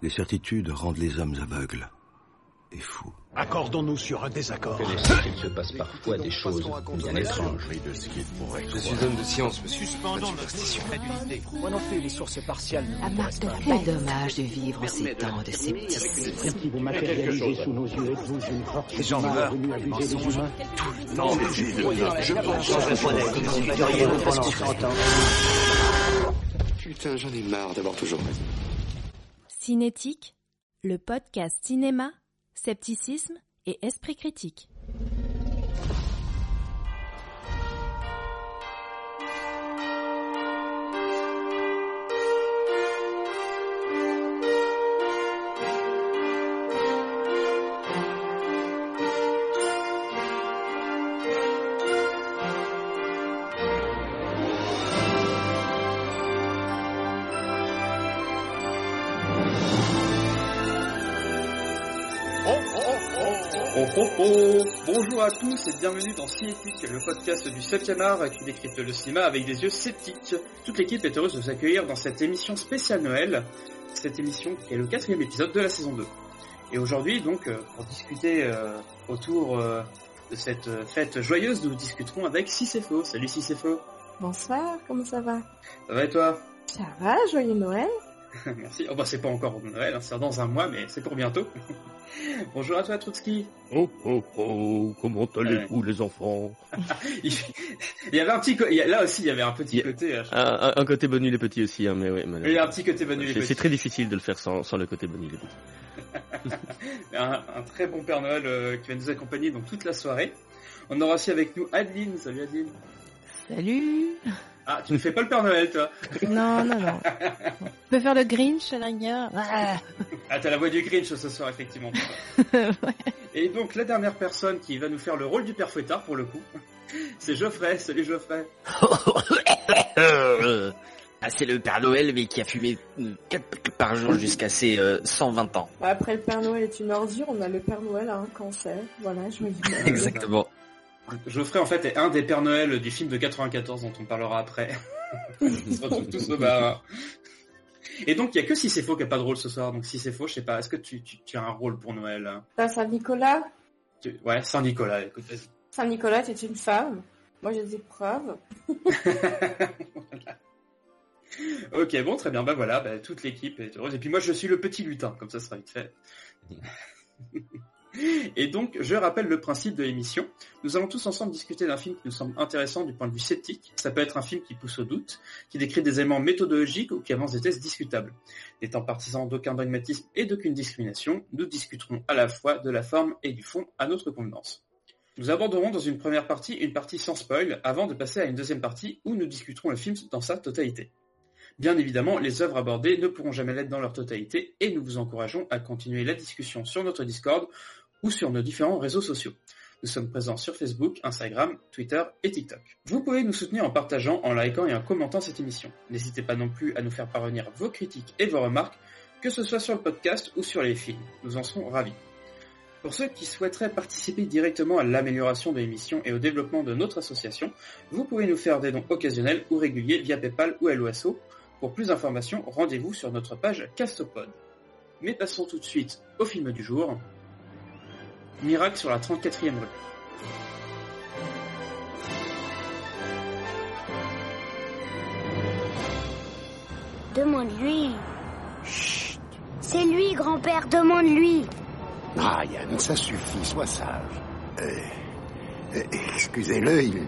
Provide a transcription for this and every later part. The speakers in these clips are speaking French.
Les certitudes rendent les hommes aveugles et fous. Accordons-nous sur un désaccord. Il se passe parfois des choses bien étranges. Je suis homme de science, monsieur. Suspendons notre crédulité. Moi non plus, les sources partiales. À Marc de Quel dommage de vivre ces temps de scepticisme. Si vous matérialisez sous nos yeux, êtes-vous une force Les gens meurent, venue les habiter des mensonges. humains Non, mais je Putain, j'en ai marre d'avoir toujours raison. Cinétique, le podcast cinéma, scepticisme et esprit critique. Oh oh oh Bonjour à tous et bienvenue dans Cinétique, le podcast du 7e art qui décrypte le cinéma avec des yeux sceptiques. Toute l'équipe est heureuse de vous accueillir dans cette émission spéciale Noël, cette émission qui est le quatrième épisode de la saison 2. Et aujourd'hui donc, euh, pour discuter euh, autour euh, de cette fête joyeuse, nous discuterons avec Cicéfo. Salut Cicéfo Bonsoir, comment ça va? Ça va et toi? Ça va, joyeux Noël Merci. Oh bah c'est pas encore Noël, hein, c'est dans un mois, mais c'est pour bientôt. Bonjour à toi Trotsky. Oh oh oh, comment allez-vous les enfants? Il il y avait un petit, co- là aussi il y avait un petit a- côté. euh, Un, un- un côté bonus les petits aussi, hein, mais oui. Il y a un petit côté Manu les petits. c'est très difficile de le faire sans, sans le côté bonus les petits. un, un très bon Père Noël euh, qui va nous accompagner donc toute la soirée. On aura aussi avec nous Adeline. Salut Adeline. Salut Ah, tu ne fais pas le Père Noël, toi Non, non, non. On peut faire le Grinch à la rigueur Ah. Ah, t'as la voix du Grinch ce soir, effectivement. Et donc, la dernière personne qui va nous faire le rôle du Père Fouettard, pour le coup, c'est Geoffrey. Salut Geoffrey. Ah, c'est le Père Noël, mais qui a fumé 4 par jour jusqu'à ses euh, 120 ans. Bah, Après le Père Noël est une ordure, on a le Père Noël à un cancer. Voilà, joyeux Noël. Exactement. Geoffrey, en fait, est un des Pères Noël du film de 94 dont on parlera après. Ils se retrouvent tous au bar. Et donc, il y a que si c'est faux qui a pas de rôle ce soir. Donc, si c'est faux, je sais pas, est-ce que tu, tu, tu as un rôle pour Noël T'as Saint-Nicolas Tu- Ouais, Saint-Nicolas, écoute, vas-y. Saint-Nicolas, c'est une femme. Moi, j'ai des preuves. Ok, bon, très bien, bah voilà, bah, toute l'équipe est heureuse. Et puis moi, je suis le petit lutin, comme ça sera vite fait. Et donc, je rappelle le principe de l'émission. Nous allons tous ensemble discuter d'un film qui nous semble intéressant du point de vue sceptique. Ça peut être un film qui pousse au doute, qui décrit des éléments méthodologiques ou qui avance des tests discutables. N'étant partisans d'aucun dogmatisme et d'aucune discrimination, nous discuterons à la fois de la forme et du fond à notre convenance. Nous aborderons dans une première partie une partie sans spoil, avant de passer à une deuxième partie où nous discuterons le film dans sa totalité. Bien évidemment, les œuvres abordées ne pourront jamais l'être dans leur totalité et nous vous encourageons à continuer la discussion sur notre Discord ou sur nos différents réseaux sociaux. Nous sommes présents sur Facebook, Instagram, Twitter et TikTok. Vous pouvez nous soutenir en partageant, en likant et en commentant cette émission. N'hésitez pas non plus à nous faire parvenir vos critiques et vos remarques, que ce soit sur le podcast ou sur les films. Nous en serons ravis. Pour ceux qui souhaiteraient participer directement à l'amélioration de l'émission et au développement de notre association, vous pouvez nous faire des dons occasionnels ou réguliers via PayPal ou LOSO. Pour plus d'informations, rendez-vous sur notre page Castopod. Mais passons tout de suite au film du jour. Miracle sur la 34e rue. Demande-lui. Chut. C'est lui, grand-père, demande-lui. Ryan, ça suffit, sois sage. Euh, euh, Excusez-le, il,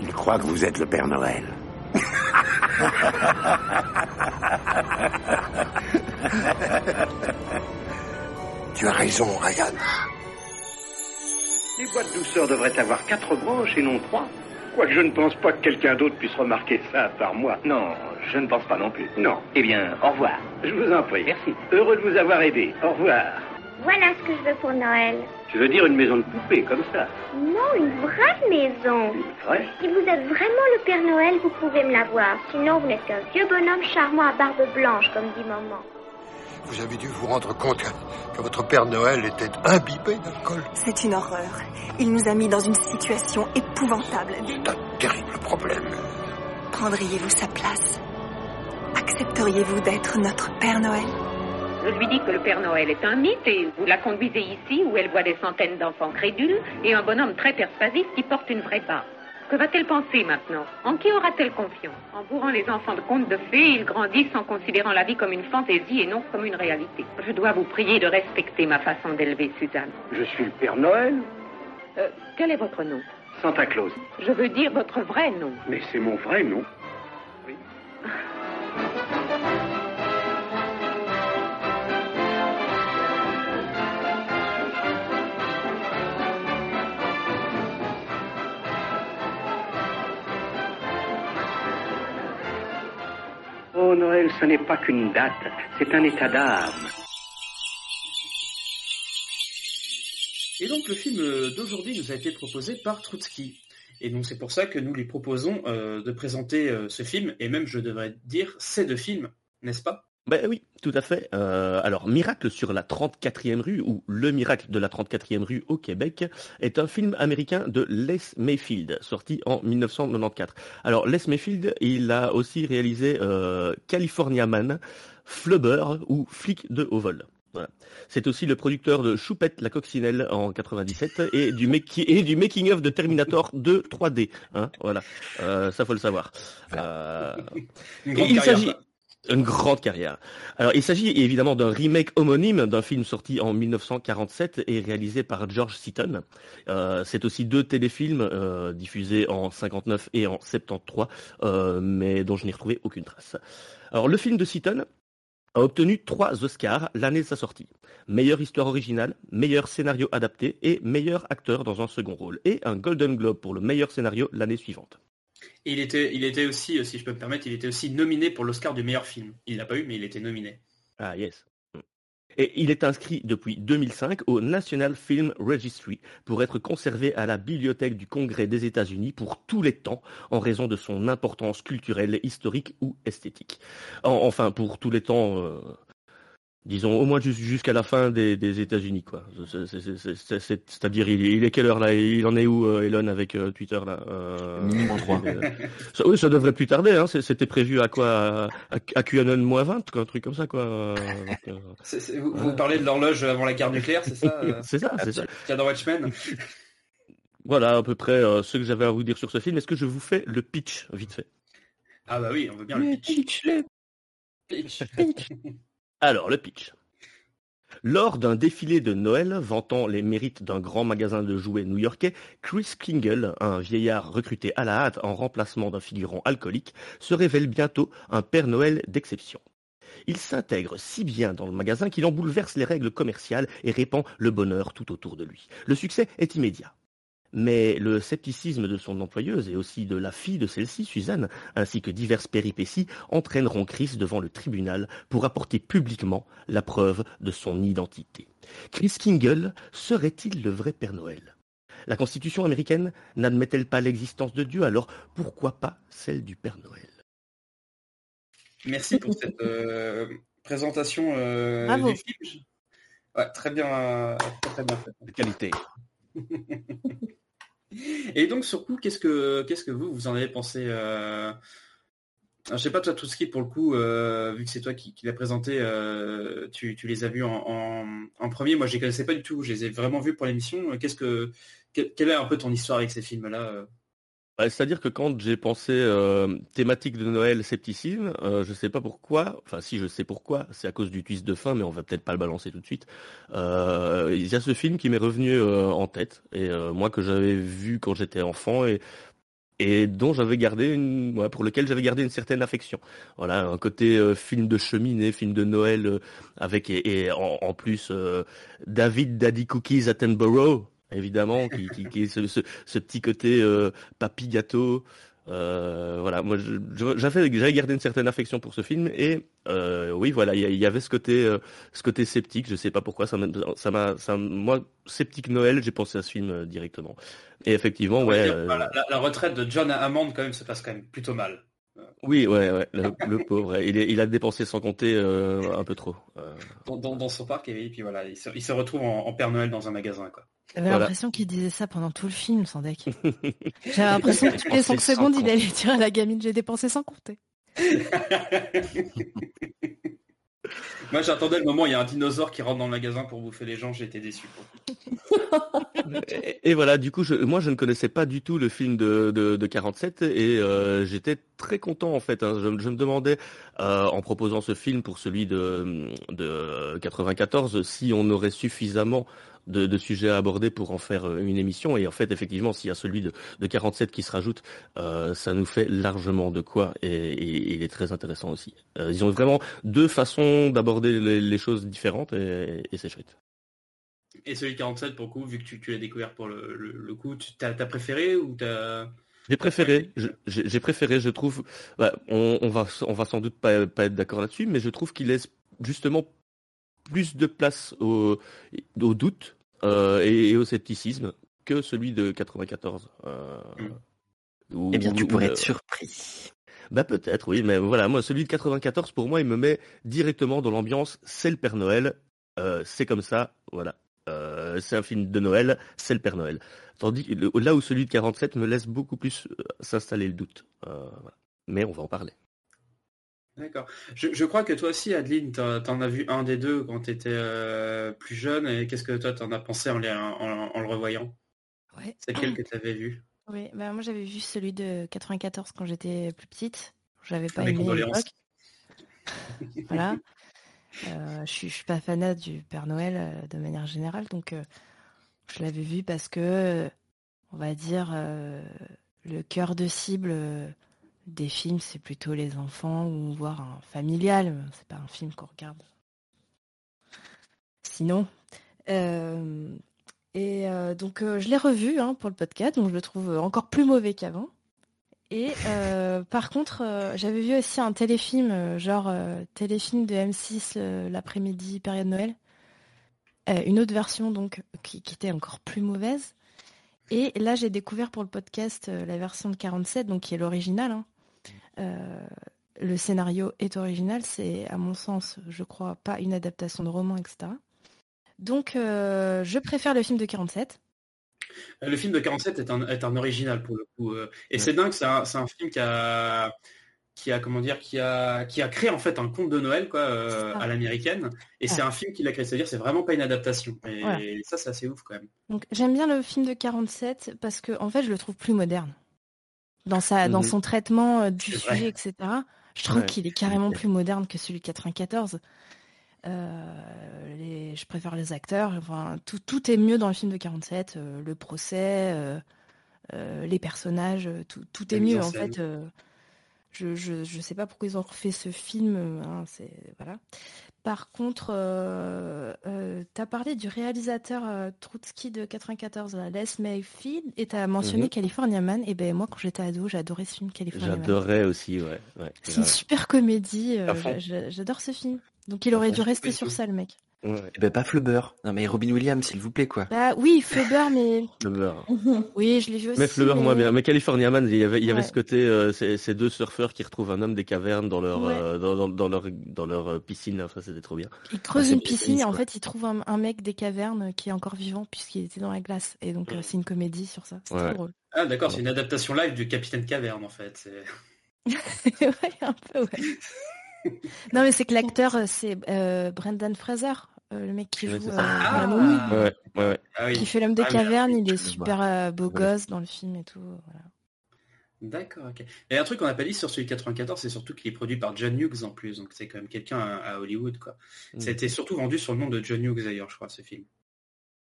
il croit que vous êtes le Père Noël. tu as raison, Ryan. Les boîtes douceur devraient avoir quatre branches et non trois. Quoique je ne pense pas que quelqu'un d'autre puisse remarquer ça à part moi. Non, je ne pense pas non plus. Non. Eh bien, au revoir. Je vous en prie. Merci. Heureux de vous avoir aidé. Au revoir. Voilà ce que je veux pour Noël. Tu veux dire une maison de poupée comme ça? Non, une vraie maison. Vrai Si vous êtes vraiment le Père Noël, vous pouvez me l'avoir. Sinon, vous n'êtes qu'un vieux bonhomme charmant à barbe blanche, comme dit maman. Vous avez dû vous rendre compte que, que votre Père Noël était imbibé d'alcool. C'est une horreur. Il nous a mis dans une situation épouvantable. C'est un terrible problème. Prendriez-vous sa place? Accepteriez-vous d'être notre Père Noël? Je lui dis que le Père Noël est un mythe et vous la conduisez ici où elle voit des centaines d'enfants crédules et un bonhomme très persuasif qui porte une vraie barbe. Que va-t-elle penser maintenant En qui aura-t-elle confiance En bourrant les enfants de contes de fées, ils grandissent en considérant la vie comme une fantaisie et non comme une réalité. Je dois vous prier de respecter ma façon d'élever Suzanne. Je suis le Père Noël Euh, quel est votre nom? Santa Claus. Je veux dire votre vrai nom. Mais c'est mon vrai nom. Oh Noël, ce n'est pas qu'une date, c'est un état d'âme. Et donc le film d'aujourd'hui nous a été proposé par Trotsky. Et donc c'est pour ça que nous lui proposons euh, de présenter euh, ce film, et même je devrais dire ces deux films, n'est-ce pas? Ben oui, tout à fait. Euh, alors, Miracle sur la 34e rue, ou Le miracle de la 34e rue au Québec, est un film américain de Les Mayfield, sorti en 1994. Alors, Les Mayfield, il a aussi réalisé euh, California Man, Flubber ou Flic de haut vol. Voilà. C'est aussi le producteur de Choupette la coccinelle en 97 et du, maki- et du making of de Terminator 2 3D. Hein, voilà, euh, ça faut le savoir. Euh, il s'agit. Une grande carrière. Alors, il s'agit évidemment d'un remake homonyme d'un film sorti en 1947 et réalisé par George Seaton. Euh, c'est aussi deux téléfilms euh, diffusés en 59 et en 73, euh, mais dont je n'ai retrouvé aucune trace. Alors, le film de Seaton a obtenu trois Oscars l'année de sa sortie. Meilleure histoire originale, meilleur scénario adapté et meilleur acteur dans un second rôle. Et un Golden Globe pour le meilleur scénario l'année suivante. Il était, aussi, euh, si je peux me permettre, il était aussi nominé pour l'Oscar du meilleur film. Il l'a pas eu, mais il était nominé. Ah yes. Et il est inscrit depuis 2005 au National Film Registry pour être conservé à la Bibliothèque du Congrès des États-Unis pour tous les temps en raison de son importance culturelle, historique ou esthétique. En- enfin, pour tous les temps, euh, disons au moins jus- jusqu'à la fin des, des États-Unis, quoi. C'est-à-dire, il, il est quelle heure là? Il en est où, euh, Elon, avec euh, Twitter là? Euh, Minimum trois. euh, ça, oui, ça devrait plus tarder. Hein. C'était prévu à quoi? À, à QAnon moins 20, quoi, un truc comme ça, quoi. Vous, vous parlez de l'horloge avant la guerre nucléaire, c'est ça C'est ça, c'est ça. dans Watchmen Voilà à peu près euh, ce que j'avais à vous dire sur ce film. Est-ce que je vous fais le pitch vite fait? Ah bah oui, on veut bien le pitch. Pitch. Alors, le pitch. Lors d'un défilé de Noël vantant les mérites d'un grand magasin de jouets new-yorkais, Chris Kringle, un vieillard recruté à la hâte en remplacement d'un figurant alcoolique, se révèle bientôt un Père Noël d'exception. Il s'intègre si bien dans le magasin qu'il en bouleverse les règles commerciales et répand le bonheur tout autour de lui. Le succès est immédiat. Mais le scepticisme de son employeuse et aussi de la fille de celle-ci, Suzanne, ainsi que diverses péripéties, entraîneront Chris devant le tribunal pour apporter publiquement la preuve de son identité. Chris Kingle serait-il le vrai Père Noël? La Constitution américaine n'admet-elle pas l'existence de Dieu, alors pourquoi pas celle du Père Noël? Merci pour cette euh, présentation euh, Bravo. du film. Ouais, très bien, euh, très, très bien fait. De qualité. Et donc, sur coup, qu'est-ce que, qu'est-ce que vous, vous en avez pensé euh... alors, Je sais pas, toi, tout qui, pour le coup, euh, vu que c'est toi qui, l'as présenté, euh, tu, tu les as vus en, premier. Moi, je les connaissais pas du tout. Je les ai vraiment vus pour l'émission. Qu'est-ce que, quelle quelle est un peu ton histoire avec ces films-là Ouais, C'est-à-dire que quand j'ai pensé euh, thématique de Noël, scepticisme, euh, je sais pas pourquoi, enfin si je sais pourquoi, c'est à cause du twist de fin, mais on va peut-être pas le balancer tout de suite. Euh, il y a ce film qui m'est revenu euh, en tête, et euh, moi que j'avais vu quand j'étais enfant, et et dont j'avais gardé une, pour lequel j'avais gardé une certaine affection. Voilà, un côté euh, film de cheminée, film de Noël, euh, avec et, et en, en plus euh, David Daddy Cookies Attenborough, évidemment, qui, qui, qui est ce, ce, ce petit côté euh, papy gâteau. Euh, voilà, moi j'avais gardé une certaine affection pour ce film et euh, oui voilà il y, avait ce côté euh, ce côté sceptique je sais pas pourquoi ça m'a ça m'a ça moi sceptique Noël j'ai pensé à ce film directement et effectivement ouais dire, la, la retraite de John Hammond, quand même, se passe quand même plutôt mal. Oui ouais ouais le, le pauvre il, est- il a dépensé sans compter euh, un peu trop Euh, Dans, dans, dans son parc, et puis voilà, il se, il se retrouve en, en Père Noël dans un magasin, quoi. J'avais Voilà. l'impression qu'il disait ça pendant tout le film, sans deck. J'avais l'impression que toutes les 5 Dépensé sans secondes, il allait dire à la gamine, j'ai dépensé sans compter. Moi, j'attendais le moment où il y a un dinosaure qui rentre dans le magasin pour bouffer les gens. J'étais déçu. et, et voilà, du coup, je, moi, je ne connaissais pas du tout le film de, de, de 47 et euh, j'étais très content en fait. hein. Je, je me demandais, euh, en proposant ce film pour celui de, de 94, si on aurait suffisamment de, de sujets à aborder pour en faire euh, une émission. Et en fait, effectivement, s'il y a celui de, de 47 qui se rajoute, euh, ça nous fait largement de quoi. Et, et- et il est très intéressant aussi. Euh, ils ont vraiment deux façons d'aborder les, les choses différentes et, et c'est chouette. Et celui de 47, pour le coup, vu que tu, tu l'as découvert pour le, le, le coup, tu t'as t'as préféré ou t'as... J'ai préféré, je- j'ai j'ai préféré, je trouve. bah, on, on va, on va sans doute pas, pas être d'accord là-dessus, mais je trouve qu'il laisse justement plus de place au, au doute euh, et, et au scepticisme que celui de 94. Euh, où- Eh bien, tu pourrais où, être surpris. Bah peut-être, oui, mais voilà, moi celui de 94 pour moi il me met directement dans l'ambiance. C'est le Père Noël, euh, c'est comme ça, voilà. Euh, c'est un film de Noël, c'est le Père Noël. Tandis que le- là où celui de 47 me laisse beaucoup plus euh, s'installer le doute. Euh, voilà. Mais on va en parler. D'accord. Je, je crois que toi aussi, Adeline, t'en t'en as vu un des deux quand t'étais euh, plus jeune. Et qu'est-ce que toi t'en as pensé en, les- en, en le revoyant? Ouais. C'est lequel que t'avais vu? Oui, bah moi j'avais vu celui de 94 quand j'étais plus petite. J'avais pas Mes aimé à l'époque. Voilà. Euh, je suis, je suis pas fanat du Père Noël euh, de manière générale, donc je l'avais vu parce que, on va dire, le cœur de cible des films, c'est plutôt les enfants ou voire un familial. C'est pas un film qu'on regarde. Sinon. Euh, et euh, donc euh, je l'ai revu hein, pour le podcast, donc je le trouve encore plus mauvais qu'avant. Et par contre, j'avais vu aussi un téléfilm, genre téléfilm de M6 euh, l'après-midi, période Noël. Une autre version donc qui, était encore plus mauvaise. Et là, j'ai découvert pour le podcast la version de 47, donc qui est l'original. hein. Euh, le scénario est original, c'est à mon sens, je crois, pas une adaptation de roman, etc. Donc, euh, je préfère le film de 47. Euh, Le film de 47 est un, est un original pour le coup. Et Ouais. c'est dingue, c'est un, c'est un film qui a, qui a, comment dire, qui a, qui a créé en fait un conte de Noël quoi, euh, à l'américaine. Et c'est un film qui l'a créé, c'est-à-dire c'est vraiment pas une adaptation. Et ça, c'est assez ouf quand même. Donc j'aime bien le film de 47 parce que en fait je le trouve plus moderne dans sa dans Mhm. son traitement euh, du sujet vrai. etc. Je trouve Ouais. qu'il est carrément plus moderne que celui de 94. Euh, les, je préfère les acteurs. Enfin tout tout est mieux dans le film de 47. euh, le procès, euh, les personnages, tout tout est mieux en scène. fait. je, je sais pas pourquoi ils ont refait ce film. hein, c'est voilà. Par contre, euh, euh, tu as parlé du réalisateur euh, Trotsky de 94, là, Les Mayfield, et tu as mentionné. California Man. Et ben moi, quand j'étais ado, j'adorais ce film California Man. J'adorais aussi, ouais. ouais C'est une super comédie. euh, J'adore ce film. Donc il aurait dû rester sur ça, le mec. Ouais. Eh ben, pas Flubber. Non, mais Robin Williams, s'il vous plaît, quoi. Bah oui, Flubber, mais Flubber. oui, je l'ai vu aussi. Mais Flubber, moins bien. Mais California Man, il y avait, il y avait Ouais. ce côté, euh, ces, ces deux surfeurs qui retrouvent un homme des cavernes dans leur, Ouais. euh, dans, dans, dans leur, dans leur euh, piscine. Enfin, c'était trop bien. Il creuse Ah, c'est une piscine et en fait, il trouve un, un mec des cavernes qui est encore vivant puisqu'il était dans la glace. Et donc, euh, c'est une comédie sur ça. C'est Ouais. trop drôle. Ah d'accord, c'est une adaptation live du Capitaine Caverne en fait. C'est- ouais, un peu, ouais. non, mais c'est que l'acteur, c'est euh, Brendan Fraser, euh, le mec qui joue euh, ça. dans la momie, Ouais, ouais, ouais. Ah oui. qui fait l'homme des Ah, cavernes. Il est super euh, beau Ouais. gosse dans le film et tout. Voilà. D'accord, ok. Et un truc qu'on n'a pas dit sur celui de 94, c'est surtout qu'il est produit par John Hughes en plus, donc c'est quand même quelqu'un à, à Hollywood quoi. Mm. Ça a été surtout vendu sur le nom de John Hughes d'ailleurs, je crois, ce film.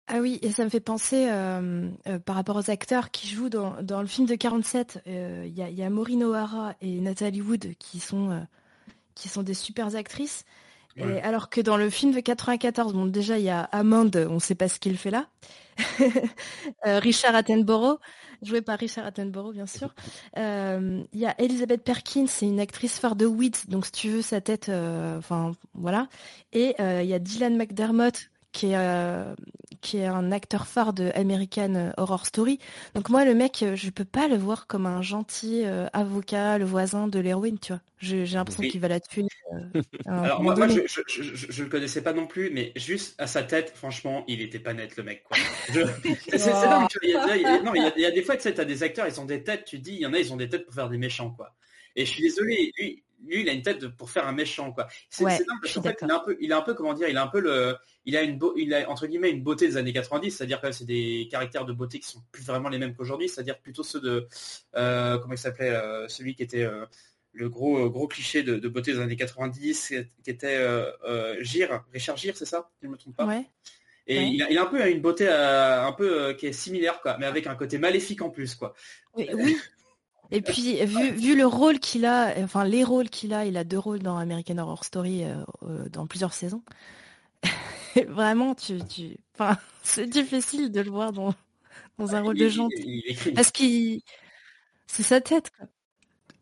Ah oui, et ça me fait penser euh, euh, par rapport aux acteurs qui jouent dans, dans le film de 47. euh, Il y, a, il y a Maureen O'Hara et Natalie Wood qui sont, euh, qui sont des super actrices. Et alors que dans le film de 94, bon déjà il y a Amand, on ne sait pas ce qu'il fait là. Euh, Richard Attenborough, joué par Richard Attenborough bien sûr. Euh, Il y a Elizabeth Perkins, c'est une actrice phare de Weeds, donc si tu veux sa tête, euh, enfin voilà. Et euh, il y a Dylan McDermott qui est qui est un acteur phare de American Horror Story. Donc moi le mec, je peux pas le voir comme un gentil avocat, le voisin de l'héroïne, tu vois. J'ai l'impression Oui. qu'il va la tuer. Euh, Alors moi, moi, je, je, je, je le connaissais pas non plus, mais juste à sa tête, franchement, il était pas net le mec quoi. C'est- il y a- il y des fois, tu sais, t'as des acteurs, ils ont des têtes, tu dis, il y en a, ils ont des têtes pour faire des méchants quoi. Et je suis désolé, lui, lui, il a une tête de- pour faire un méchant, quoi. C'est Ouais, parce qu'en fait, il a un peu, il a un peu, comment dire, il a un peu le, il a une, beau- il a entre guillemets une beauté des années 90, c'est-à-dire que c'est des caractères de beauté qui sont plus vraiment les mêmes qu'aujourd'hui, c'est-à-dire plutôt ceux de, euh, comment il s'appelait, euh, celui qui était euh, le gros, euh, gros cliché de, de beauté des années 90, qui était euh, euh, Gire, Richard Gire, c'est ça, si je ne me trompe pas. Ouais. Et Ouais. il, a, il a un peu une beauté euh, un peu euh, qui est similaire, quoi, mais avec un côté maléfique en plus, quoi. Oui, oui. Et puis, vu, vu le rôle qu'il a, enfin les rôles qu'il a, il a deux rôles dans American Horror Story euh, euh, dans plusieurs saisons. Vraiment, tu, tu, enfin, c'est difficile de le voir dans, dans un rôle il, de il- gentil. il. Parce qu'il, c'est sa tête, quoi.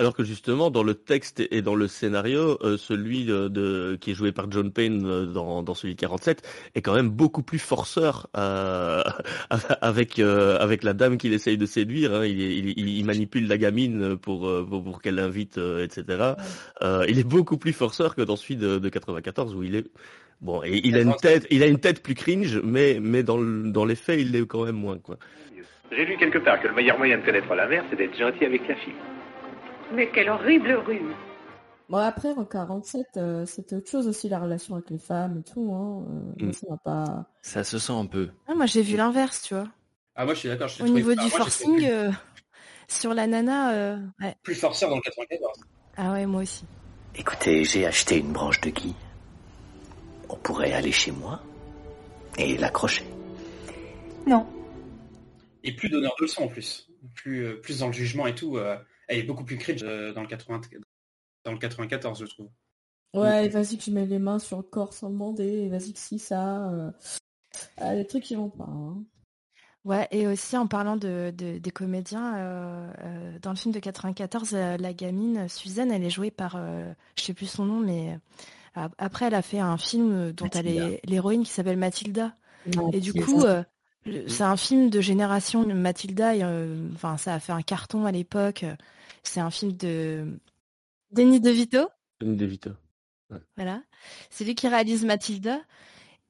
Alors que justement, dans le texte et dans le scénario, euh, celui de, de- qui est joué par John Payne euh, dans, dans celui de 47 est quand même beaucoup plus forceur euh, avec euh, avec la dame qu'il essaye de séduire. hein. Il, il, il- il manipule la gamine pour euh, pour, pour qu'elle l'invite, euh, etc. Euh, il est beaucoup plus forceur que dans celui de, de 94 où il est bon. Et il a une tête, il a une tête plus cringe, mais mais dans le- dans les faits, il l'est quand même moins quoi. J'ai lu quelque part que le meilleur moyen de connaître la mère, c'est d'être gentil avec la fille. Mais quelle horrible rue Bon, après, en 47, euh, c'était autre chose aussi, la relation avec les femmes et tout. Hein. Euh, Mm. ça pas... Ça se sent un peu. Ah, moi, j'ai vu l'inverse, tu vois. Ah moi je suis d'accord. je Au trouvé- niveau ah, du moi, forcing, euh, sur la nana, euh, ouais. plus forceur dans le 94. Ah ouais, moi aussi. Écoutez, j'ai acheté une branche de gui. On pourrait aller chez moi et l'accrocher. Non. Et plus donneur de leçons en plus. Plus, plus dans le jugement et tout. Euh, elle est beaucoup plus cringe euh, dans, le 80, dans le 94, je trouve. Ouais, et vas-y que je mets les mains sur le corps sans demander, vas-y que si ça... euh, ah, les trucs qui vont pas. hein. Ouais, et aussi en parlant de, de- des comédiens, euh, euh, dans le film de 94, euh, la gamine Suzanne, elle est jouée par, euh, je sais plus son nom, mais euh, après elle a fait un film dont elle est l'héroïne qui s'appelle Mathilda. Et du coup, euh, c'est un film de génération Mathilda. et, euh, Enfin, ça a fait un carton à l'époque. C'est un film de Denis DeVito. Danny DeVito. Voilà. C'est lui qui réalise Mathilda.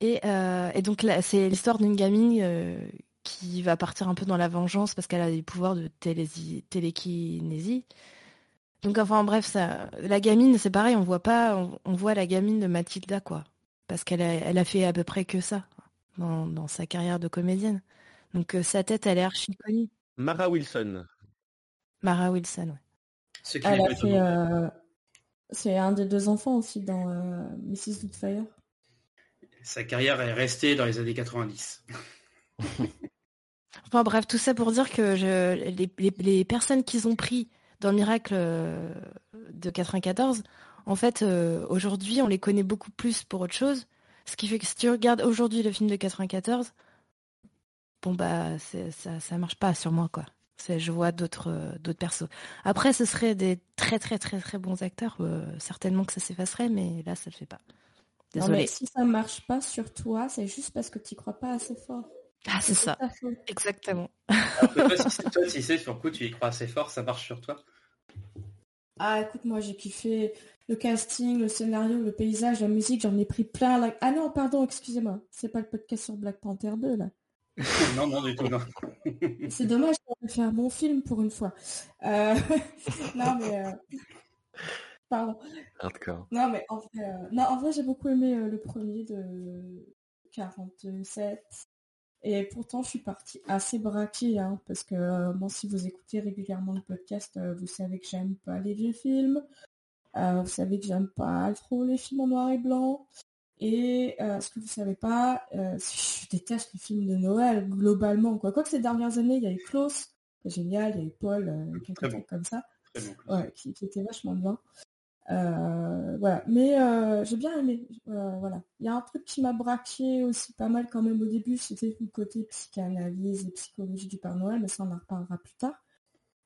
Et, euh, et donc c'est l'histoire d'une gamine euh, qui va partir un peu dans la vengeance parce qu'elle a des pouvoirs de télékinésie. Donc enfin bref, ça, la gamine, c'est pareil, on voit pas, on, on voit la gamine de Mathilda quoi, parce qu'elle a, elle a fait à peu près que ça dans, dans sa carrière de comédienne. Donc euh, sa tête, elle est archi connue. Mara Wilson. Mara Wilson, Elle a fait... étonnant. euh, C'est un des deux enfants aussi dans euh, Mrs. Doubtfire. Sa carrière est restée dans les années 90. Enfin bref, tout ça pour dire que je, les, les- les personnes qu'ils ont pris dans le miracle de 94, en fait, euh, aujourd'hui, on les connaît beaucoup plus pour autre chose. Ce qui fait que si tu regardes aujourd'hui le film de 94, bon bah ça, ça marche pas sur moi quoi. C'est, je vois d'autres euh, d'autres persos. Après, ce seraient des très très très très bons acteurs. euh, certainement que ça s'effacerait, mais là, ça le fait pas. Non, Désolée. mais si ça marche pas sur toi, c'est juste parce que tu crois pas assez fort. Ah, c'est ça. Exactement. Alors si c'est toi, si c'est sur coup, tu y crois assez fort, ça marche sur toi. Ah, écoute, moi j'ai kiffé le casting, le scénario, le paysage, la musique, j'en ai pris plein. la- Ah non, pardon, excusez-moi, c'est pas le podcast sur Black Panther 2 là. non, non, du tout, non. C'est dommage ait fait un bon film pour une fois. Euh, non mais euh, pardon. Hardcore. Non mais en vrai, euh, non, en vrai j'ai beaucoup aimé euh, le premier de 47. Et pourtant, je suis partie assez braquée, hein, parce que euh, bon, si vous écoutez régulièrement le podcast, euh, vous savez que j'aime pas les vieux films. Euh, vous savez que j'aime pas trop les films en noir et blanc. Et euh, ce que vous savez pas, euh, je déteste les films de Noël globalement. Quoi. Quoique ces dernières années, il y a eu Klaus, génial, il y a eu Paul, euh, quelques trucs bon. comme ça, Très bon. ouais, qui, qui était vachement bien. Voilà, mais j'ai bien aimé. Voilà, il y a un truc qui m'a braqué aussi pas mal quand même au début, c'était le côté psychanalyse et psychologie du Père Noël, mais ça on en reparlera plus tard,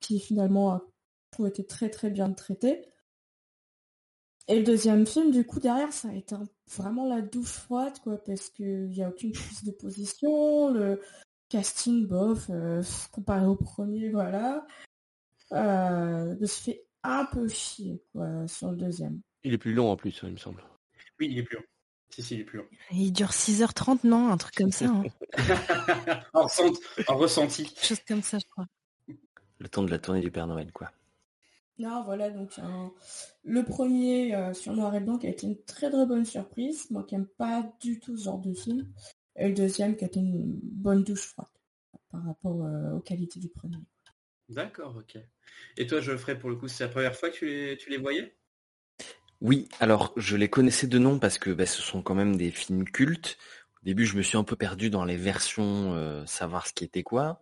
qui finalement a été très très bien traité. Et le deuxième film, du coup, derrière, ça a été un- vraiment la douche froide, quoi, parce qu'il n'y a aucune prise de position, le casting, bof, euh, comparé au premier, voilà. Euh, je se fait un peu chier, quoi, sur le deuxième. Il est plus long en plus, il me semble. Oui, il est plus long. Si, si, il est plus long. Il dure 6h30, non Un truc comme ça. hein. en, ressenti, en ressenti. Quelque chose comme ça, je crois. Le temps de la tournée du Père Noël, quoi. Non, voilà, donc le premier euh, sur Noir et Blanc qui a été une très très bonne surprise, moi qui n'aime pas du tout ce genre de film, et le deuxième qui a été une bonne douche froide par rapport euh, aux qualités du premier. D'accord, ok. Et toi, Geoffrey, pour le coup, c'est la première fois que tu les, tu les voyais? Oui, alors je les connaissais de nom parce que bah, ce sont quand même des films cultes. Au début, je me suis un peu perdu dans les versions, euh, savoir ce qui était quoi.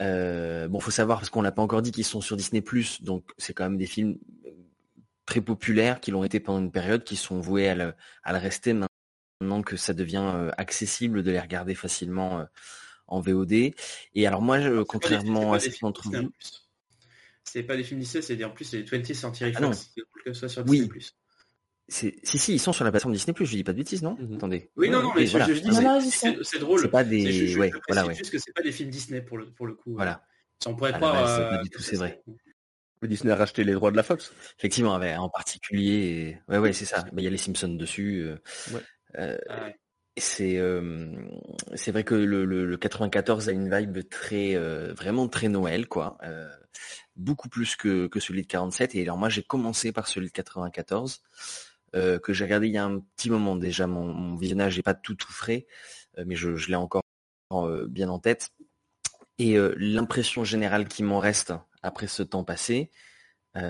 Euh, bon, faut savoir parce qu'on n'a pas encore dit qu'ils sont sur Disney+, donc c'est quand même des films euh, très populaires qui l'ont été pendant une période, qui sont voués à le, rester maintenant que ça devient euh, accessible de les regarder facilement en VOD. Et alors moi, contrairement à ce d'entre vous, c'est pas des films Disney, c'est en plus c'est 20th Century ah Fox que ce soit sur Disney+. Oui. Si, si, ils sont sur la plateforme Disney+, je dis pas de bêtises, non? Mhm. Attendez. Oui, non, non, mais je, dis, c'est drôle. C'est pas des... Juste, ouais, voilà, ouais. juste que c'est pas des films Disney pour le, pour le coup. Voilà. On pourrait croire... c'est pas du tout, c'est vrai. Disney a racheté les droits de la Fox. Effectivement, en particulier... Ouais, ouais, c'est ça. Il y a les Simpsons dessus. Euh, ouais. Euh, ah ouais. C'est euh, c'est vrai que le, le, le, 94 a une vibe très euh, vraiment très Noël quoi, euh, beaucoup plus que, que celui de 47 et alors moi j'ai commencé par celui de 94 euh, que j'ai regardé il y a un petit moment déjà. Mon, visionnage n'est pas tout tout frais, euh, mais je, l'ai encore euh, bien en tête. Et l'impression générale qui m'en reste après ce temps passé,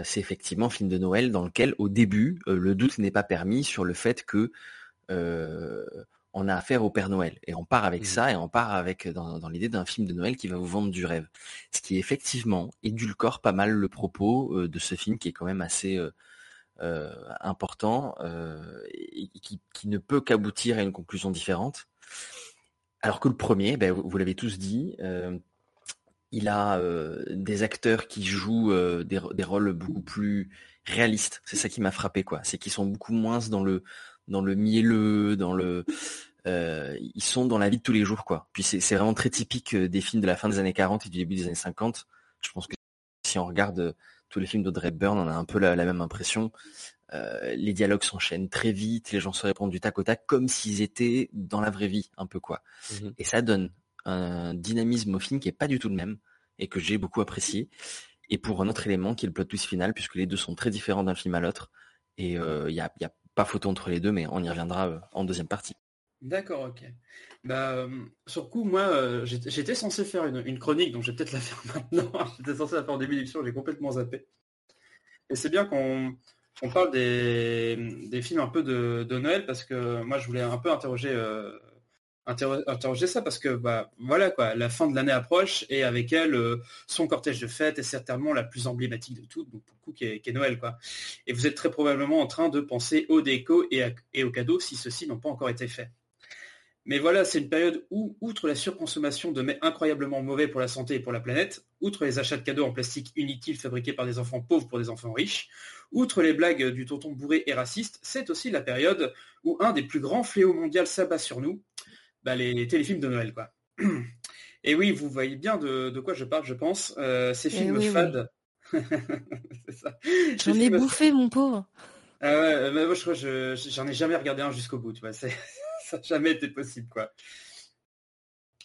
c'est effectivement un film de Noël dans lequel, au début, le doute n'est pas permis sur le fait que on a affaire au Père Noël. Et on part avec mmh. ça, et on part avec dans, dans l'idée d'un film de Noël qui va vous vendre du rêve. Ce qui effectivement édulcore pas mal le propos de ce film qui est quand même assez euh, important euh, qui, ne peut qu'aboutir à une conclusion différente. Alors que le premier, ben, vous, l'avez tous dit, euh, il a des acteurs qui jouent des, des, rôles beaucoup plus réalistes. C'est ça qui m'a frappé, quoi. C'est qu'ils sont beaucoup moins dans le dans le mielleux, dans le ils sont dans la vie de tous les jours, quoi. Puis c'est vraiment très typique des films de la fin des années 40 et du début des années 50. Je pense que si on regarde tous les films d'Audrey Byrne, on a un peu la, même impression. Euh, les dialogues s'enchaînent très vite, les gens se répondent du tac au tac comme s'ils étaient dans la vraie vie, un peu quoi. Mhm. Et ça donne un dynamisme au film qui est pas du tout le même et que j'ai beaucoup apprécié. Et pour un autre élément qui est le plot twist final, puisque les deux sont très différents d'un film à l'autre. Et il euh, n'y a, y a, pas photo entre les deux, mais on y reviendra euh, en deuxième partie. D'accord, ok. Bah, euh, sur coup, moi, euh, j'étais censé faire une, chronique, donc je vais peut-être la faire maintenant. j'étais censé la faire en début d'émission, j'ai complètement zappé. Et c'est bien qu'on parle des, films un peu de, Noël, parce que moi, je voulais un peu interroger, euh, interroger ça, parce que, bah, voilà, quoi, la fin de l'année approche, et avec elle, son cortège de fêtes est certainement la plus emblématique de toutes, donc pour le coup, qui est, Noël, quoi. Et vous êtes très probablement en train de penser aux déco et, et aux cadeaux si ceux-ci n'ont pas encore été faits. Mais voilà, c'est une période où, outre la surconsommation de mets incroyablement mauvais pour la santé et pour la planète, outre les achats de cadeaux en plastique inutiles fabriqués par des enfants pauvres pour des enfants riches, outre les blagues du tonton bourré et raciste, c'est aussi la période où un des plus grands fléaux mondiaux s'abat sur nous, bah, les téléfilms de Noël, quoi. Et oui, vous voyez bien de, quoi je parle, je pense. Euh, ces eh films fades. J'en ai bouffé, mon pauvre. Ah ouais, moi, je crois que j'en ai jamais regardé un jusqu'au bout, tu vois. Ça n'a jamais été possible, quoi.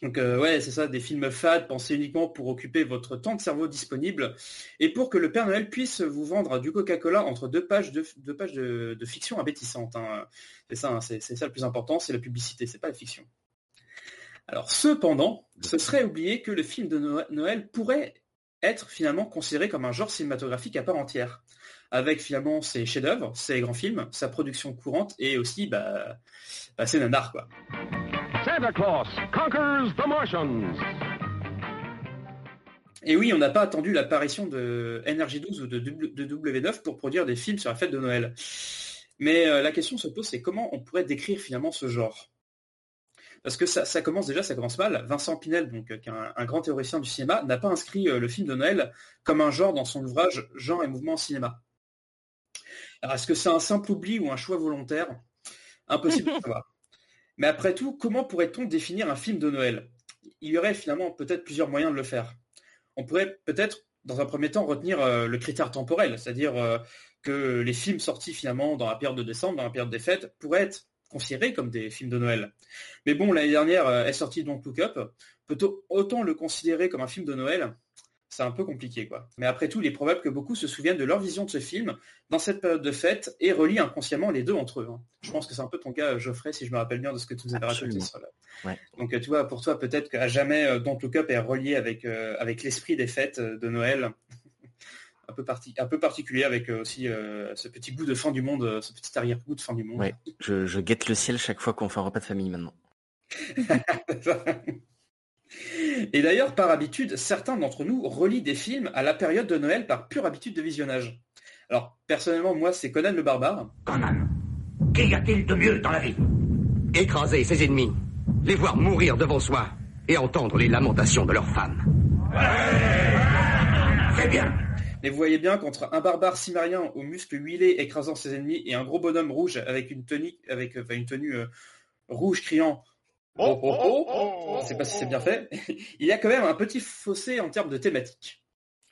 Donc euh, ouais, c'est ça, des films fades pensés uniquement pour occuper votre temps de cerveau disponible et pour que le Père Noël puisse vous vendre du Coca-Cola entre deux pages de, deux pages de, fiction abétissante. Hein. C'est ça, hein, c'est ça le plus important, c'est la publicité, c'est pas la fiction. Alors cependant, ce serait oublier que le film de Noël pourrait être finalement considéré comme un genre cinématographique à part entière, avec finalement ses chefs-d'œuvre, ses grands films, sa production courante et aussi bah, bah ses nanars quoi. Santa Claus conquers the Martians. Et oui, on n'a pas attendu l'apparition de NRJ12 ou de, W9 pour produire des films sur la fête de Noël. Mais euh, la question se pose, c'est comment on pourrait décrire finalement ce genre? Parce que ça, commence déjà, ça commence mal. Vincent Pinel, donc, qui est un, grand théoricien du cinéma, n'a pas inscrit euh, le film de Noël comme un genre dans son ouvrage Genre et mouvement cinéma. Alors, est-ce que c'est un simple oubli ou un choix volontaire? Impossible de savoir. Mais après tout, comment pourrait-on définir un film de Noël? Il y aurait finalement peut-être plusieurs moyens de le faire. On pourrait peut-être, dans un premier temps, retenir euh, le critère temporel, c'est-à-dire euh, que les films sortis finalement dans la période de décembre, dans la période des fêtes, pourraient être considérés comme des films de Noël. Mais bon, l'année dernière euh, est sorti donc Look Up. Peut-on autant le considérer comme un film de Noël? C'est un peu compliqué quoi. Mais après tout, il est probable que beaucoup se souviennent de leur vision de ce film dans cette période de fête et relient inconsciemment les deux entre eux. Hein. Je pense que c'est un peu ton cas, Geoffrey, si je me rappelle bien de ce que tu nous avais raconté sur Donc tu vois, pour toi, peut-être qu'à jamais euh, Don't Look Up est relié avec, euh, avec l'esprit des fêtes euh, de Noël. un, peu un peu particulier avec aussi ce petit goût de fin du monde, ce petit arrière-goût de fin du monde. Ouais, je, je guette le ciel chaque fois qu'on fait un repas de famille maintenant. Et d'ailleurs, par habitude, certains d'entre nous relient des films à la période de Noël par pure habitude de visionnage. Alors, personnellement, moi, c'est Conan le barbare. Conan, qu'y a-t-il de mieux dans la vie? Écraser ses ennemis, les voir mourir devant soi et entendre les lamentations de leurs femmes. C'est bien. Mais vous voyez bien qu'entre un barbare cimérien aux muscles huilés écrasant ses ennemis et un gros bonhomme rouge avec une tenue, avec, une tenue euh, rouge criant Oh, oh, oh, oh, Je sais pas si c'est bien fait. Il y a quand même un petit fossé en termes de thématique.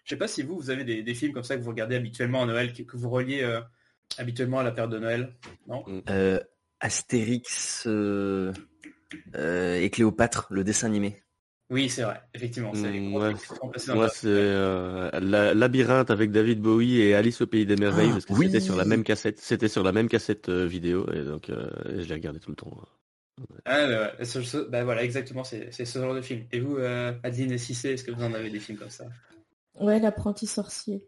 Je sais pas si vous, vous avez des, films comme ça que vous regardez habituellement à Noël, que, vous reliez euh, habituellement à la période de Noël, non? Euh, Astérix euh, et Cléopâtre, le dessin animé. Oui, c'est vrai, effectivement. C'est moi, c'est Labyrinthe avec David Bowie et Alice au pays des merveilles ah, parce que c'était sur la même cassette. C'était sur la même cassette vidéo et donc je l'ai regardé tout le temps. Ah, bah, bah, voilà, exactement, c'est ce genre de film. Et vous, euh, Adeline et Cissé, est-ce que vous en avez des films comme ça? Ouais, l'apprenti sorcier.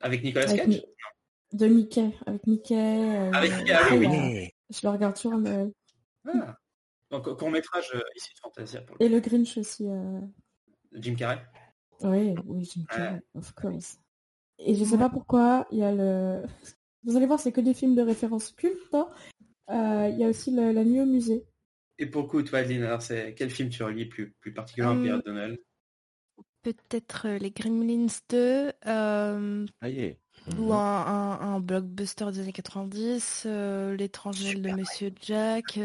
Avec Nicolas Cage? De Mickey, avec Mickey. Euh, avec Mickey, ah oui. Je le regarde toujours, mais... Ah. Donc, court métrage euh, ici de Fantasia. Et le Grinch aussi. Jim Carrey? Oui, oui, Jim Carrey, of course. Et je sais pas pourquoi, il y a le... Vous allez voir, c'est que des films de référence culte. Hein. Il y a aussi La nuit au musée. Et pour le coup, toi, Adeline, alors c'est quel film tu relis plus, plus particulièrement Pierre de Noël Peut-être euh, les Gremlins 2. Euh, ah, Ou un, blockbuster des années 90, euh, L'étranger de Monsieur Jack.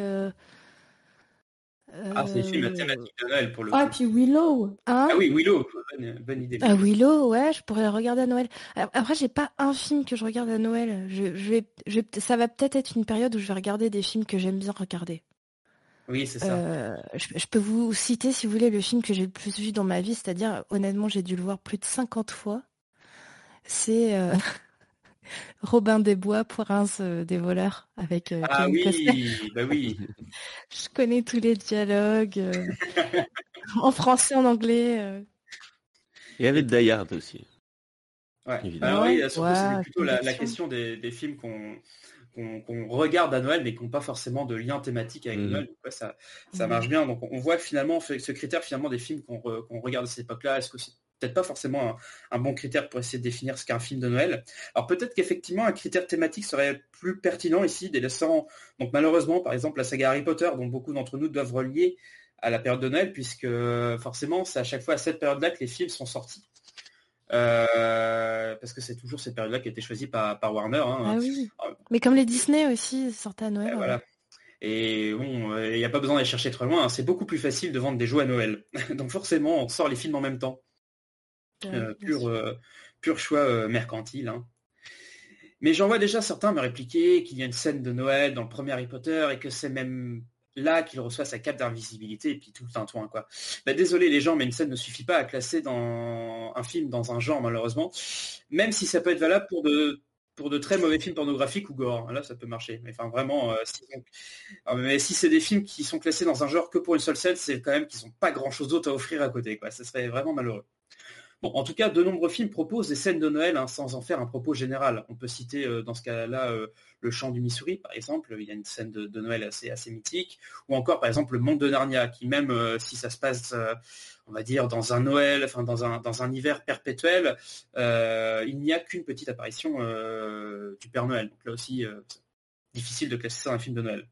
Ah, c'est le film à thématique de Noël pour le ah, coup. Ah, puis Willow. Hein? Ah oui, Willow, bonne, idée. Ah, Willow, ouais, je pourrais le regarder à Noël. Après, j'ai pas un film que je regarde à Noël. Je, vais, je, ça va peut-être être une période où je vais regarder des films que j'aime bien regarder. Oui, c'est ça. Euh, je, peux vous citer, si vous voulez, le film que j'ai le plus vu dans ma vie, c'est-à-dire, honnêtement, j'ai dû le voir plus de 50 fois. C'est euh, Robin des Bois, Prince euh, des voleurs, avec Ah oui, bah oui. je connais tous les dialogues, en français, en anglais. Et avec Dayard aussi. Ouais. Alors, oui, surtout, c'est plutôt la, question des films qu'on qu'on regarde à Noël mais qui n'ont pas forcément de lien thématique avec mmh. Noël. ça, ça mmh. marche bien. Donc on voit que finalement ce critère finalement des films qu'on regarde à cette époque-là, est-ce que c'est peut-être pas forcément un, bon critère pour essayer de définir ce qu'est un film de Noël? Alors peut-être qu'effectivement un critère thématique serait plus pertinent ici, délaissant donc malheureusement par exemple la saga Harry Potter dont beaucoup d'entre nous doivent relier à la période de Noël puisque forcément c'est à chaque fois à cette période-là que les films sont sortis. Euh, parce que c'est toujours cette période-là qui a été choisie par, Warner. Hein. Ah euh, Mais comme les Disney aussi sortaient à Noël. Et voilà. Et bon, il n'y a pas besoin d'aller chercher très loin. Hein. C'est beaucoup plus facile de vendre des jouets à Noël. Donc forcément, on sort les films en même temps. Euh, pur, pur choix mercantile. Hein. Mais j'en vois déjà certains me répliquer qu'il y a une scène de Noël dans le premier Harry Potter et que c'est même là qu'il reçoit sa cape d'invisibilité et puis tout le tintouin quoi. Bah, désolé les gens, mais une scène ne suffit pas à classer dans un film dans un genre malheureusement, même si ça peut être valable pour de très mauvais films pornographiques ou gore. Là, ça peut marcher. Mais enfin, vraiment, euh, si, mais si c'est des films qui sont classés dans un genre que pour une seule scène, c'est quand même qu'ils n'ont pas grand-chose d'autre à offrir à côté. Quoi. Ça serait vraiment malheureux. En tout cas, de nombreux films proposent des scènes de Noël hein, sans en faire un propos général. On peut citer euh, dans ce cas-là euh, Le Chant du Missouri, par exemple. Il y a une scène de, Noël assez, assez mythique. Ou encore, par exemple, Le Monde de Narnia, qui même euh, si ça se passe, on va dire, dans un Noël, enfin dans un, dans un hiver perpétuel, il n'y a qu'une petite apparition du Père Noël. Donc là aussi, difficile de classer ça dans un film de Noël.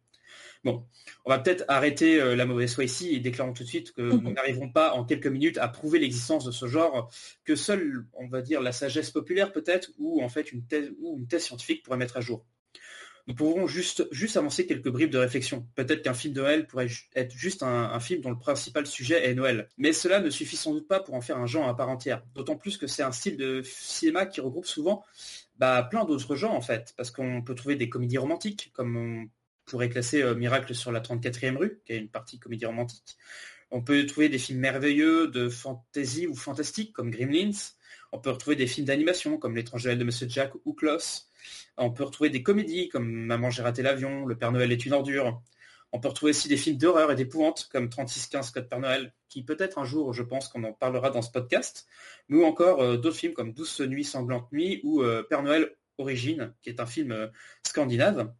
Bon, on va peut-être arrêter euh, la mauvaise foi ici et déclarons tout de suite que nous mhm. n'arriverons pas en quelques minutes à prouver l'existence de ce genre, que seule, on va dire, la sagesse populaire peut-être, ou en fait une thèse, ou une thèse scientifique pourrait mettre à jour. Nous pourrons juste, juste avancer quelques bribes de réflexion. Peut-être qu'un film de Noël pourrait être juste un, film dont le principal sujet est Noël. Mais cela ne suffit sans doute pas pour en faire un genre à part entière. D'autant plus que c'est un style de cinéma qui regroupe souvent bah, plein d'autres genres en fait. Parce qu'on peut trouver des comédies romantiques, comme on pourrait classer euh, Miracle sur la 34e rue, qui est une partie comédie romantique. On peut trouver des films merveilleux de fantasy ou fantastique comme Gremlins. On peut retrouver des films d'animation comme L'étrange Noël de Monsieur Jack ou Klaus. On peut retrouver des comédies comme Maman j'ai raté l'avion, Le Père Noël est une ordure. On peut retrouver aussi des films d'horreur et d'épouvante comme 3615 Code Père Noël, qui peut-être un jour, je pense qu'on en parlera dans ce podcast, ou encore euh, d'autres films comme Douce nuit, sanglante nuit ou euh, Père Noël Origine, qui est un film scandinave.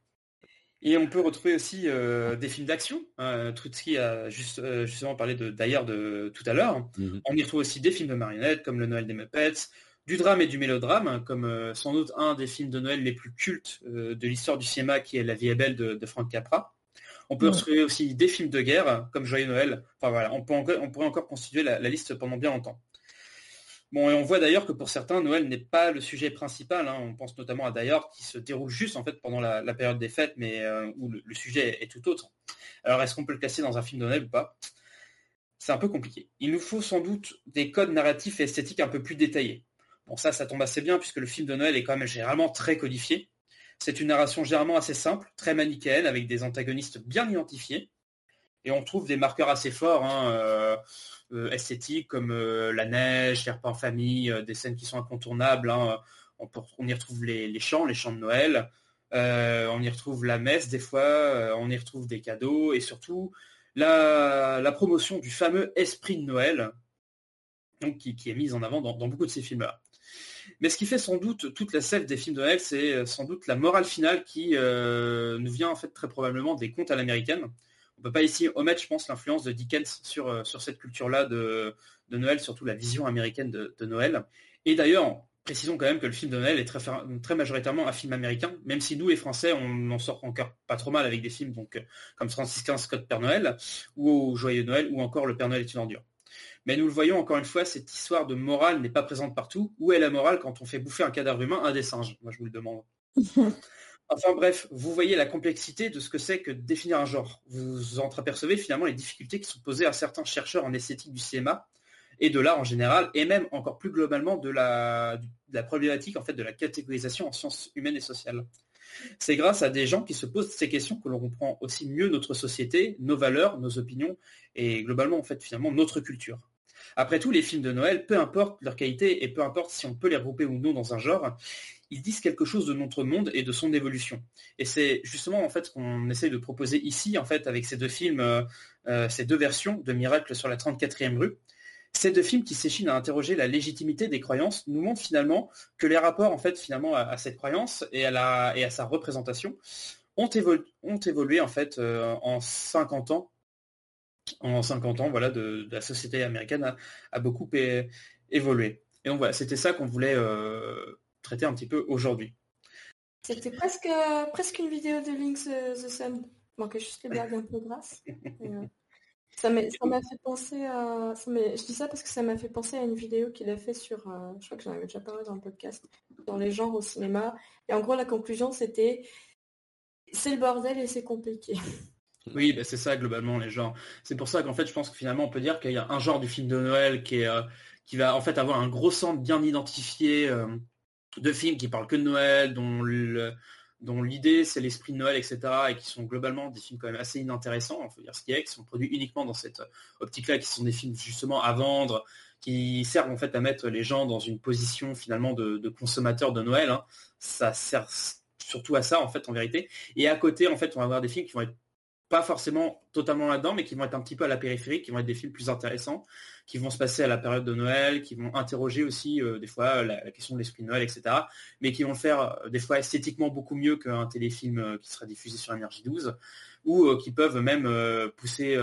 Et on peut retrouver aussi des films d'action. Hein, Trutsky a juste, justement parlé d'ailleurs de, tout à l'heure. Mhm. On y retrouve aussi des films de marionnettes comme Le Noël des Muppets, du drame et du mélodrame, comme sans doute un des films de Noël les plus cultes de l'histoire du cinéma, qui est La vie est belle de, de Frank Capra. On peut retrouver aussi des films de guerre, comme Joyeux Noël. Enfin voilà, on, pourrait encore constituer la, liste pendant bien longtemps. Bon, et on voit d'ailleurs que pour certains, Noël n'est pas le sujet principal. Hein. On pense notamment à d'ailleurs qui se déroule juste en fait pendant la, période des fêtes, mais euh, où le, sujet est tout autre. Alors, est-ce qu'on peut le classer dans un film de Noël ou pas? C'est un peu compliqué. Il nous faut sans doute des codes narratifs et esthétiques un peu plus détaillés. Bon, ça, ça tombe assez bien puisque le film de Noël est quand même généralement très codifié. C'est une narration généralement assez simple, très manichéenne, avec des antagonistes bien identifiés. Et on trouve des marqueurs assez forts, hein, euh, euh, esthétiques, comme euh, la neige, les repas en famille, des scènes qui sont incontournables. Hein. On, y retrouve les, chants, les chants de Noël. on y retrouve la messe des fois, on y retrouve des cadeaux et surtout la, promotion du fameux esprit de Noël, donc, qui, est mise en avant dans beaucoup de ces films-là. Mais ce qui fait sans doute toute la sève des films de Noël, c'est sans doute la morale finale qui nous vient en fait très probablement des contes à l'américaine. On peut pas ici omettre, je pense, l'influence de Dickens sur, euh, sur cette culture-là de, Noël, surtout la vision américaine de, Noël. Et d'ailleurs, précisons quand même que le film de Noël est très, très majoritairement un film américain, même si nous, les Français, on en sort encore pas trop mal avec des films donc, comme Francis Scott Père Noël, ou Joyeux Noël, ou encore Le Père Noël est une ordure. Mais nous le voyons encore une fois, cette histoire de morale n'est pas présente partout. Où est la morale quand on fait bouffer un cadavre humain? À des singes Moi, je vous le demande. enfin bref, vous voyez la complexité de ce que c'est que définir un genre. Vous entreapercevez finalement les difficultés qui sont posées à certains chercheurs en esthétique du cinéma et de l'art en général, et même encore plus globalement de la, problématique en fait de la catégorisation en sciences humaines et sociales. C'est grâce à des gens qui se posent ces questions que l'on comprend aussi mieux notre société, nos valeurs, nos opinions et globalement en fait finalement notre culture. Après tout, les films de Noël, peu importe leur qualité et peu importe si on peut les regrouper ou non dans un genre, ils disent quelque chose de notre monde et de son évolution. Et c'est justement en fait ce qu'on essaie de proposer ici, en fait, avec ces deux films, euh, euh, ces deux versions de Miracle sur la 34e rue. Ces deux films qui s'échinent à interroger la légitimité des croyances nous montrent finalement que les rapports en fait finalement à, cette croyance et à, sa représentation ont, évolué en fait euh, en 50 ans en 50 ans voilà, la société américaine a, beaucoup évolué. Et donc voilà, c'était ça qu'on voulait traiter un petit peu aujourd'hui. C'était presque, presque une vidéo de Links the Sun. Manquait juste les blagues un peu grasses. Euh, ça m'a fait penser à. je dis ça parce que ça m'a fait penser à une vidéo qu'il a fait sur. Euh, je crois que j'en avais déjà parlé dans le podcast. Dans les genres au cinéma. Et en gros, la conclusion, c'était. C'est le bordel et c'est compliqué. Oui, bah, c'est ça globalement les genres. C'est pour ça qu'en fait, je pense que finalement, on peut dire qu'il y a un genre du film de Noël qui est euh, qui va en fait avoir un gros centre bien identifié euh, de films qui parlent que de Noël, dont l'idée c'est l'esprit de Noël, etc. et qui sont globalement des films quand même assez inintéressants, on peut dire ce qui est, qui sont produits uniquement dans cette optique-là, qui sont des films justement à vendre, qui servent en fait à mettre les gens dans une position finalement de, consommateurs de Noël. Hein. Ça sert surtout à ça en fait en vérité. Et à côté en fait on va avoir des films qui vont être pas forcément totalement là-dedans, mais qui vont être un petit peu à la périphérie, qui vont être des films plus intéressants, qui vont se passer à la période de Noël, qui vont interroger aussi euh, des fois la, question de l'esprit de Noël, etc. Mais qui vont faire euh, des fois esthétiquement beaucoup mieux qu'un téléfilm euh, qui sera diffusé sur Énergie 12, ou qui peuvent même pousser,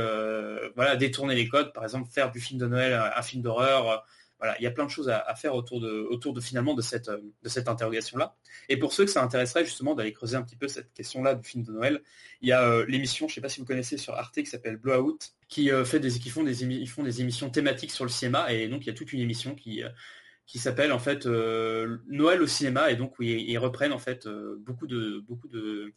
voilà, détourner les codes, par exemple faire du film de Noël un film d'horreur voilà, il y a plein de choses à, faire autour de, autour de finalement de cette, de cette interrogation-là. Et pour ceux que ça intéresserait justement d'aller creuser un petit peu cette question-là du film de Noël, il y a euh, l'émission, je ne sais pas si vous connaissez sur Arte, qui s'appelle Blowout, qui euh, fait des, qui font des, font des émissions thématiques sur le cinéma, et donc il y a toute une émission qui euh, qui s'appelle en fait Noël au cinéma. Et donc où ils, reprennent en fait beaucoup de beaucoup de,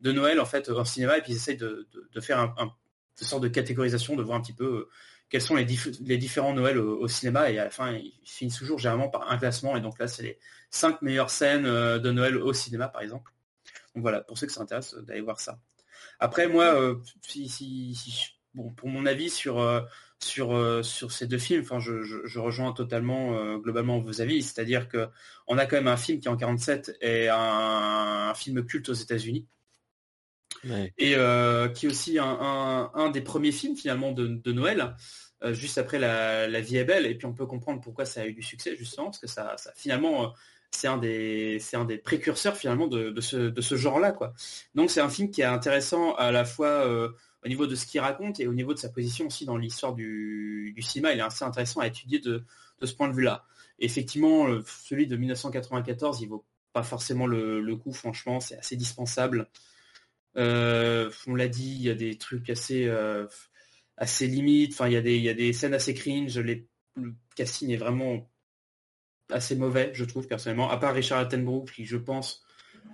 de Noël en fait en cinéma. Et puis ils essayent de, faire un, un, une sorte de catégorisation de voir un petit peu quels sont les, différents Noëls au, cinéma et à la fin ils finissent toujours généralement par un classement et donc là c'est les cinq meilleures scènes euh, de Noël au cinéma par exemple. Donc voilà, pour ceux que ça intéresse euh, d'aller voir ça. Après moi, euh, si, bon, pour mon avis sur, sur, sur ces deux films, je, rejoins totalement globalement vos avis, c'est-à-dire que on a quand même un film qui en 47 est un, film culte aux États-Unis. Et qui est aussi un, des premiers films finalement de, Noël, juste après la, vie est belle. Et puis on peut comprendre pourquoi ça a eu du succès justement, parce que ça, finalement c'est un des c'est un des précurseurs finalement de, ce, genre-là. Donc c'est un film qui est intéressant à la fois euh, au niveau de ce qu'il raconte et au niveau de sa position aussi dans l'histoire du, cinéma. Il est assez intéressant à étudier de, ce point de vue-là. Effectivement, celui de 1994, il vaut pas forcément le coup. Franchement, c'est assez dispensable. Euh, on l'a dit, il y a des trucs assez euh, assez limites. Enfin, il y a des il y a des scènes assez cringe. Les, le casting est vraiment assez mauvais, je trouve personnellement, à part Richard Attenborough qui, je pense,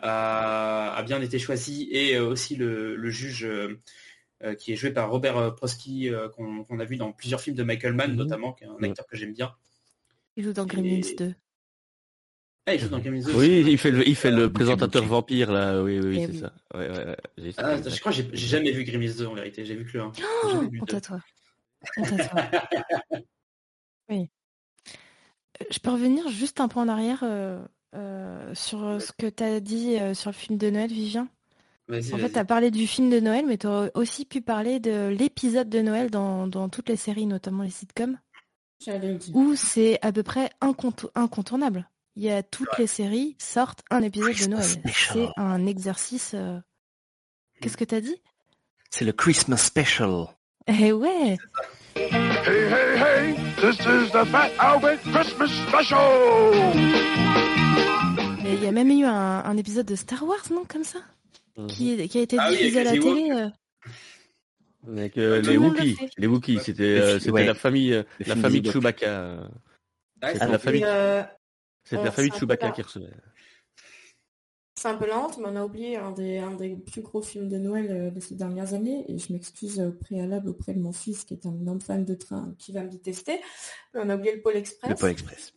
a, bien été choisi, et euh, aussi le, juge euh, qui est joué par Robert Prosky, qu'on a vu dans plusieurs films de Michael Mann, mhm. notamment, qui est un acteur que j'aime bien. Il joue dans Gremlins 2. Ah, il joue dans Gremlins 2. Oui, il fait le, il fait le présentateur vampire, là. Oui, oui, eh c'est ça. Ah, je crois que j'ai jamais vu Gremlins 2, en vérité. J'ai vu que le 1. Oh, honte à toi. oui. Je peux revenir juste un peu en arrière euh, euh, sur ce que tu as dit euh, sur le film de Noël, Vivien? En fait, tu as parlé du film de Noël, mais tu aurais aussi pu parler de l'épisode de Noël dans, toutes les séries, notamment les sitcoms, où c'est à peu près incontournable. Il y a toutes les séries sortent un épisode de Noël. C'est un exercice. Qu'est-ce que tu as dit? C'est le Christmas Special. Eh ouais Hey, hey, hey, this is the Fat Albert Christmas Special! Il y a même eu un, épisode de Star Wars, non, comme ça? Mhm. qui, a été ah diffusé à la télé. Euh. Avec euh, les Wookiees, les Wookiees, c'était euh, c'était la famille la famille de Chewbacca. C'était la famille, c'était la famille de Chewbacca qui recevait. C'est un peu lente, mais on a oublié un des, un des plus gros films de Noël euh, de ces dernières années, et je m'excuse au préalable auprès de mon fils qui est un énorme fan de train qui va me détester. Mais on a oublié le Pôle Express. Le Pôle Express.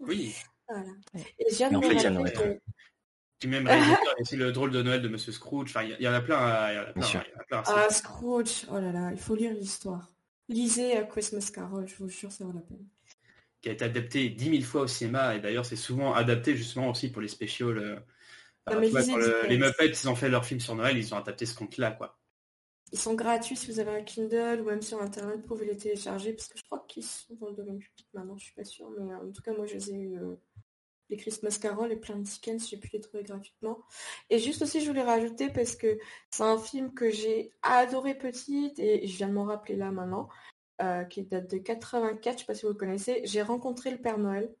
Oui. Voilà. Et j'ai en fait, que... Même c'est le drôle de Noël de Monsieur Scrooge. Enfin, il y, en a plein. Il y en a plein, y en a plein ah, Scrooge. Oh là là, il faut lire l'histoire. Lisez Christmas Carol, je vous jure, ça vaut la peine. Qui a été adapté dix mille fois au cinéma, et d'ailleurs, c'est souvent adapté justement aussi pour les spéciaux. Euh, les Muppets, ils ont fait leur film sur Noël, ils ont adapté ce compte-là, quoi. Ils sont gratuits si vous avez un Kindle ou même sur Internet, vous pouvez les télécharger parce que je crois qu'ils sont dans le domaine public maintenant, je suis pas sûre, mais euh, en tout cas, moi, je les ai eu. Euh, les Christmas Carol et plein de Dickens, j'ai pu les trouver gratuitement. Et juste aussi, je voulais rajouter parce que c'est un film que j'ai adoré petite et je viens de m'en rappeler là maintenant, euh, qui date de 84, je sais pas si vous le connaissez. J'ai rencontré le Père Noël.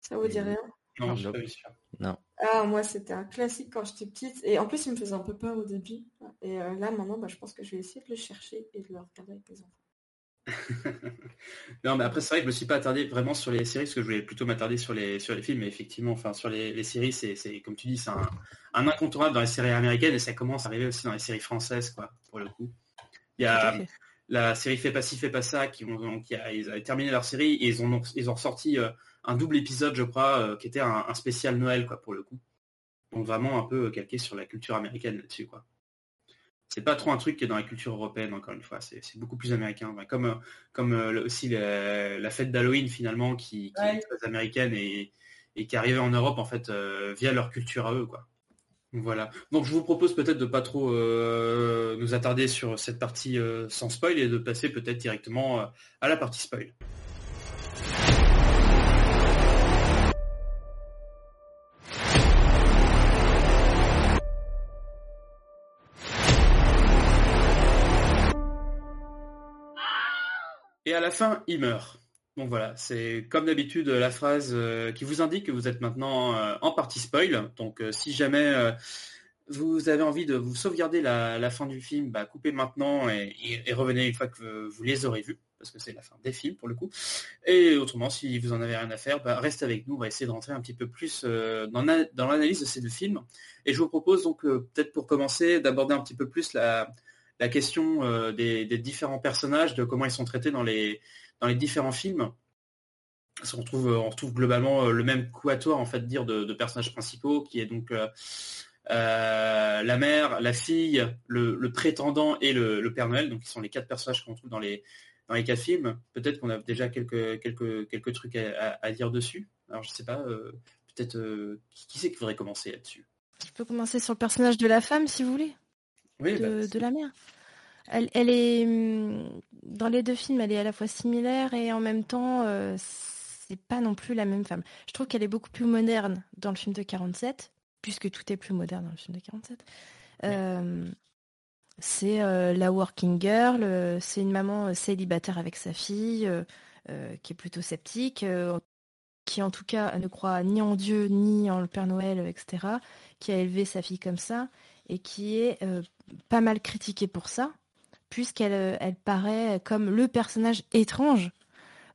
Ça vous dit rien? Non, je suis pas sûr. Non. Ah, moi, c'était un classique quand j'étais petite. Et en plus, il me faisait un peu peur au début. Et euh, là, maintenant, bah, je pense que je vais essayer de le chercher et de le regarder avec mes enfants. non, mais après, c'est vrai que je me suis pas attardé vraiment sur les séries, parce que je voulais plutôt m'attarder sur les, sur les films. Mais effectivement, enfin, sur les, séries, c'est, comme tu dis, c'est un, incontournable dans les séries américaines et ça commence à arriver aussi dans les séries françaises, quoi, pour le coup. Il y a la série Fais pas ci, fais pas ça, qui ont, qui a, ils avaient terminé leur série et ils ont, ils ont ressorti euh, un double épisode, je crois, euh, qui était un, spécial Noël, quoi, pour le coup. Donc vraiment un peu calqué sur la culture américaine là-dessus, quoi. C'est pas trop un truc qui est dans la culture européenne, encore une fois. C'est beaucoup plus américain. comme euh, comme euh, aussi la, fête d'Halloween, finalement, qui, est très américaine et, qui est arrivée en Europe, en fait, via leur culture à eux, quoi. Voilà. Donc je vous propose peut-être de pas trop nous attarder sur cette partie sans spoil et de passer peut-être directement à la partie spoil. Et à la fin, il meurt. Donc voilà, c'est comme d'habitude la phrase euh, qui vous indique que vous êtes maintenant euh, en partie spoil. Donc euh, si jamais vous avez envie de vous sauvegarder la, fin du film, bah, coupez maintenant et, revenez une fois que vous les aurez vus, parce que c'est la fin des films pour le coup. Et autrement, si vous en avez rien à faire, bah, restez avec nous, on va essayer de rentrer un petit peu plus dans l'analyse de ces deux films. Et je vous propose donc peut-être pour commencer d'aborder un petit peu plus la, la question euh, des, différents personnages, de comment ils sont traités dans les, différents films. on retrouve, globalement euh, le même quatuor en fait dire de, personnages principaux qui est donc la mère, la fille, le, prétendant et le, Père Noël, donc qui sont les quatre personnages qu'on trouve dans les quatre films. Peut-être qu'on a déjà quelques quelques trucs à, dire dessus. Alors je sais pas, peut-être qui, c'est qui voudrait commencer là-dessus? Je peux commencer sur le personnage de la femme si vous voulez. Oui, de, bah, la mère. Elle, elle, est hum, dans les deux films, elle est à la fois similaire et en même temps c'est pas non plus la même femme. Je trouve qu'elle est beaucoup plus moderne dans le film de 47, puisque tout est plus moderne dans le film de 47. Euh, c'est euh, la working girl, euh, c'est une maman célibataire avec sa fille, qui est plutôt sceptique, qui en tout cas ne croit ni en Dieu, ni en le Père Noël, etc., qui a élevé sa fille comme ça, et qui est pas mal critiquée pour ça, puisqu'elle elle paraît comme le personnage étrange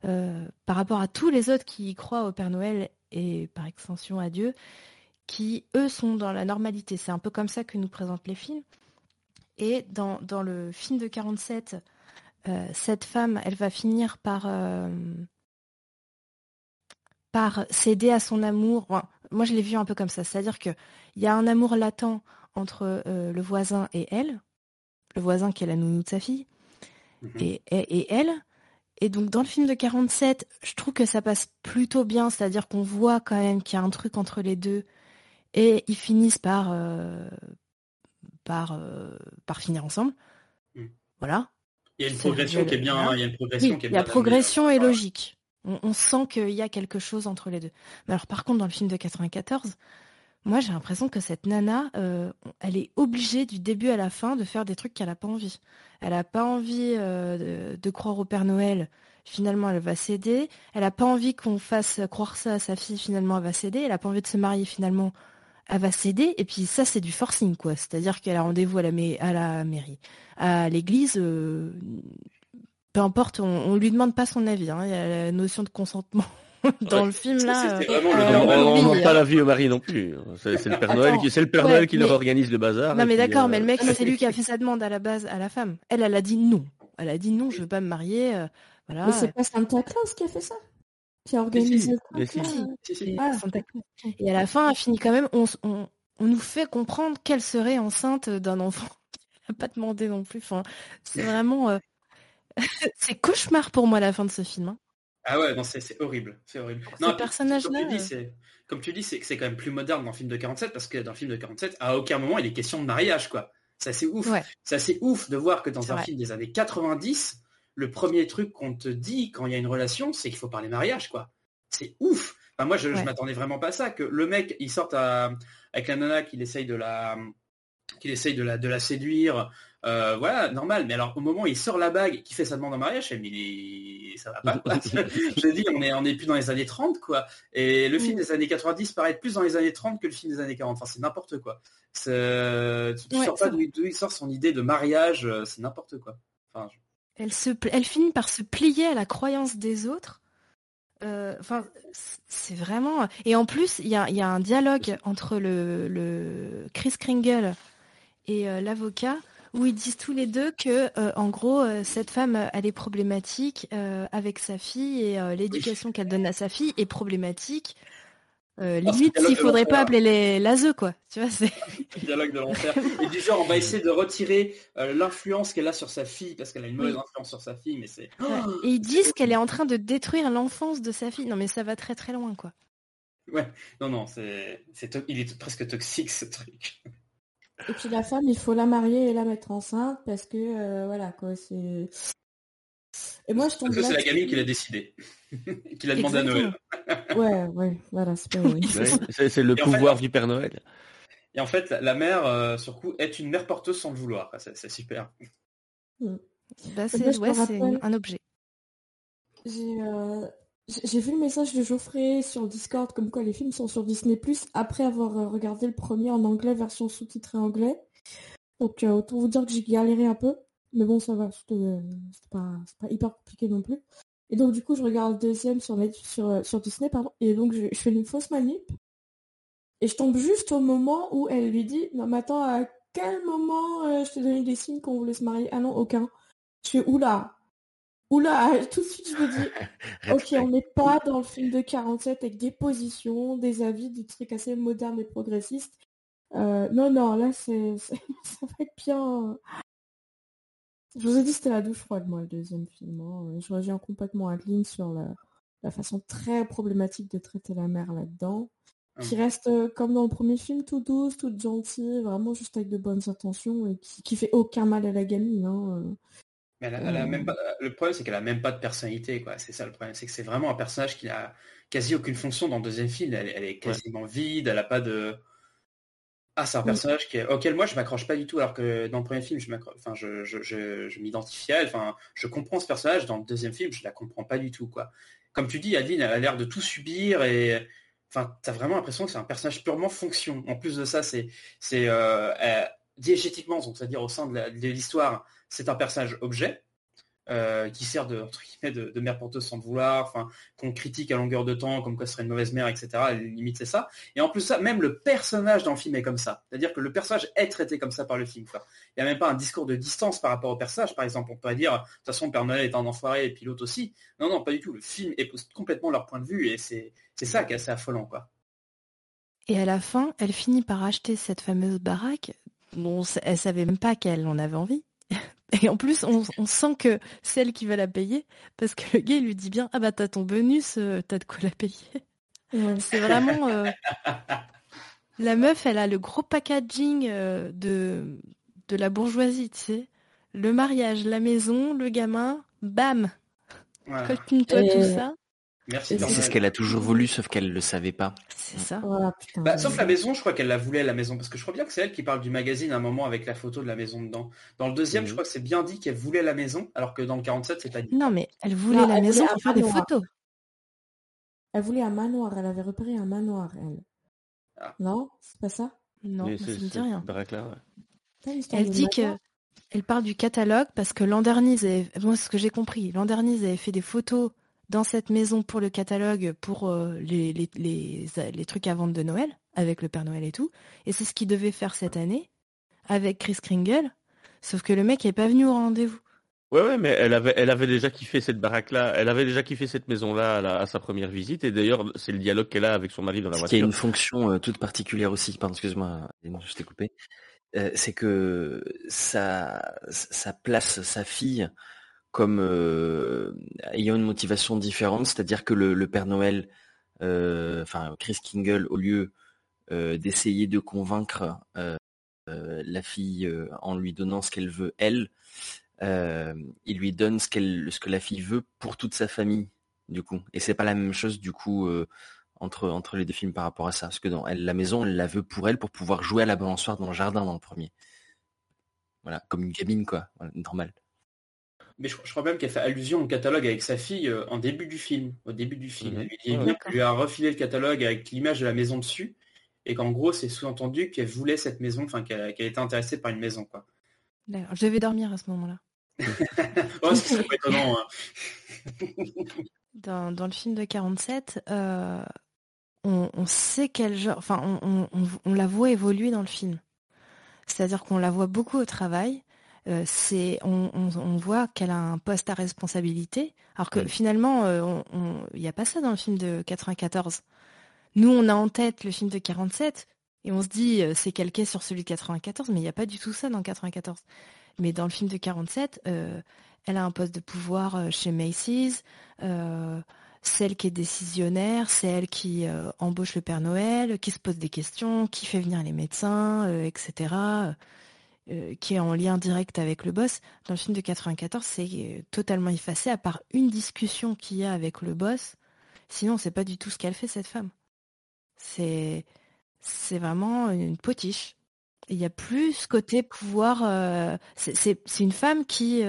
euh, par rapport à tous les autres qui croient au Père Noël et par extension à Dieu, qui eux sont dans la normalité. C'est un peu comme ça que nous présentent les films. Et dans, le film de 47, euh, cette femme, elle va finir par, euh, par céder à son amour. moi, je l'ai vu un peu comme ça. C'est-à-dire qu'il y a un amour latent entre le voisin et elle, le voisin qui est la nounou de sa fille, mhm. et, et, elle. Et donc dans le film de 47, je trouve que ça passe plutôt bien, c'est-à-dire qu'on voit quand même qu'il y a un truc entre les deux, et ils finissent par euh, par euh, par finir ensemble. Hmm. Voilà. Il y a une progression qui est bien. Il y a une progression qui est bien. La progression est logique. On, on sent qu'il y a quelque chose entre les deux. Mais alors par contre dans le film de 94, moi, j'ai l'impression que cette nana, euh, elle est obligée du début à la fin de faire des trucs qu'elle n'a pas envie. Elle n'a pas envie euh, de, croire au Père Noël. Finalement, elle va céder. Elle n'a pas envie qu'on fasse croire ça à sa fille. Finalement, elle va céder. Elle n'a pas envie de se marier. Finalement, elle va céder. Et puis ça, c'est du forcing, quoi. C'est-à-dire qu'elle a rendez-vous à la, mairie, à l'église. Euh, peu importe, on, ne lui demande pas son avis. Hein. Il y a la notion de consentement dans le film là. Euh, on demande pas la vie au mari non plus. C'est le Père Noël qui, c'est le Père Noël qui leur organise le bazar. Non mais d'accord, mais le mec, c'est lui qui a fait sa demande à la base à la femme. Elle, elle a dit non. Elle a dit non, je veux pas me marier. Euh, voilà. Mais c'est pas Santa Claus qui a fait ça? Qui a organisé Et à la fin, elle finit quand même. On, on, on nous fait comprendre qu'elle serait enceinte d'un enfant. Elle n'a pas demandé non plus. Enfin, c'est vraiment. Euh, c'est cauchemar pour moi la fin de ce film. Hein. Ah ouais, non, c'est horrible. C'est horrible. Non, personnage-là. Comme tu dis, c'est c'est quand même plus moderne dans le film de 47 parce que dans le film de 47, à aucun moment il est question de mariage, quoi. C'est assez ouf. C'est assez ouf de voir que dans un film des années 90, le premier truc qu'on te dit quand il y a une relation, c'est qu'il faut parler mariage, quoi. C'est ouf. Enfin, moi, je, m'attendais vraiment pas à ça. Que le mec, il sorte avec la nana qu'il essaye de la, qu'il essaye de la, de la séduire, euh, voilà, normal. Mais alors, au moment où il sort la bague, qui fait sa demande en mariage, mais il... ça va pas. je dis, on est, on est plus dans les années 30, quoi. Et le film des années 90 paraît plus dans les années 30 que le film des années 40. Enfin, c'est n'importe quoi. Tu, sors pas d'où il sort son idée de mariage, euh, c'est n'importe quoi. Enfin, elle, se, elle finit par se plier à la croyance des autres. Euh, enfin, c'est vraiment. Et en plus, il y a, y a, un dialogue entre le, le Chris Kringle et l'avocat où ils disent tous les deux que, euh, en gros, euh, cette femme, elle est problématique euh, avec sa fille et l'éducation qu'elle donne à sa fille est problématique. limite, s'il faudrait pas appeler les l'ASE, quoi. Tu vois, c'est. dialogue de l'enfer. Et du genre, on va essayer de retirer l'influence qu'elle a sur sa fille parce qu'elle a une mauvaise influence sur sa fille, mais c'est. Et ils disent qu'elle est en train de détruire l'enfance de sa fille. Non, mais ça va très très loin, quoi. Ouais, non, non, c'est, il est presque toxique ce truc. Et puis la femme, il faut la marier et la mettre enceinte parce que euh, voilà quoi, c'est. Et moi je tombe. c'est la gamine qui l'a décidé, qui l'a demandé à Noël. ouais, ouais, voilà, c'est C'est le pouvoir du Père Noël. Et en fait, la mère, euh, sur coup, est une mère porteuse sans le vouloir. C'est super. Mm. Bah, c'est ouais, un objet. J'ai euh, j'ai vu le message de Geoffrey sur Discord comme quoi les films sont sur Disney Plus après avoir euh, regardé le premier en anglais, version sous-titrée anglais. Donc euh, autant vous dire que j'ai galéré un peu. Mais bon ça va, euh, c'est pas, pas, hyper compliqué non plus. Et donc du coup je regarde le deuxième sur, sur, sur Disney, pardon, et donc je, fais une fausse manip. Et je tombe juste au moment où elle lui dit Non mais attends, à quel moment je t'ai donné des signes qu'on voulait se marier Ah non, aucun. Je fais oula, Oula, tout de suite je me dis, ok, on n'est pas dans le film de 47 avec des positions, des avis, des trucs assez modernes et progressistes. non, non, là, c'est, ça va être bien. Je vous ai dit, c'était la douche froide, moi, le deuxième film. Hein. Je reviens complètement à Adeline sur la, façon très problématique de traiter la mère là-dedans. Qui ah. reste, comme dans le premier film, tout douce, toute gentille, vraiment juste avec de bonnes intentions et qui, fait aucun mal à la gamine. Hein. Mais elle a, même pas, le problème, c'est qu'elle a même pas de personnalité, quoi. C'est ça le problème, c'est que c'est vraiment un personnage qui n'a quasi aucune fonction dans le deuxième film. Elle, est quasiment vide, elle a pas de. Ah, c'est un personnage qui est... auquel moi je m'accroche pas du tout, alors que dans le premier film, je enfin, je, je, je, m'identifie à elle, enfin, je comprends ce personnage. Dans le deuxième film, je la comprends pas du tout, quoi. Comme tu dis, Adeline, elle a l'air de tout subir et enfin, as vraiment l'impression que c'est un personnage purement fonction. En plus de ça, c'est, c'est euh, diégétiquement, donc c'est-à-dire au sein de l'histoire, c'est un personnage objet. Euh, qui sert de, de, mère porteuse sans vouloir, qu'on critique à longueur de temps, comme quoi ce serait une mauvaise mère, etc. Limite, c'est ça. Et en plus, ça, même le personnage dans le film est comme ça. C'est-à-dire que le personnage est traité comme ça par le film. Il n'y a même pas un discours de distance par rapport au personnage, par exemple. On pourrait dire, de toute façon, Père Noël est un enfoiré et puis l'autre aussi. Non, non, pas du tout. Le film épouse complètement leur point de vue et c'est ça qui est assez affolant, quoi. Et à la fin, elle finit par acheter cette fameuse baraque dont elle savait même pas qu'elle en avait envie. Et en plus, on, sent que c'est elle qui va la payer parce que le gars il lui dit bien ah bah t'as ton bonus, euh, t'as de quoi la payer. C'est vraiment euh, la meuf, elle a le gros packaging euh, de de la bourgeoisie, tu sais, le mariage, la maison, le gamin, bam, ouais. toi tout ça. C'est ce qu'elle a toujours voulu, sauf qu'elle le savait pas. C'est ça. bah, sauf la maison, je crois qu'elle la voulait la maison, parce que je crois bien que c'est elle qui parle du magazine à un moment avec la photo de la maison dedans. Dans le deuxième, je crois que c'est bien dit qu'elle voulait la maison, alors que dans le 47, c'est pas dit. Non, mais elle voulait la maison pour faire des photos. Elle voulait un manoir, elle avait repéré un manoir, elle. Ah. Non, c'est pas ça? Non, ça me dit rien. Ouais. Elle dit que elle parle du catalogue parce que Landernise, moi ce que j'ai compris, Landernise avait fait des photos dans cette maison pour le catalogue, pour euh, les, les, les, trucs à vendre de Noël, avec le Père Noël et tout. Et c'est ce qu'il devait faire cette année, avec Chris Kringle, sauf que le mec n'est pas venu au rendez-vous. Ouais, ouais, mais elle avait, elle avait déjà kiffé cette baraque-là, elle avait déjà kiffé cette maison-là à, sa première visite, et d'ailleurs, c'est le dialogue qu'elle a avec son mari dans la voiture. Qui a une fonction euh, toute particulière aussi, pardon, excuse-moi, je t'ai coupé, euh, c'est que ça, ça place sa fille comme euh, ayant une motivation différente, c'est-à-dire que le, Père Noël, euh, enfin Chris Kingle, au lieu euh, d'essayer de convaincre la fille en lui donnant ce qu'elle veut elle, il lui donne ce qu'elle, ce que la fille veut pour toute sa famille, du coup. Et c'est pas la même chose du coup entre entre les deux films par rapport à ça, parce que dans elle, la maison, elle la veut pour elle pour pouvoir jouer à la balançoire dans le jardin dans le premier. Voilà, comme une cabine quoi, normal. Mais je, crois même qu'elle fait allusion au catalogue avec sa fille euh, en début du film. Au début du film. Mhm. Elle lui, a refilé le catalogue avec l'image de la maison dessus. Et qu'en gros, c'est sous-entendu qu'elle voulait cette maison, enfin qu'elle était intéressée par une maison. quoi. D'accord. Je devais dormir à ce moment-là. oh, c'est pas étonnant. Hein. Dans, le film de 47, euh, on, sait quel genre. Enfin, on, on la voit évoluer dans le film. C'est-à-dire qu'on la voit beaucoup au travail. Euh, c'est on, voit qu'elle a un poste à responsabilité, alors que finalement, euh, il n'y a pas ça dans le film de 94. Nous, on a en tête le film de 47 et on se dit euh, c'est calqué sur celui de 94, mais il n'y a pas du tout ça dans 94. Mais dans le film de 47, elle a un poste de pouvoir chez Macy's. celle qui est décisionnaire, c'est elle qui embauche le Père Noël, qui se pose des questions, qui fait venir les médecins, etc. Euh, qui est en lien direct avec le boss. Dans le film de 94, c'est euh, totalement effacé, à part une discussion qu'il y a avec le boss. Sinon, c'est pas du tout ce qu'elle fait, cette femme. C'est, c'est vraiment une potiche. Il y a plus ce côté pouvoir. Euh, c'est, une femme qui,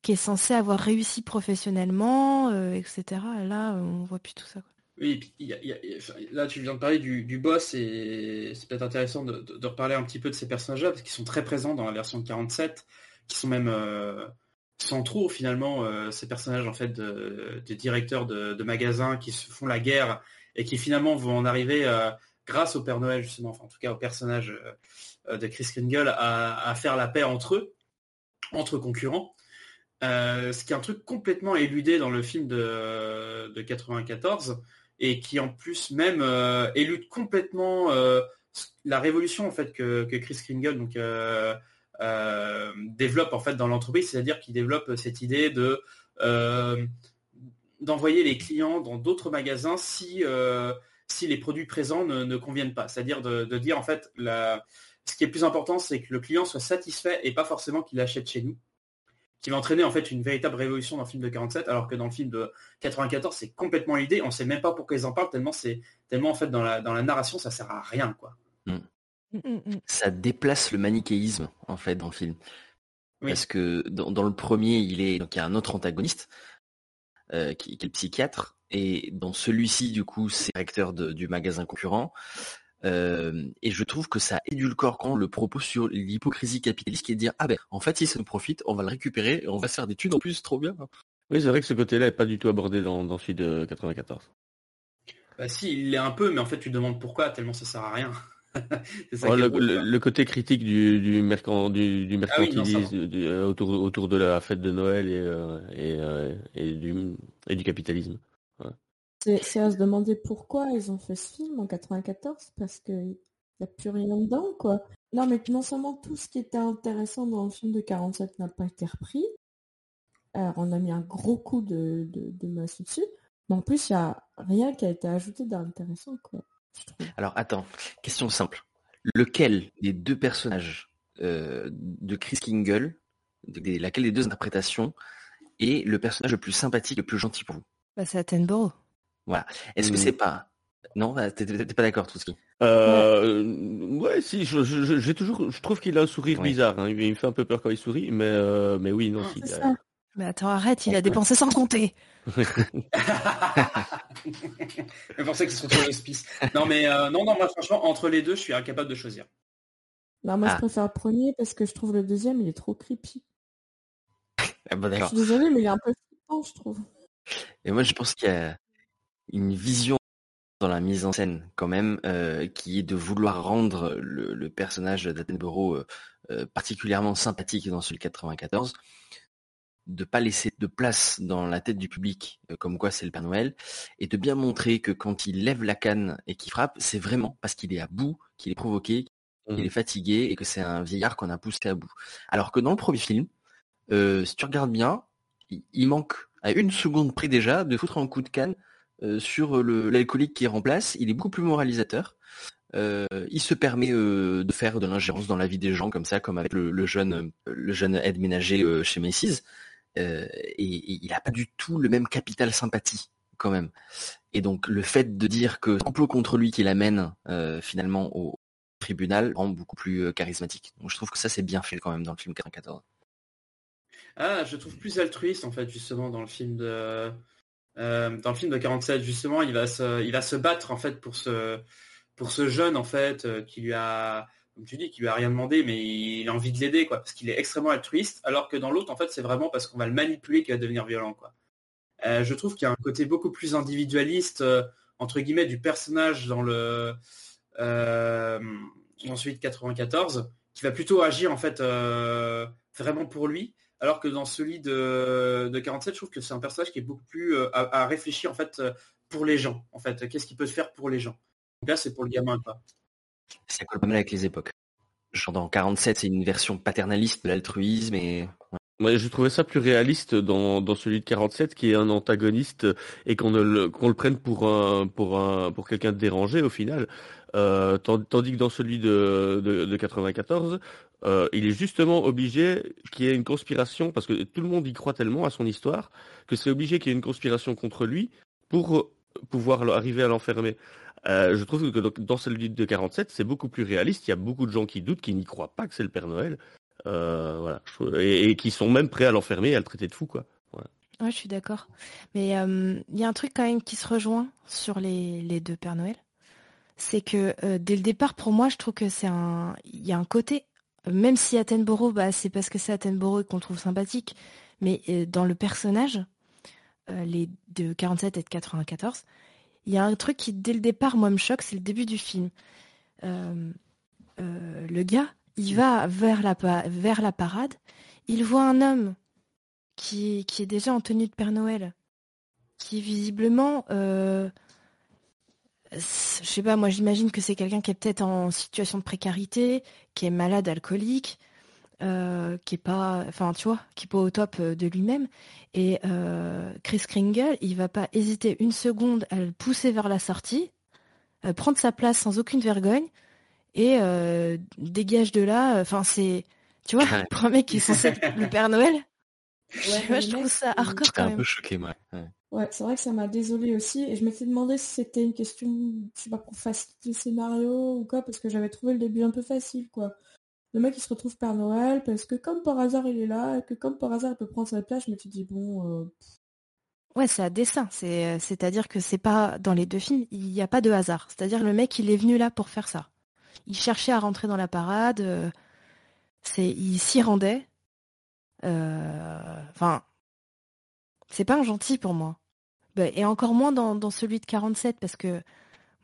qui est censée avoir réussi professionnellement, etc. Là, on voit plus tout ça. Oui, là tu viens de parler du, boss et c'est peut-être intéressant de, reparler un petit peu de ces personnages-là parce qu'ils sont très présents dans la version de 47, qui sont même euh, centraux finalement, euh, ces personnages en fait de, directeurs de, magasins qui se font la guerre et qui finalement vont en arriver euh, grâce au Père Noël justement, enfin en tout cas au personnage de Chris Kringle à, faire la paix entre eux, entre concurrents. ce qui est un truc complètement éludé dans le film de, de 94 et qui en plus même élude complètement la révolution en fait que, Chris Kringle donc développe en fait dans l'entreprise, c'est-à-dire qu'il développe cette idée de d'envoyer les clients dans d'autres magasins si si les produits présents ne, conviennent pas. C'est-à-dire de, dire en fait ce qui est plus important, c'est que le client soit satisfait et pas forcément qu'il achète chez nous qui va entraîner en fait une véritable révolution dans le film de 47, alors que dans le film de 94, c'est complètement l'idée. On sait même pas pourquoi ils en parlent, tellement c'est tellement en fait dans la, dans la narration, ça sert à rien, quoi. Mm. Mm, mm, ça déplace le manichéisme en fait dans le film. Parce que dans, le premier, il est donc il y a un autre antagoniste euh, qui, est le psychiatre, et dans celui-ci, du coup, c'est le directeur du magasin concurrent. Euh, et je trouve que ça édulcore quand le propos sur l'hypocrisie capitaliste qui est de dire ah ben en fait si ça nous profite, on va le récupérer et on va se faire des thunes en plus, trop bien. Oui, c'est vrai que ce côté-là est pas du tout abordé dans, dans celui de 94. Bah si, il l'est un peu, mais en fait tu demandes pourquoi, tellement ça sert à rien. Oh, le, côté critique du, du, du, mercantilisme euh, autour, autour de la fête de Noël et, euh, et, et, du, et du capitalisme. C'est à se demander pourquoi ils ont fait ce film en 94, parce qu'il n'y a plus rien dedans, quoi. Non, mais non seulement tout ce qui était intéressant dans le film de 47 n'a pas été repris, alors on a mis un gros coup de, de, masse dessus, mais en plus, il n'y a rien qui a été ajouté d'intéressant, quoi. Alors, attends, question simple. Lequel des deux personnages euh, de Chris Kingle, laquelle des deux interprétations, est le personnage le plus sympathique, le plus gentil pour vous? Bah, C'est Attenborough. Voilà. Est-ce que c'est pas non, bah, t'es pas d'accord, Trotsky euh, Ouais, si. j'ai toujours, je trouve qu'il a un sourire bizarre. Hein. Il me fait un peu peur quand il sourit, mais euh, mais oui, non, si. Mais attends, arrête, il a dépensé sans compter. c'est pour ça qu'il se retrouve l'hospice. Non, mais euh, non, non, moi franchement, entre les deux, je suis incapable de choisir. Non, moi je ah. préfère le premier parce que je trouve le deuxième, il est trop creepy. Ah, bah, je suis désolée, mais il est un peu flippant, je trouve. Et moi, je pense qu'il y a une vision dans la mise en scène quand même, euh, qui est de vouloir rendre le, personnage d'Attenborough euh, euh, particulièrement sympathique dans celui 94, de pas laisser de place dans la tête du public comme quoi c'est le Père Noël, et de bien montrer que quand il lève la canne et qu'il frappe, c'est vraiment parce qu'il est à bout, qu'il est provoqué, qu'il mmh. est fatigué et que c'est un vieillard qu'on a poussé à bout. Alors que dans le premier film, si tu regardes bien, il, manque à une seconde près déjà de foutre un coup de canne euh, sur l'alcoolique qui remplace, il est beaucoup plus moralisateur. Euh, il se permet euh, de faire de l'ingérence dans la vie des gens comme ça, comme avec le, jeune le jeune aide ménager chez Macy's. et, il n'a pas du tout le même capital sympathie quand même. Et donc le fait de dire que c'est complot contre lui qui l'amène finalement au tribunal rend beaucoup plus charismatique. Donc je trouve que ça c'est bien fait quand même dans le film 94. Ah, je trouve plus altruiste en fait justement dans le film de euh, dans le film de 47, justement, il va se, battre en fait pour ce, jeune en fait euh, qui lui a, comme tu dis, qui lui a rien demandé, mais il a envie de l'aider quoi, parce qu'il est extrêmement altruiste, alors que dans l'autre en fait c'est vraiment parce qu'on va le manipuler qu'il va devenir violent quoi. Euh, je trouve qu'il y a un côté beaucoup plus individualiste entre guillemets du personnage dans le de 94, qui va plutôt agir en fait vraiment pour lui alors que dans celui de, de 47, je trouve que c'est un personnage qui est beaucoup plus euh, à, réfléchir en fait euh, pour les gens. En fait, qu'est-ce qu'il peut se faire pour les gens? Donc là, c'est pour le gamin pas. Ça colle pas mal avec les époques. Genre dans 47, c'est une version paternaliste de l'altruisme et je trouvais ça plus réaliste dans, dans celui de 47 qui est un antagoniste et qu'on le, qu'on le prenne pour un, pour un, pour quelqu'un de dérangé au final. Euh, tandis que dans celui de, de, 94, euh, il est justement obligé qu'il y ait une conspiration parce que tout le monde y croit tellement à son histoire que c'est obligé qu'il y ait une conspiration contre lui pour pouvoir arriver à l'enfermer. Euh, je trouve que dans celui de 47, c'est beaucoup plus réaliste. Il y a beaucoup de gens qui doutent, qui n'y croient pas que c'est le Père Noël. Euh, voilà, et, qui sont même prêts à l'enfermer et à le traiter de fou, quoi. Ouais, je suis d'accord. Mais euh, il y a un truc quand même qui se rejoint sur les, deux Père Noël. C'est que euh, dès le départ, pour moi, je trouve que c'est un. Il y a un côté, même si Attenborough, bah, c'est parce que c'est Attenborough qu'on trouve sympathique, mais dans le personnage, les de 47 et de 94, il y a un truc qui, dès le départ, moi, me choque, c'est le début du film. le gars, il va vers la, parade, il voit un homme qui, est déjà en tenue de Père Noël, qui visiblement, euh, je sais pas, moi j'imagine que c'est quelqu'un qui est peut-être en situation de précarité, qui est malade, alcoolique, euh, qui est pas, enfin tu vois, qui est pas au top euh, de lui-même. Et euh, Chris Kringle, il va pas hésiter une seconde à le pousser vers la sortie, prendre sa place sans aucune vergogne et dégage de là. Enfin c'est, tu vois, pour un mec qui est censé être le Père Noël. Ouais, je trouve ça hardcore quand même. un peu choqué, moi. Ouais, c'est vrai que ça m'a désolé aussi. Et je m'étais demandé si c'était une question, je sais pas, pour faciliter le scénario ou quoi, parce que j'avais trouvé le début un peu facile, quoi. Le mec, il se retrouve Père Noël, parce que comme par hasard, il est là, et que comme par hasard, il peut prendre sa place, je me suis dit, bon... Euh, ouais, c'est à dessein. C'est, c'est-à-dire que c'est pas dans les deux films, il n'y a pas de hasard. C'est-à-dire le mec, il est venu là pour faire ça. Il cherchait à rentrer dans la parade. Euh, c'est, il s'y rendait. Euh, enfin, c'est pas un gentil pour moi. Bah, et encore moins dans, celui de 47 parce que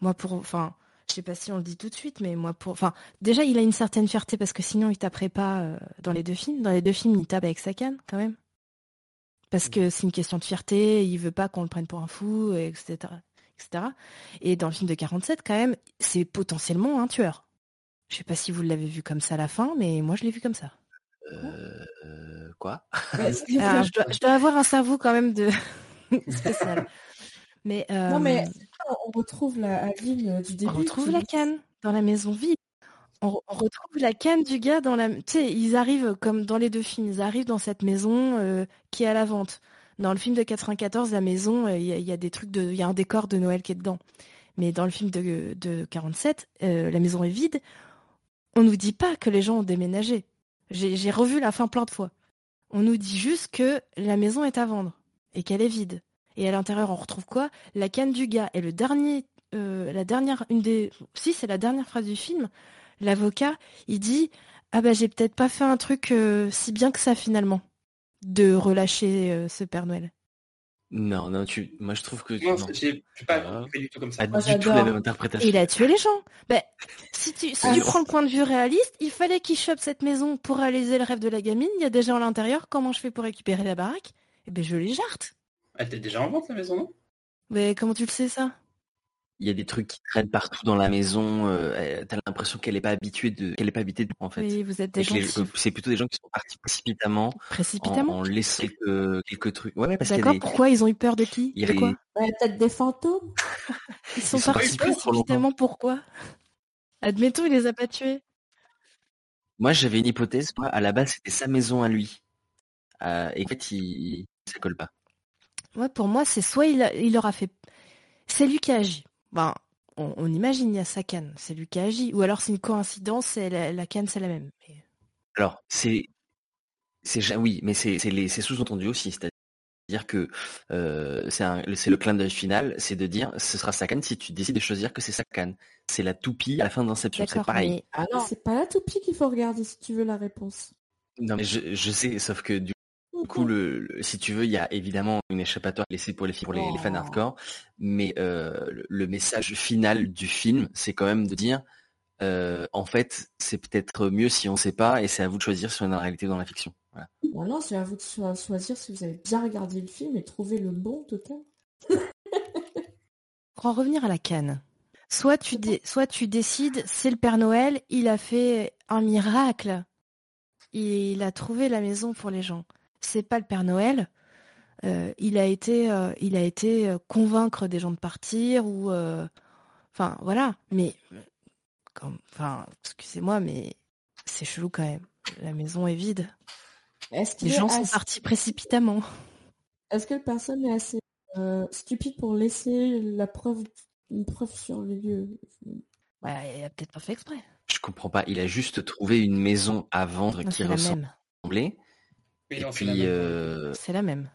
moi pour enfin je sais pas si on le dit tout de suite mais moi pour enfin déjà il a une certaine fierté parce que sinon il taperait pas euh, dans les deux films. Dans les deux films il tape avec sa canne quand même. Parce que c'est une question de fierté il veut pas qu'on le prenne pour un fou etc etc et dans le film de 47 quand même c'est potentiellement un tueur. Je sais pas si vous l'avez vu comme ça à la fin mais moi je l'ai vu comme ça. Euh, quoi? Je dois avoir un cerveau quand même de spécial. Mais, Non, mais euh, on retrouve la ligne du début. On retrouve la canne dans la maison vide. On, retrouve la canne du gars dans la. Tu sais, ils arrivent comme dans les deux films. Ils arrivent dans cette maison euh, qui est à la vente. Dans le film de 94, la maison, euh, il y, a des trucs de, il y a un décor de Noël qui est dedans. Mais dans le film de, de 47, la maison est vide. On nous dit pas que les gens ont déménagé. J'ai revu la fin plein de fois. On nous dit juste que la maison est à vendre et qu'elle est vide. Et à l'intérieur, on retrouve quoi? La canne du gars. Et le dernier, euh, la dernière, une des, si c'est la dernière phrase du film, l'avocat, il dit ah bah j'ai peut-être pas fait un truc euh, si bien que ça finalement, de relâcher euh, ce Père Noël. Non, non, tu, moi je trouve que non, j'ai pas fait du tout comme ça. Pas du tout la même interprétation. Il a tué les gens. Ben, si tu, si tu prends le point de vue réaliste, il fallait qu'il chope cette maison pour réaliser le rêve de la gamine. Il y a des gens à l'intérieur. Comment je fais pour récupérer la baraque? Eh ben, je les jarte. Elle était déjà en vente, la maison, non? Mais comment tu le sais, ça? Il y a des trucs qui traînent partout dans la maison. Euh, T'as l'impression qu'elle n'est pas habituée de, qu'elle est pas habitée de, en fait. Oui, vous êtes des gens. C'est plutôt des gens qui sont partis précipitamment. Précipitamment. En, laissant quelques, trucs. Ouais, parce D'accord. Pourquoi ils ont eu peur de qui? De quoi? Peut-être des fantômes. Ils sont partis précipitamment. Pourquoi? Admettons, il les a pas tués. Moi, j'avais une hypothèse. Moi, à la base, c'était sa maison à lui. Euh, et en fait, il, ça colle pas. Ouais, pour moi, c'est soit il, il aura fait. C'est lui qui a agi. Ben, on, imagine, il y a sa canne, c'est lui qui a agi. Ou alors c'est une coïncidence et la, canne, c'est la même. Alors, c'est. c'est Oui, mais c'est sous-entendu aussi. C'est-à-dire que euh, c'est le clin d'œil final, c'est de dire ce sera sa canne si tu décides de choisir que c'est sa canne. C'est la toupie à la fin d'Inception, c'est pareil. Ah non, c'est pas la toupie qu'il faut regarder si tu veux la réponse. Non, mais je, je sais, sauf que du du coup, le, si tu veux, il y a évidemment une échappatoire laissée pour les pour les, fans oh. hardcore, mais euh, le, message final du film, c'est quand même de dire, euh, en fait, c'est peut-être mieux si on ne sait pas, et c'est à vous de choisir si on est dans la réalité ou dans la fiction. Voilà. non, c'est à vous de choisir si vous avez bien regardé le film et trouvé le bon total. pour en revenir à la canne, soit tu, soit tu décides, c'est le Père Noël, il a fait un miracle, il a trouvé la maison pour les gens c'est pas le Père Noël. Euh, il a été, euh, il a été euh, convaincre des gens de partir ou, enfin voilà. Mais, enfin, excusez-moi, mais c'est chelou quand même. La maison est vide. les gens sont partis précipitamment. Est-ce que personne est assez stupide pour laisser la preuve, une preuve sur les lieux Ouais, il a peut-être pas fait exprès. Je comprends pas. Il a juste trouvé une maison à vendre qui ressemblait. Et puis, euh, c'est la même.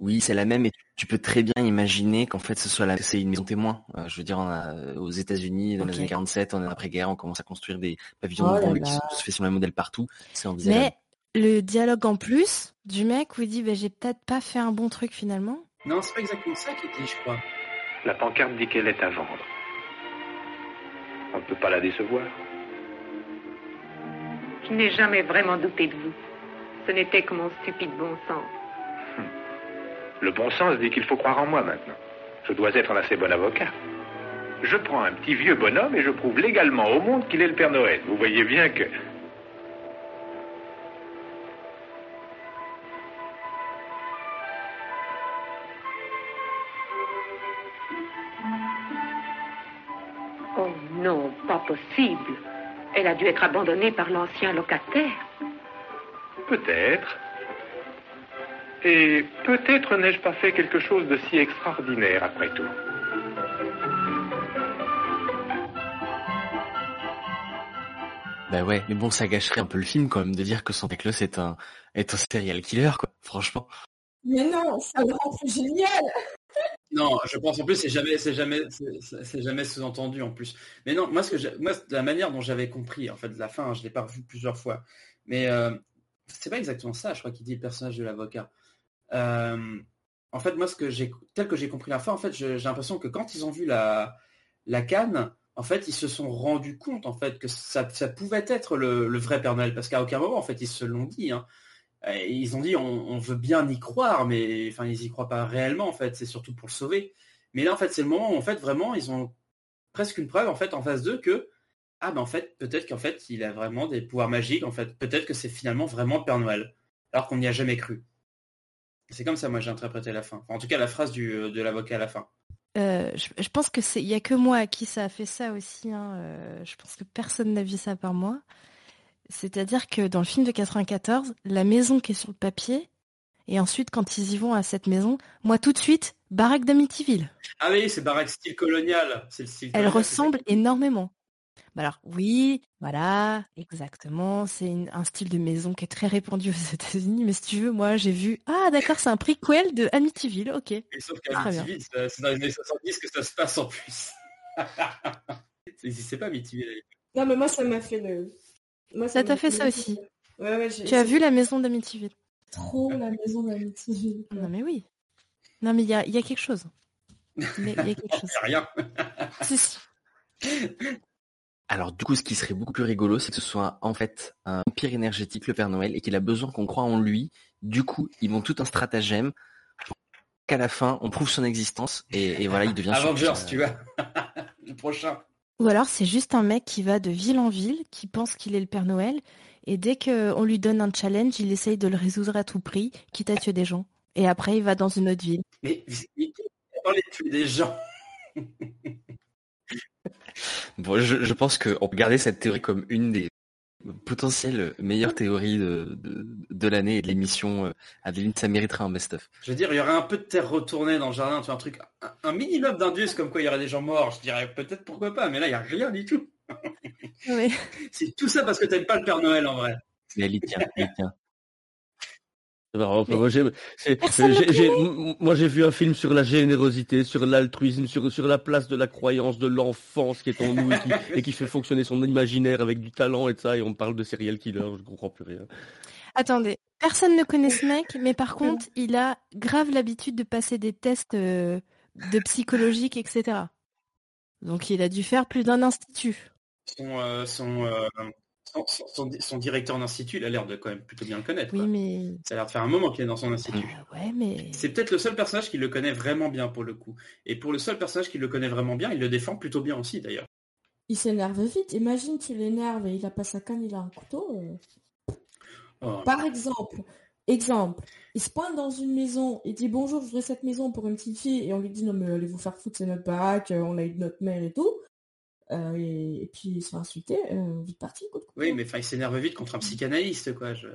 Oui, c'est la même, et tu peux très bien imaginer qu'en fait, ce soit la... c'est une maison témoin. Euh, je veux dire, aux États-Unis, dans les années 47, on est après-guerre, on commence à construire des pavillons oh de qui se fait sur le modèle partout. C'est envisageable. Mais le dialogue en plus du mec où il dit, bah, j'ai peut-être pas fait un bon truc finalement. Non, c'est pas exactement ça qu'il dit, je crois. La pancarte dit qu'elle est à vendre. On ne peut pas la décevoir. Je n'ai jamais vraiment douté de vous. Ce n'était que mon stupide bon sens. Le bon sens dit qu'il faut croire en moi maintenant. Je dois être un assez bon avocat. Je prends un petit vieux bonhomme et je prouve légalement au monde qu'il est le Père Noël. Vous voyez bien que... Oh non, pas possible. Elle a dû être abandonnée par l'ancien locataire. Peut-être. Et peut-être n'ai-je pas fait quelque chose de si extraordinaire après tout. Bah ouais, mais bon, ça gâcherait un peu le film quand même de dire que Santa Claus est un est un serial killer, quoi. Franchement. Mais non, ça le rend plus génial. Non, je pense en plus c'est jamais c'est jamais c'est jamais sous-entendu en plus. Mais non, moi ce que moi la manière dont j'avais compris en fait de la fin, je l'ai pas revu plusieurs fois. Mais euh, c'est pas exactement ça, je crois qu'il dit le personnage de l'avocat. Euh, en fait, moi ce que tel que j'ai compris la fin, en fait, j'ai l'impression que quand ils ont vu la la canne, en fait, ils se sont rendus compte en fait que ça, ça pouvait être le, le, vrai Père Noël parce qu'à aucun moment en fait ils se l'ont dit. Hein. ils ont dit on, veut bien y croire, mais enfin ils y croient pas réellement en fait. C'est surtout pour le sauver. Mais là en fait c'est le moment où en fait vraiment ils ont presque une preuve en fait en face d'eux que ah ben en fait peut-être qu'en fait il a vraiment des pouvoirs magiques en fait. Peut-être que c'est finalement vraiment Père Noël alors qu'on n'y a jamais cru. C'est comme ça moi j'ai interprété la fin. Enfin, en tout cas la phrase du, de l'avocat à la fin. Euh, je, pense que c'est, il y a que moi à qui ça a fait ça aussi. Hein. Euh, je pense que personne n'a vu ça par moi. C'est-à-dire que dans le film de 94, la maison qui est sur le papier, et ensuite quand ils y vont à cette maison, moi tout de suite, baraque d'Amityville. Ah oui, c'est baraque style colonial. C'est le style. Elle ressemble énormément. Bah alors oui, voilà, exactement. C'est un style de maison qui est très répandu aux États-Unis. Mais si tu veux, moi j'ai vu. Ah d'accord, c'est un prequel de Amityville. Ok. Et sauf qu'Amityville, c'est dans les années 70 que ça se passe en plus. c'est pas Amityville. Non mais moi ça m'a fait le. Moi, ça t'a fait ça aussi. tu as vu la maison d'Amityville? Trop la maison d'Amityville. Non mais oui. Non mais il y a, y a, quelque chose. Il y a quelque chose. rien. si, si. Alors du coup, ce qui serait beaucoup plus rigolo, c'est que ce soit en fait un pire énergétique, le Père Noël, et qu'il a besoin qu'on croit en lui. Du coup, ils vont tout un stratagème qu'à la fin, on prouve son existence et, voilà, il devient Avengers, tu vois, le prochain. Ou alors c'est juste un mec qui va de ville en ville, qui pense qu'il est le Père Noël, et dès qu'on lui donne un challenge, il essaye de le résoudre à tout prix, quitte à tuer des gens. Et après, il va dans une autre ville. Mais, il les tuer des gens Bon, je, pense qu'on peut garder cette théorie comme une des potentielles meilleures théories de, de, l'année et de l'émission. Euh, Adeline, ça mériterait un best-of. Je veux dire, il y aurait un peu de terre retournée dans le jardin, tu vois, un truc, un, minimum d'indus comme quoi il y aurait des gens morts. Je dirais peut-être pourquoi pas, mais là, il n'y a rien du tout. C'est tout ça parce que tu n'aimes pas le Père Noël en vrai. Mais elle y tient, elle y tient. Moi, j'ai vu un film sur la générosité, sur l'altruisme, sur, sur la place de la croyance de l'enfance qui est en nous et qui, fait fonctionner son imaginaire avec du talent et de ça, et on parle de serial killer, je comprends plus rien. Attendez, personne ne connaît ce mec, mais par contre, il a grave l'habitude de passer des tests euh, de psychologique, etc. Donc il a dû faire plus d'un institut. Son, euh, son, euh, son, directeur d'institut, il a l'air de quand même plutôt bien le connaître. Oui, mais... Ça a l'air de faire un moment qu'il est dans son institut. Euh, ouais, mais... C'est peut-être le seul personnage qui le connaît vraiment bien pour le coup. Et pour le seul personnage qui le connaît vraiment bien, il le défend plutôt bien aussi d'ailleurs. Il s'énerve vite. Imagine, tu l'énerves et il a pas sa canne, il a un couteau. Euh. Oh. Par exemple, exemple, il se pointe dans une maison, il dit bonjour, je voudrais cette maison pour une petite fille, et on lui dit non mais allez vous faire foutre, c'est notre baraque, on a eu notre mère et tout. Euh, et, puis il se fait insulter, euh, vite parti. Oui, mais enfin, il s'énerve vite contre un psychanalyste, quoi. Je...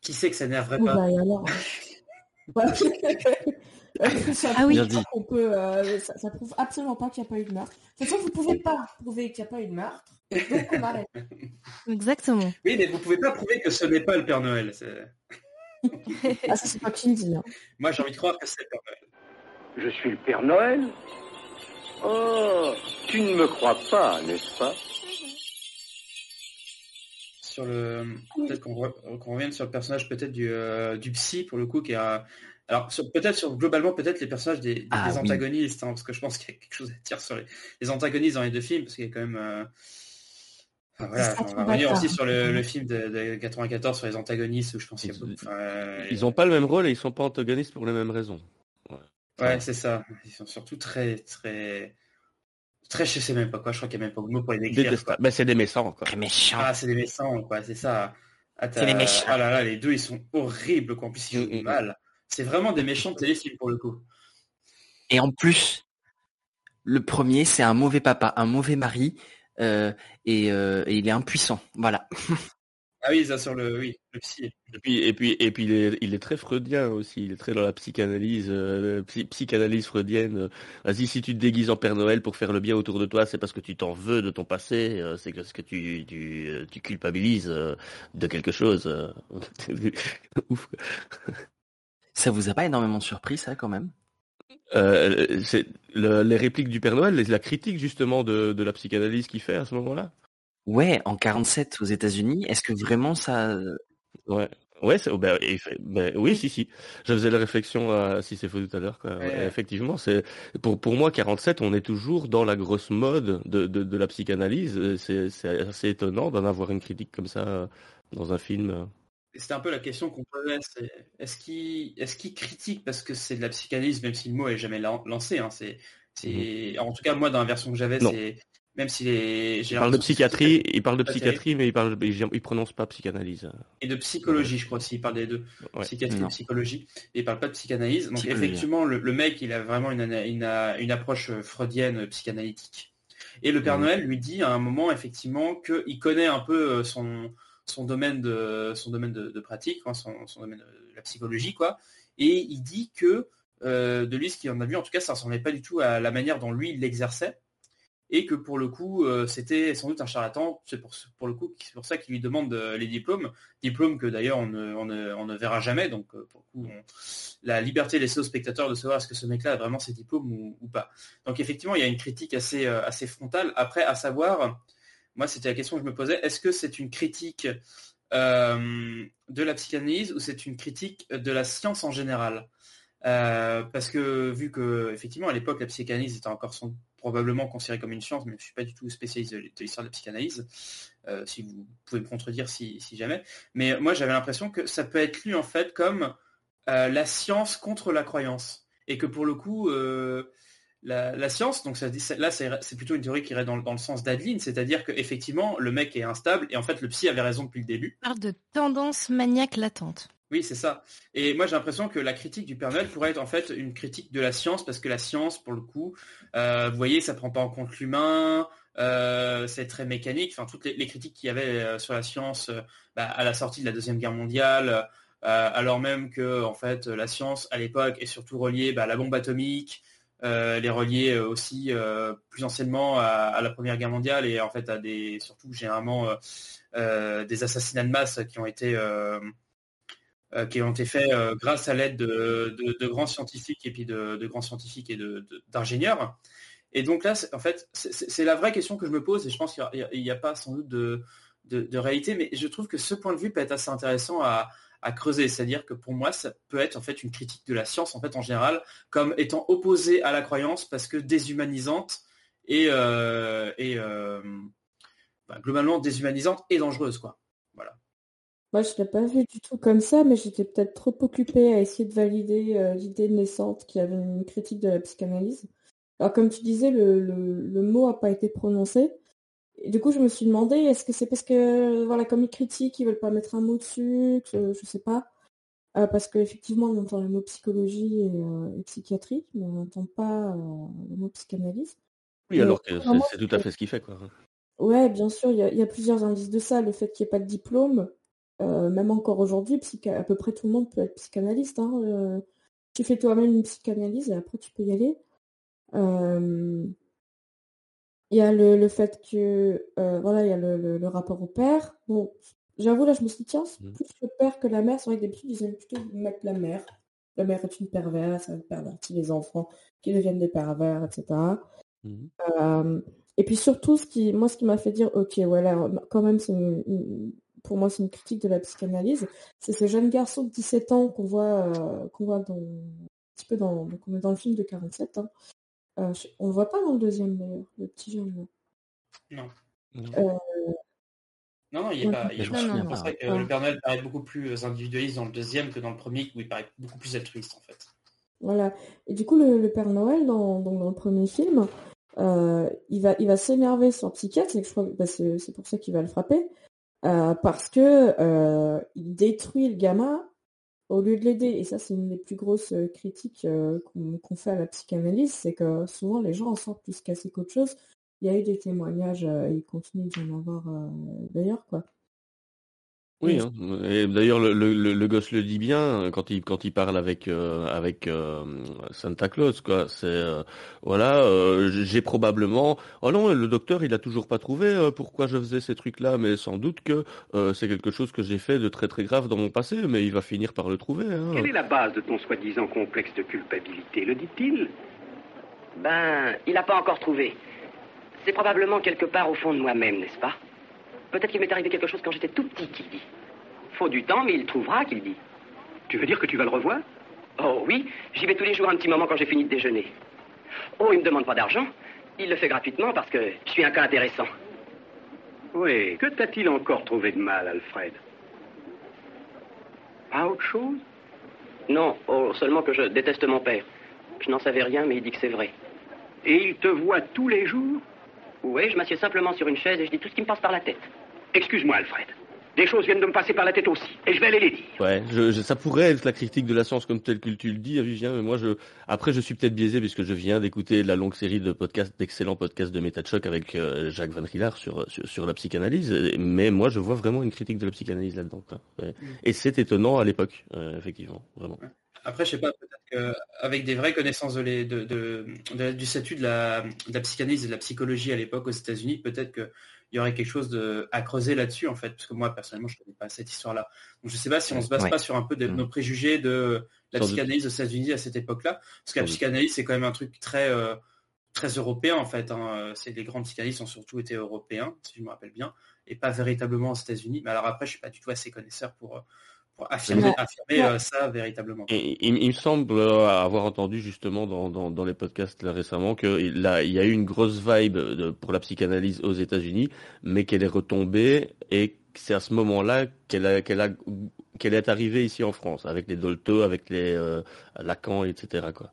Qui sait que ça n'énerverait pas? bah, alors... ça, ah oui. peut, euh, ça, prouve absolument pas qu'il n'y a pas eu de meurtre. De toute façon, vous pouvez pas prouver qu'il n'y a pas eu de meurtre. Donc Exactement. Oui, mais vous pouvez pas prouver que ce n'est pas le Père Noël. ah, ça, c'est pas qui me dit. Hein. Moi, j'ai envie de croire que c'est le Père Noël. Je suis le Père Noël Oh, tu ne me crois pas, n'est-ce pas? Sur le, peut-être qu'on revienne sur le personnage peut-être du, euh, du psy pour le coup qui a, alors peut-être sur globalement peut-être les personnages des, ah antagonistes hein, parce que je pense qu'il y a quelque chose à dire sur les, antagonistes dans les deux films parce qu'il y a quand même euh, voilà, on va revenir aussi sur le, film de, 94 sur les antagonistes où je pense qu'il y a beaucoup, ils, n'ont pas le même rôle et ils sont pas antagonistes pour les mêmes raisons. Ouais, c'est ça. Ils sont surtout très, très, très, je sais même pas quoi. Je crois qu'il n'y a même pas de mot pour les décrire. Mais c'est des méchants, quoi. Très méchants. Ah, c'est des méchants, quoi. C'est ça. Ah, c'est des méchants. Ah là là, les deux, ils sont horribles, quoi. En plus, ils font mal. C'est vraiment des méchants de téléfilm pour le coup. Et en plus, le premier, c'est un mauvais papa, un mauvais mari, euh, et, euh, et, il est impuissant. Voilà. Ah oui, ça sur le, oui, le psy. Et puis, et puis, et puis il, est, il est très freudien aussi. Il est très dans la psychanalyse, euh, psychanalyse freudienne. Vas-y, si tu te déguises en Père Noël pour faire le bien autour de toi, c'est parce que tu t'en veux de ton passé. Euh, c'est parce que tu, tu, euh, tu culpabilises euh, de quelque chose. Ouf. Ça vous a pas énormément surpris, ça, quand même? Euh, c'est le, les répliques du Père Noël, la critique justement de, de la psychanalyse qu'il fait à ce moment-là? Ouais, en 47 aux États-Unis, est-ce que vraiment ça Ouais. Ouais, ben, ben, oui, si, si. Je faisais la réflexion à si c'est faux tout à l'heure. Ouais. Effectivement, c'est pour pour moi 47, on est toujours dans la grosse mode de de, de la psychanalyse. C'est c'est assez étonnant d'en avoir une critique comme ça dans un film. C'était un peu la question qu'on posait. Est-ce qu'il est-ce qu'il critique? Parce que c'est de la psychanalyse, même si le mot est jamais lancé. Hein, c'est c'est en tout cas moi dans la version que j'avais, c'est même si les. Il parle de psychiatrie, il parle de psychiatrie, mais il parle, il, prononce pas psychanalyse. Et de psychologie, je crois aussi. Il parle des deux, psychiatrie et psychologie. Et il parle pas de psychanalyse. Donc effectivement, le, mec, il a vraiment une, une, une approche freudienne psychanalytique. Et le Père Noël lui dit à un moment effectivement qu'il connaît un peu son son domaine de son domaine de, pratique, hein, son, son, domaine de la psychologie, quoi. Et il dit que euh, de lui, ce qu'il en a vu, en tout cas, ça ne ressemblait pas du tout à la manière dont lui il l'exerçait et que pour le coup euh, c'était sans doute un charlatan. C'est pour, pour le coup c'est pour ça qu'il lui demande euh, les diplômes, diplômes que d'ailleurs on ne, on, ne, verra jamais. Donc euh, pour le coup, la liberté laissée aux spectateurs de savoir est-ce que ce mec-là a vraiment ses diplômes ou, ou, pas. Donc effectivement il y a une critique assez assez frontale. Après à savoir, moi c'était la question que je me posais, est-ce que c'est une critique de la psychanalyse ou c'est une critique de la science en général? Parce que vu que effectivement à l'époque la psychanalyse était encore son probablement considéré comme une science, mais je ne suis pas du tout spécialiste de l'histoire de la psychanalyse, euh, si vous pouvez me contredire si, jamais. Mais moi, j'avais l'impression que ça peut être lu en fait comme euh, la science contre la croyance. Et que pour le coup, euh, la, science, donc ça, là, c'est plutôt une théorie qui irait dans, dans le sens d'Adeline, c'est-à-dire qu'effectivement, le mec est instable, et en fait, le psy avait raison depuis le début. Parle de tendance maniaque latente. Oui, c'est ça. Et moi, j'ai l'impression que la critique du Père Noël pourrait être en fait une critique de la science, parce que la science, pour le coup, euh, vous voyez, ça prend pas en compte l'humain, euh, c'est très mécanique. Enfin, toutes les, critiques qu'il y avait euh, sur la science bah, à la sortie de la deuxième guerre mondiale, alors même que en fait, la science à l'époque est surtout reliée bah, à la bombe atomique, elle est reliée aussi plus anciennement à, la première guerre mondiale et en fait à des surtout généralement des assassinats de masse qui ont été qui ont été faits euh, grâce à l'aide de, grands scientifiques et puis de, grands scientifiques et d'ingénieurs. Et donc là, en fait, c'est la vraie question que je me pose et je pense qu'il n'y a, pas sans doute de, réalité, mais je trouve que ce point de vue peut être assez intéressant à, creuser. C'est-à-dire que pour moi, ça peut être en fait une critique de la science en fait en général comme étant opposée à la croyance parce que déshumanisante et, euh, bah, globalement déshumanisante et dangereuse quoi. Voilà. Moi, je l'ai pas vu du tout comme ça, mais j'étais peut-être trop occupée à essayer de valider euh, l'idée naissante qui avait une critique de la psychanalyse. Alors, comme tu disais, le, le, mot a pas été prononcé. Et du coup, je me suis demandé, est-ce que c'est parce que, voilà, comme ils critiquent, ils veulent pas mettre un mot dessus, que, je sais pas. Euh, parce qu'effectivement, on entend le mot psychologie et, euh, psychiatrie, mais on n'entend pas le mot psychanalyse. Oui, alors que c'est tout à fait ce qu'il fait, quoi. Ouais, bien sûr, il y, y, a plusieurs indices de ça. Le fait qu'il n'y ait pas de diplôme, euh, même encore aujourd'hui, à peu près tout le monde peut être psychanalyste. Hein, euh, tu fais toi-même une psychanalyse et après tu peux y aller. Euh, il y a le, fait que voilà, il y a le, rapport au père. Bon, j'avoue là, je me suis dit tiens, c'est mmh. plus le père que la mère. C'est vrai que d'habitude ils aiment plutôt mettre la mère. La mère est une perverse, elle pervertit les enfants qui deviennent des pervers, etc. Mmh. et puis surtout, ce qui, moi, ce qui m'a fait dire, ok, voilà, quand même, c'est une, pour moi c'est une critique de la psychanalyse, c'est ce jeune garçon de 17 ans qu'on voit, euh, qu'on voit dans, un petit peu dans, dans le film de 47. Hein. Euh, on le voit pas dans le deuxième d'ailleurs, le petit jeune. Non. Euh, non, non, il est pas. Il est que le Père Noël paraît beaucoup plus individualiste dans le deuxième que dans le premier, où il paraît beaucoup plus altruiste en fait. Voilà. Et du coup, le, Père Noël, dans, dans, le premier film, euh, il va, il va s'énerver sur psychiatre, je crois, bah, c'est pour ça qu'il va le frapper, euh, parce que euh, il détruit le gamin au lieu de l'aider. Et ça, c'est une des plus grosses critiques qu'on fait à la psychanalyse, c'est que souvent les gens en sortent plus cassés qu'autre chose. Il y a eu des témoignages, et il continue d'y en avoir d'ailleurs, quoi. Oui, hein. et d'ailleurs le, le, gosse le dit bien quand il quand il parle avec euh, avec euh, Santa Claus quoi. C'est euh, voilà, j'ai probablement. Oh non, le docteur il a toujours pas trouvé pourquoi je faisais ces trucs là, mais sans doute que c'est quelque chose que j'ai fait de très très grave dans mon passé, mais il va finir par le trouver. Hein. Quelle est la base de ton soi-disant complexe de culpabilité Le dit-il? Ben, il n'a pas encore trouvé. C'est probablement quelque part au fond de moi-même, n'est-ce pas? Peut-être qu'il m'est arrivé quelque chose quand j'étais tout petit, qu'il dit. Faut du temps, mais il trouvera, qu'il dit. Tu veux dire que tu vas le revoir? Oh oui, j'y vais tous les jours un petit moment quand j'ai fini de déjeuner. Oh, il me demande pas d'argent. Il le fait gratuitement parce que je suis un cas intéressant. Oui, que t'a-t-il encore trouvé de mal, Alfred? Pas autre chose? Non, oh, seulement que je déteste mon père. Je n'en savais rien, mais il dit que c'est vrai. Et il te voit tous les jours? Oui, je m'assieds simplement sur une chaise et je dis tout ce qui me passe par la tête. Excuse-moi, Alfred. Des choses viennent de me passer par la tête aussi, et je vais aller les dire. Ouais, je, ça pourrait être la critique de la science comme telle que tu le dis, Vivien, mais moi, je, après, je suis peut-être biaisé puisque je viens d'écouter la longue série de podcasts, d'excellents podcasts de MetaChoc avec euh, Jacques Van Rillard sur, sur, la psychanalyse, mais moi, je vois vraiment une critique de la psychanalyse là-dedans. Mm. Et c'est étonnant à l'époque, euh, effectivement, vraiment. Après, je sais pas, peut-être qu'avec des vraies connaissances de, de, de, du statut de la, de la psychanalyse et de la psychologie à l'époque aux États-Unis, peut-être que il y aurait quelque chose de, à creuser là-dessus, en fait, parce que moi, personnellement, je ne connais pas cette histoire-là. Donc, je ne sais pas si on ne se base pas sur un peu de, mm. nos préjugés de la psychanalyse aux États-Unis à cette époque-là, parce que la psychanalyse, c'est quand même un truc très, euh, très européen, en fait. Hein. C'est, les grands psychanalystes ont surtout été européens, si je me rappelle bien, et pas véritablement aux États-Unis. Mais alors après, je ne suis pas du tout assez connaisseur pour, euh, pour affirmer, euh, ça véritablement. Et, il, me semble euh, avoir entendu justement dans, dans, les podcasts là, récemment qu'il il y a eu une grosse vibe pour la psychanalyse aux États-Unis, mais qu'elle est retombée et c'est à ce moment-là qu'elle qu'elle qu'elle est arrivée ici en France avec les Dolto, avec les euh, Lacan, etc. Quoi.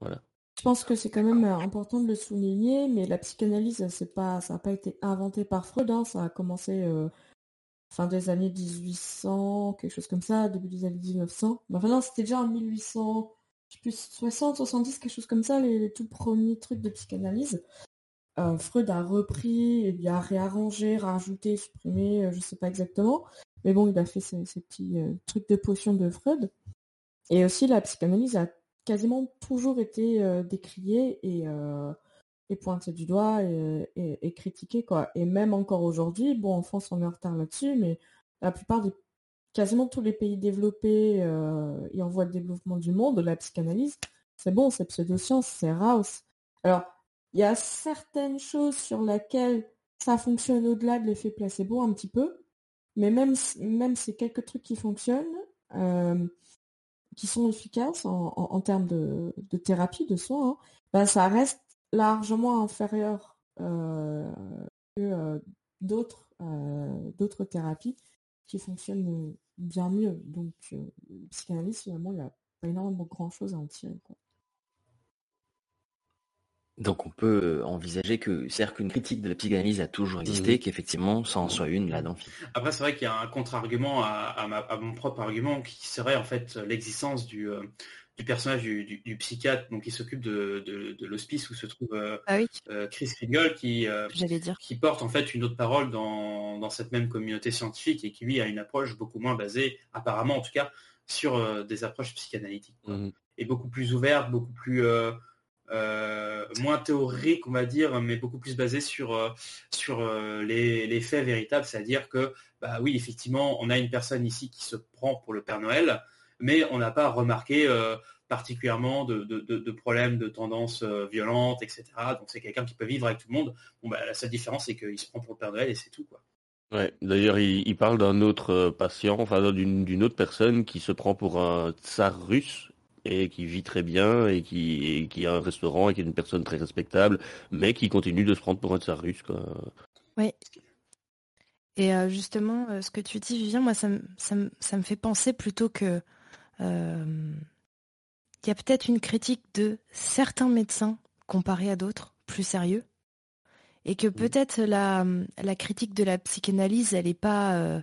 Voilà. Je pense que c'est quand même important de le souligner, mais la psychanalyse, c'est pas, ça n'a pas été inventé par Freud, hein. ça a commencé fin des années 1800, quelque chose comme ça, début des années 1900. Enfin non, c'était déjà en 1800, je sais plus, 60, 70, quelque chose comme ça, les, tout premiers trucs de psychanalyse. Euh, Freud a repris, il a réarrangé, rajouté, supprimé, euh, je sais pas exactement. Mais bon, il a fait ces, petits euh, trucs de potion de Freud. Et aussi, la psychanalyse a quasiment toujours été décriée et et pointé du doigt et, critiqué quoi. Et même encore aujourd'hui, bon en France on est en retard là-dessus, mais la plupart des quasiment tous les pays développés euh, et en voie de développement du monde, la psychanalyse, c'est bon, c'est pseudoscience, c'est Raus. Alors, il y a certaines choses sur lesquelles ça fonctionne au-delà de l'effet placebo un petit peu, mais même, même ces quelques trucs qui fonctionnent, euh, qui sont efficaces en, termes de, thérapie, de soins, hein, ben ça reste largement inférieur euh, que euh, d'autres euh, d'autres thérapies qui fonctionnent bien mieux. Donc, psychanalyse, finalement, il n'y a pas énormément grand chose à en tirer. Donc on peut envisager que, c'est-à-dire qu'une critique de la psychanalyse a toujours existé, mmh. qu'effectivement, ça en soit une là dans Après, c'est vrai qu'il y a un contre-argument à, mon propre argument qui serait en fait l'existence du, du personnage du, psychiatre donc qui s'occupe de, l'hospice où se trouve euh, ah euh, Chris Kringle qui, euh, qui porte en fait une autre parole dans, cette même communauté scientifique et qui lui a une approche beaucoup moins basée, apparemment en tout cas, sur des approches psychanalytiques. Mmh. Et beaucoup plus ouverte, beaucoup plus moins théorique, on va dire, mais beaucoup plus basée sur, sur les, faits véritables, c'est-à-dire que bah oui, effectivement, on a une personne ici qui se prend pour le Père Noël, mais on n'a pas remarqué euh, particulièrement de, problèmes de tendances euh, violentes, etc. Donc c'est quelqu'un qui peut vivre avec tout le monde. Bon, bah, la seule différence, c'est qu'il se prend pour le Père Noël et c'est tout. Quoi. Ouais, d'ailleurs, il, parle d'un autre euh, patient, enfin d'une autre personne qui se prend pour un tsar russe et qui vit très bien et qui, qui a un restaurant et qui est une personne très respectable, mais qui continue de se prendre pour un tsar russe. Quoi. Oui. Et justement, ce que tu dis, Vivien, moi, ça, ça, ça me fait penser plutôt que euh, il y a peut-être une critique de certains médecins comparés à d'autres plus sérieux et que peut-être la, la critique de la psychanalyse, elle n'est pas euh,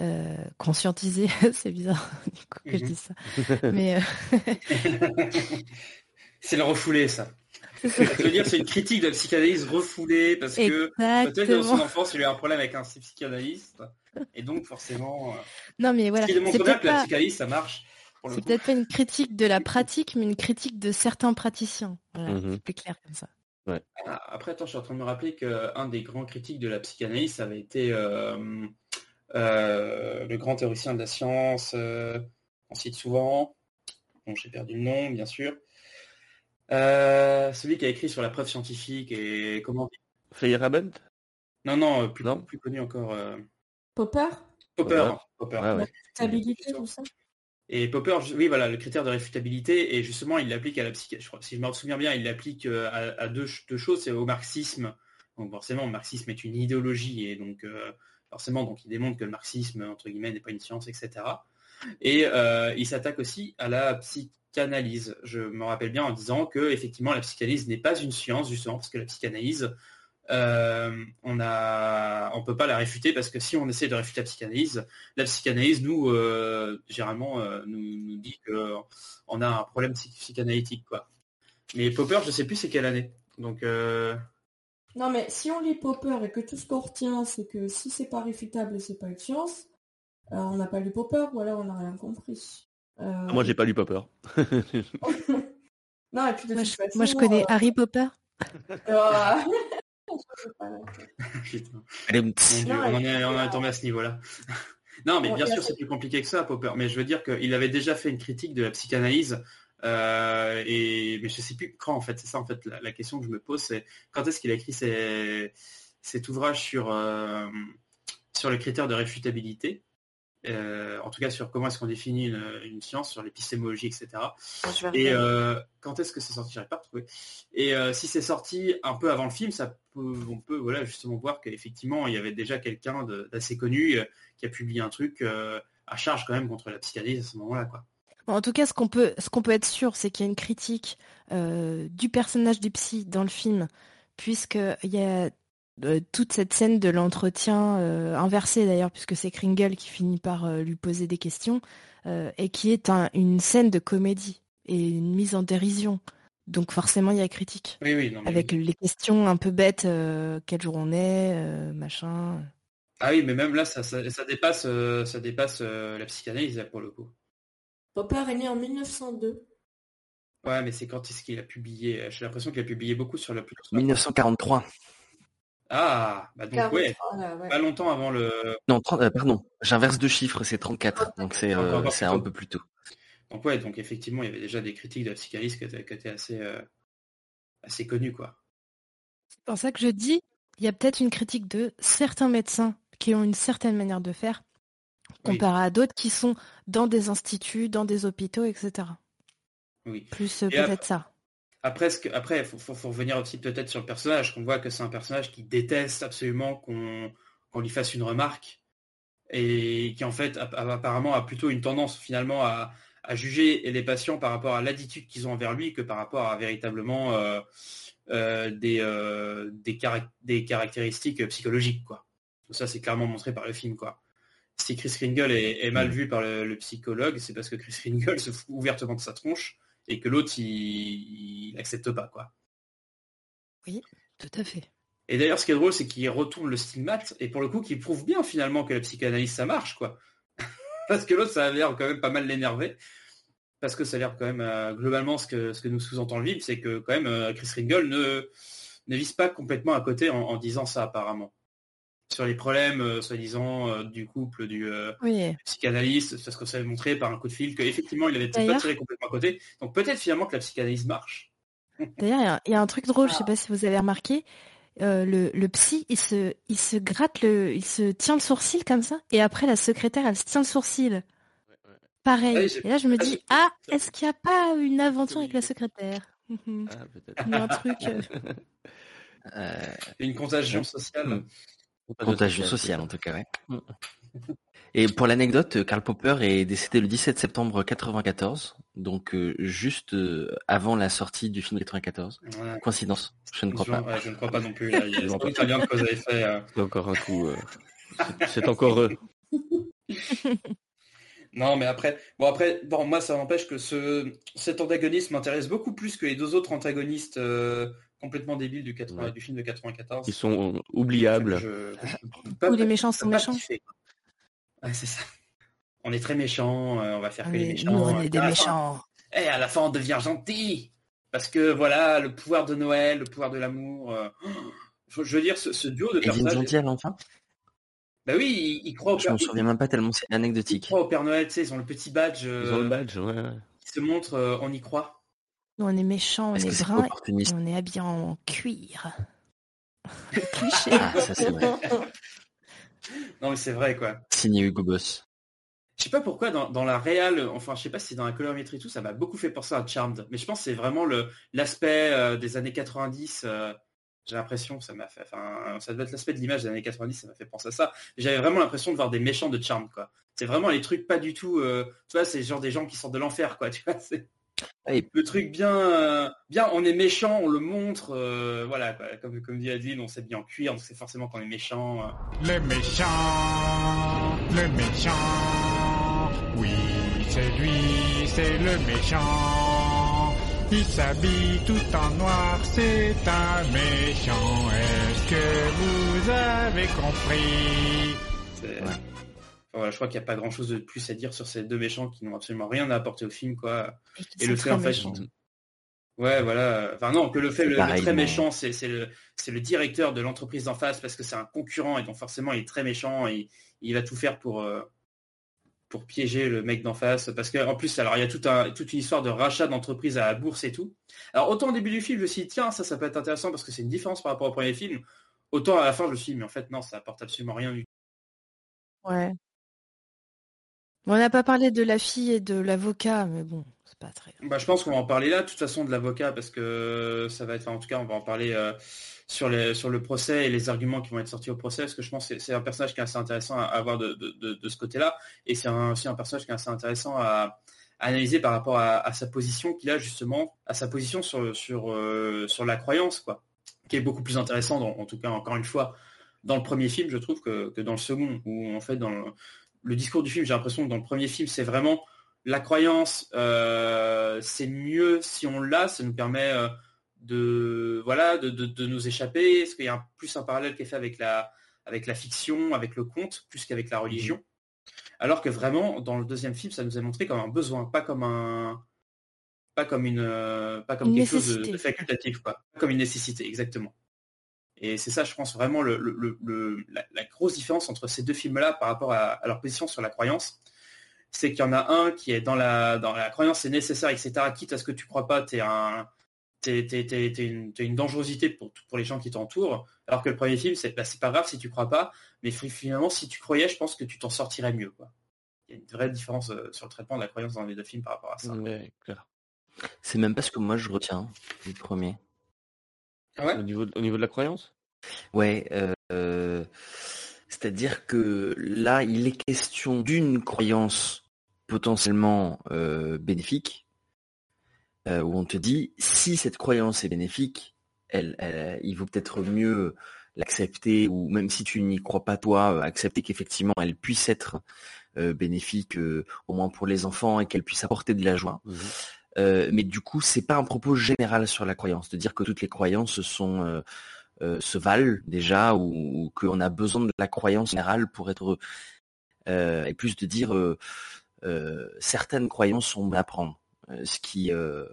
euh, conscientisée. c'est bizarre du coup que je dis ça. Mais euh, c'est le refoulé, ça. Dire c'est une critique de la psychanalyse refoulée parce que peut-être dans son enfance il a eu un problème avec un psychanalyste et donc forcément. Non mais voilà. Ce qui démontre bien que la psychanalyse ça marche. C'est peut-être pas une critique de la pratique, mais une critique de certains praticiens. Voilà, mmh c'est plus clair comme ça. Ah, après, attends, je suis en train de me rappeler qu'un des grands critiques de la psychanalyse, ça avait été euh, euh, le grand théoricien de la science, euh, on cite souvent, bon, j'ai perdu le nom, bien sûr, celui qui a écrit sur la preuve scientifique et comment... Feyerabend Non, non, plus, plus connu encore. Popper? Popper. Popper. tout ça? Et Popper, oui, voilà, le critère de réfutabilité, et justement, il l'applique à la psychiatrie. Si je me souviens bien, il l'applique euh, à, deux, choses, c'est au marxisme. Donc forcément, le marxisme est une idéologie, et donc euh, forcément, il démontre que le marxisme, entre guillemets, n'est pas une science, etc. Et euh, il s'attaque aussi à la psychanalyse. Je me rappelle bien en disant que effectivement, la psychanalyse n'est pas une science, justement, parce que la psychanalyse euh, on a, on peut pas la réfuter parce que si on essaie de réfuter la psychanalyse, la psychanalyse nous euh, généralement euh, nous, dit que on a un problème psychanalytique quoi. Mais Popper, je sais plus c'est quelle année. Donc non mais si on lit Popper et que tout ce qu'on retient c'est que si c'est pas réfutable c'est pas une science, on n'a pas lu Popper ou alors on n'a rien compris. Ah, moi j'ai pas lu Popper. non et puis moi, je, connais Harry Popper. on en est, tombé à ce niveau-là. non, mais bien sûr, c'est plus compliqué que ça, Popper. Mais je veux dire qu'il avait déjà fait une critique de la psychanalyse. Euh, et mais je sais plus quand en fait. C'est ça en fait la, question que je me pose, c'est quand est-ce qu'il a écrit cet ouvrage sur euh, sur les critères de réfutabilité? Euh, en tout cas sur comment est-ce qu'on définit une, science, sur l'épistémologie, etc. Et euh, quand est-ce que c'est sorti? J'arrive pas à retrouver. Et euh, si c'est sorti un peu avant le film, ça peut, on peut voilà justement voir qu'effectivement il y avait déjà quelqu'un d'assez connu qui a publié un truc à charge quand même contre la psychanalyse à ce moment-là, quoi. En tout cas, ce qu'on peut, ce qu'on peut être sûr, c'est qu'il y a une critique du personnage du psy dans le film, puisqu'il y a toute cette scène de l'entretien euh, inversé d'ailleurs, puisque c'est Kringle qui finit par euh, lui poser des questions, et qui est une scène de comédie et une mise en dérision. Donc forcément, il y a critique. avec les questions un peu bêtes, quel jour on est, machin. Ah oui, mais même là, ça, dépasse, ça dépasse la psychanalyse pour le coup. Popper est né en 1902. Ouais, mais c'est quand est-ce qu'il a publié J'ai l'impression qu'il a publié beaucoup sur le. 1943. Ah, bah donc ouais, pas longtemps avant le. Non, euh, pardon, j'inverse deux chiffres, c'est 34, donc c'est euh, un peu plus tôt. Donc ouais, donc effectivement, il y avait déjà des critiques de la psychanalyse qui étaient, assez, euh, assez connues, quoi. C'est pour ça que je dis, il y a peut-être une critique de certains médecins qui ont une certaine manière de faire, comparé à d'autres qui sont dans des instituts, dans des hôpitaux, etc. Oui. Plus peut-être ça. Après, après, il faut, revenir aussi peut-être sur le personnage, qu'on voit que c'est un personnage qui déteste absolument qu'on lui fasse une remarque et qui en fait apparemment a plutôt une tendance finalement à, juger les patients par rapport à l'attitude qu'ils ont envers lui que par rapport à véritablement euh, euh, des, euh, des, caractéristiques psychologiques. Quoi. ça, c'est clairement montré par le film. Quoi. Si Chris Kringle est, mal mm. vu par le, le psychologue, c'est parce que Chris Kringle se fout ouvertement de sa tronche et que l'autre il n'accepte pas quoi. Oui, tout à fait. Et d'ailleurs, ce qui est drôle, c'est qu'il retourne le stigmate et pour le coup, qu'il prouve bien finalement que la psychanalyse ça marche quoi. parce que l'autre, ça a l'air quand même pas mal l'énerver. Parce que ça a l'air quand même euh, globalement ce que ce que nous sous-entend le film, c'est que quand même euh, Chris Ringle ne ne vise pas complètement à côté en disant ça apparemment sur les problèmes, euh, soi-disant, euh, du couple du euh, psychanalyste, parce que ça avait montré par un coup de fil qu'effectivement, il avait pas tiré complètement à côté. Donc peut-être finalement que la psychanalyse marche. D'ailleurs, il y, a un truc drôle, je sais pas si vous avez remarqué, le, psy, il se, il se gratte le, il se tient le sourcil comme ça, et après la secrétaire, elle se tient le sourcil. Pareil. et là, je me dis, ah, est-ce qu'il n'y a pas une aventure avec la secrétaire? Ah, peut-être. un truc. Une contagion sociale. Contagion sociale, en tout cas, ouais. Et pour l'anecdote, Karl Popper est décédé le 17 septembre 94, donc juste avant la sortie du film 94. Coïncidence Je ne crois pas. je ne crois pas non plus. Il y a des Italiens que vous avez fait. C'est encore un coup. C'est encore eux. Non, mais après, bon après, bon moi ça n'empêche que ce cet antagoniste m'intéresse beaucoup plus que les deux autres antagonistes euh, complètement débiles du, du film de 94. Ils sont oubliables. Ou les méchants sont méchants. Ouais, c'est ça. On est très méchants, euh, on va faire que les méchants. Nous, on est des méchants. Et eh, à la fin, on devient gentil. Parce que voilà, le pouvoir de Noël, le pouvoir de l'amour. Euh, je veux dire, ce, duo de personnages. gentil à l'enfin bah oui, ils, croient au Père Noël. Je me souviens même pas tellement, c'est anecdotique. Ils croient au Père Noël, tu sais, ils ont le petit badge. Ils ont le badge, ouais. Qui se montre, euh, on y croit. Nous, on est méchants, on est, est brun, et on est habillés en cuir. Le cliché. Ah, ça c'est vrai. non, mais c'est vrai, quoi. Signé Hugo Boss. Je sais pas pourquoi dans, la réelle, enfin je sais pas si dans la colorimétrie et tout, ça m'a beaucoup fait penser à Charmed. Mais je pense que c'est vraiment l'aspect euh, des années 90 j'ai l'impression, ça m'a fait, enfin, ça doit être l'aspect de l'image des années 90, ça m'a fait penser à ça. J'avais vraiment l'impression de voir des méchants de Charmed, quoi. C'est vraiment les trucs pas du tout, euh, tu vois, c'est genre des gens qui sortent de l'enfer, quoi. Tu vois, c'est le truc bien, bien, on est méchant, on le montre, euh, voilà, comme, comme dit Adeline, on s'habille en cuir, donc c'est forcément qu'on est méchant. Euh. Le méchant, le méchant, oui, c'est lui, c'est le méchant. Il s'habille tout en noir, c'est un méchant. Est-ce que vous avez compris? Voilà, je crois qu'il n'y a pas grand chose de plus à dire sur ces deux méchants qui n'ont absolument rien à apporter au film, quoi. Et, le fait, en fait, ouais, voilà. Enfin non, que le fait, le, très méchant, c'est le, c'est le directeur de l'entreprise d'en face parce que c'est un concurrent et donc forcément il est très méchant et il va tout faire pour, euh, pour piéger le mec d'en face. Parce qu'en plus, alors il y a tout un, toute une histoire de rachat d'entreprise à la bourse et tout. Alors autant au début du film, je me suis dit, tiens, ça, ça peut être intéressant parce que c'est une différence par rapport au premier film. Autant à la fin, je me suis dit, mais en fait, non, ça apporte absolument rien du tout. Ouais. On n'a pas parlé de la fille et de l'avocat, mais bon, c'est pas très. Bah, je pense qu'on va en parler là, de toute façon, de l'avocat, parce que ça va être, en tout cas, on va en parler. Euh, sur, les, sur le procès et les arguments qui vont être sortis au procès, parce que je pense que c'est un personnage qui est assez intéressant à, avoir de, ce côté-là, et c'est aussi un personnage qui est assez intéressant à, analyser par rapport à, sa position qu'il a justement, à sa position sur, sur, euh, la croyance, quoi, qui est beaucoup plus intéressant, en tout cas encore une fois, dans le premier film, je trouve, que, dans le second, où en fait dans le, discours du film, j'ai l'impression que dans le premier film, c'est vraiment la croyance, euh, c'est mieux si on l'a, ça nous permet euh, de voilà de, de, nous échapper Est-ce qu'il y a plus un parallèle qui est fait avec la, avec la fiction, avec le conte, plus qu'avec la religion? Alors que vraiment, dans le deuxième film, ça nous a montré comme un besoin, pas comme un pas comme une pas comme quelque chose de, facultatif, pas comme une nécessité, exactement. Et c'est ça, je pense, vraiment le, la, grosse différence entre ces deux films-là par rapport à, leur position sur la croyance. C'est qu'il y en a un qui est dans la, croyance, c'est nécessaire, etc. Quitte à ce que tu crois pas, tu es un, t'es, une, dangerosité pour, les gens qui t'entourent. Alors que le premier film, c'est, bah, pas grave si tu crois pas, mais finalement, si tu croyais, je pense que tu t'en sortirais mieux. Il y a une vraie différence euh, sur le traitement de la croyance dans les deux films par rapport à ça. C'est même pas ce que moi je retiens du premier. Ah au, niveau, au niveau de la croyance? Ouais. Euh, c'est-à-dire que là, il est question d'une croyance potentiellement euh, bénéfique, euh, où on te dit si cette croyance est bénéfique, elle, il vaut peut-être mieux l'accepter ou même si tu n'y crois pas toi, euh, accepter qu'effectivement elle puisse être euh, bénéfique au moins pour les enfants et qu'elle puisse apporter de la joie. Mmh mais du coup, c'est pas un propos général sur la croyance, de dire que toutes les croyances sont se valent déjà ou, qu'on a besoin de la croyance générale pour être et plus de dire certaines croyances sont à prendre. Euh, ce qui euh,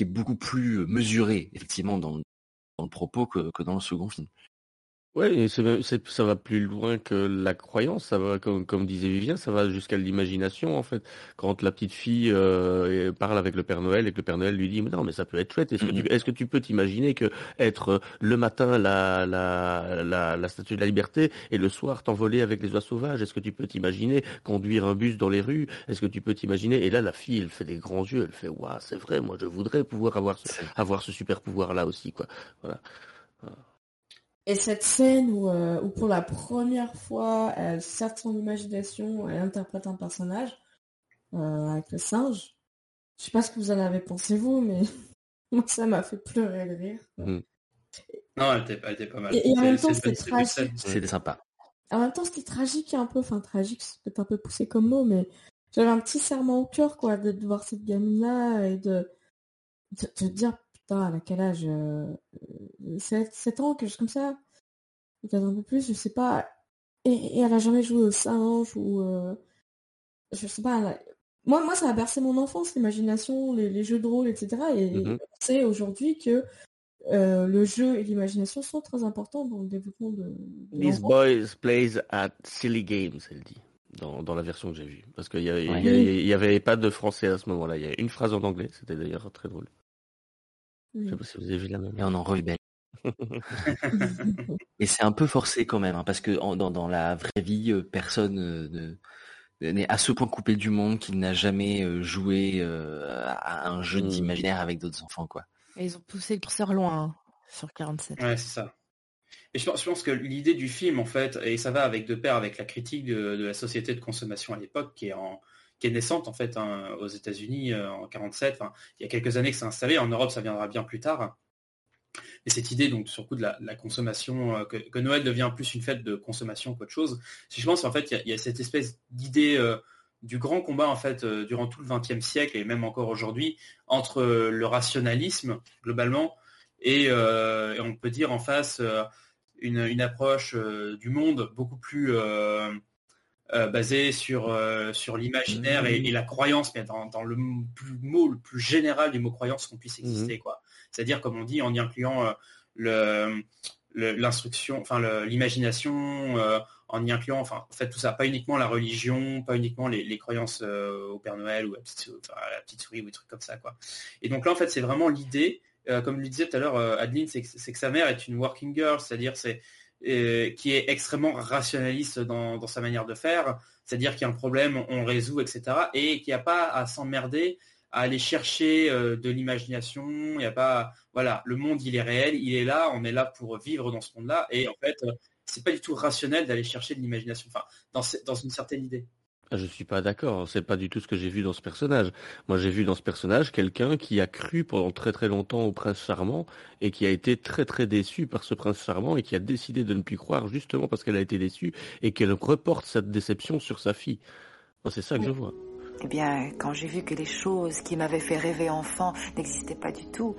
est beaucoup plus mesuré effectivement dans, le propos que dans le second film. Ouais, ça va plus loin que la croyance, ça va, comme, comme disait Vivien, ça va jusqu'à l'imagination en fait. Quand la petite fille euh, parle avec le Père Noël et que le Père Noël lui dit mais non mais ça peut être chouette. Est-ce que, tu, est-ce que tu peux t'imaginer que être euh, le matin la, la, la, la statue de la liberté et le soir t'envoler avec les oies sauvages? Est-ce que tu peux t'imaginer conduire un bus dans les rues? Est-ce que tu peux t'imaginer Et là la fille elle fait des grands yeux, elle fait waouh c'est vrai, moi je voudrais pouvoir avoir ce, avoir ce super pouvoir là aussi quoi. Voilà. Et cette scène où, où, pour la première fois, elle sert son imagination, elle interprète un personnage avec le singe. Je sais pas ce que vous en avez pensé vous, mais moi ça m'a fait pleurer de rire. Mmh. Non, elle était, elle était, pas mal. Et, en même temps, c'était tragique. C'était sympa. En même temps, c'était tragique un peu, enfin tragique, c'est peut-être un peu poussé comme mot, mais j'avais un petit serment au cœur, quoi, de, voir cette gamine-là et de, de, dire, putain, à quel âge 7, euh, 7, ans, quelque chose comme ça. Peut-être un peu plus, je sais pas. Et, elle a jamais joué au singe ou... Euh, je sais pas, moi, moi, ça a bercé mon enfance, l'imagination, les, jeux de rôle, etc. Et mmh c'est aujourd'hui que euh, le jeu et l'imagination sont très importants dans le développement de. These boys plays at silly games, elle dit, dans, dans la version que j'ai vue. Parce qu'il y, y, avait pas de français à ce moment-là. Il y a une phrase en anglais, c'était d'ailleurs très drôle. Je sais pas si vous avez vu la même. Et on en rebelle. et c'est un peu forcé quand même, hein, parce que dans, dans, la vraie vie, euh, personne euh, n'est à ce point coupé du monde qu'il n'a jamais joué à un jeu mmh. d'imaginaire avec d'autres enfants, quoi. Et ils ont poussé le curseur loin hein, sur 47. Ouais, c'est ça. Et je pense, je pense que l'idée du film, en fait, et ça va avec de pair avec la critique de, la société de consommation à l'époque, qui est en qui est naissante en fait hein, aux États-Unis euh, en 47. Enfin, il y a quelques années que c'est installé. En Europe, ça viendra bien plus tard. Et cette idée, donc, sur coup de la, consommation, euh, que, Noël devient plus une fête de consommation qu'autre chose. Je pense en fait, il y a, cette espèce d'idée euh, du grand combat en fait durant tout le XXe siècle et même encore aujourd'hui entre le rationalisme globalement et, on peut dire en face une, approche du monde beaucoup plus basée sur, sur l'imaginaire et, la croyance, mais dans, le plus mot le plus général du mot croyance qu'on puisse exister. quoi. C'est-à-dire, comme on dit, en y incluant le, l'instruction, enfin l'imagination, euh, en y incluant, enfin en fait tout ça, pas uniquement la religion, pas uniquement les, croyances euh, au Père Noël ou à la, petite, souris ou des trucs comme ça quoi. Et donc là en fait c'est vraiment l'idée, euh, comme le disait tout à l'heure Adeline, c'est que, sa mère est une working girl, c'est-à-dire c'est qui est extrêmement rationaliste dans, sa manière de faire, c'est-à-dire qu'il y a un problème, on résout, etc. Et qu'il n'y a pas à s'emmerder à aller chercher euh, de l'imagination. Il n'y a pas, voilà, le monde il est réel, il est là, on est là pour vivre dans ce monde-là. Et en fait, euh, c'est pas du tout rationnel d'aller chercher de l'imagination. Enfin, dans, dans une certaine idée. Ah, je suis pas d'accord, c'est pas du tout ce que j'ai vu dans ce personnage. Moi j'ai vu dans ce personnage quelqu'un qui a cru pendant très très longtemps au prince charmant et qui a été très très déçu par ce prince charmant et qui a décidé de ne plus croire justement parce qu'elle a été déçue et qu'elle reporte cette déception sur sa fille. c'est ça que je vois. Eh bien, quand j'ai vu que les choses qui m'avaient fait rêver enfant n'existaient pas du tout,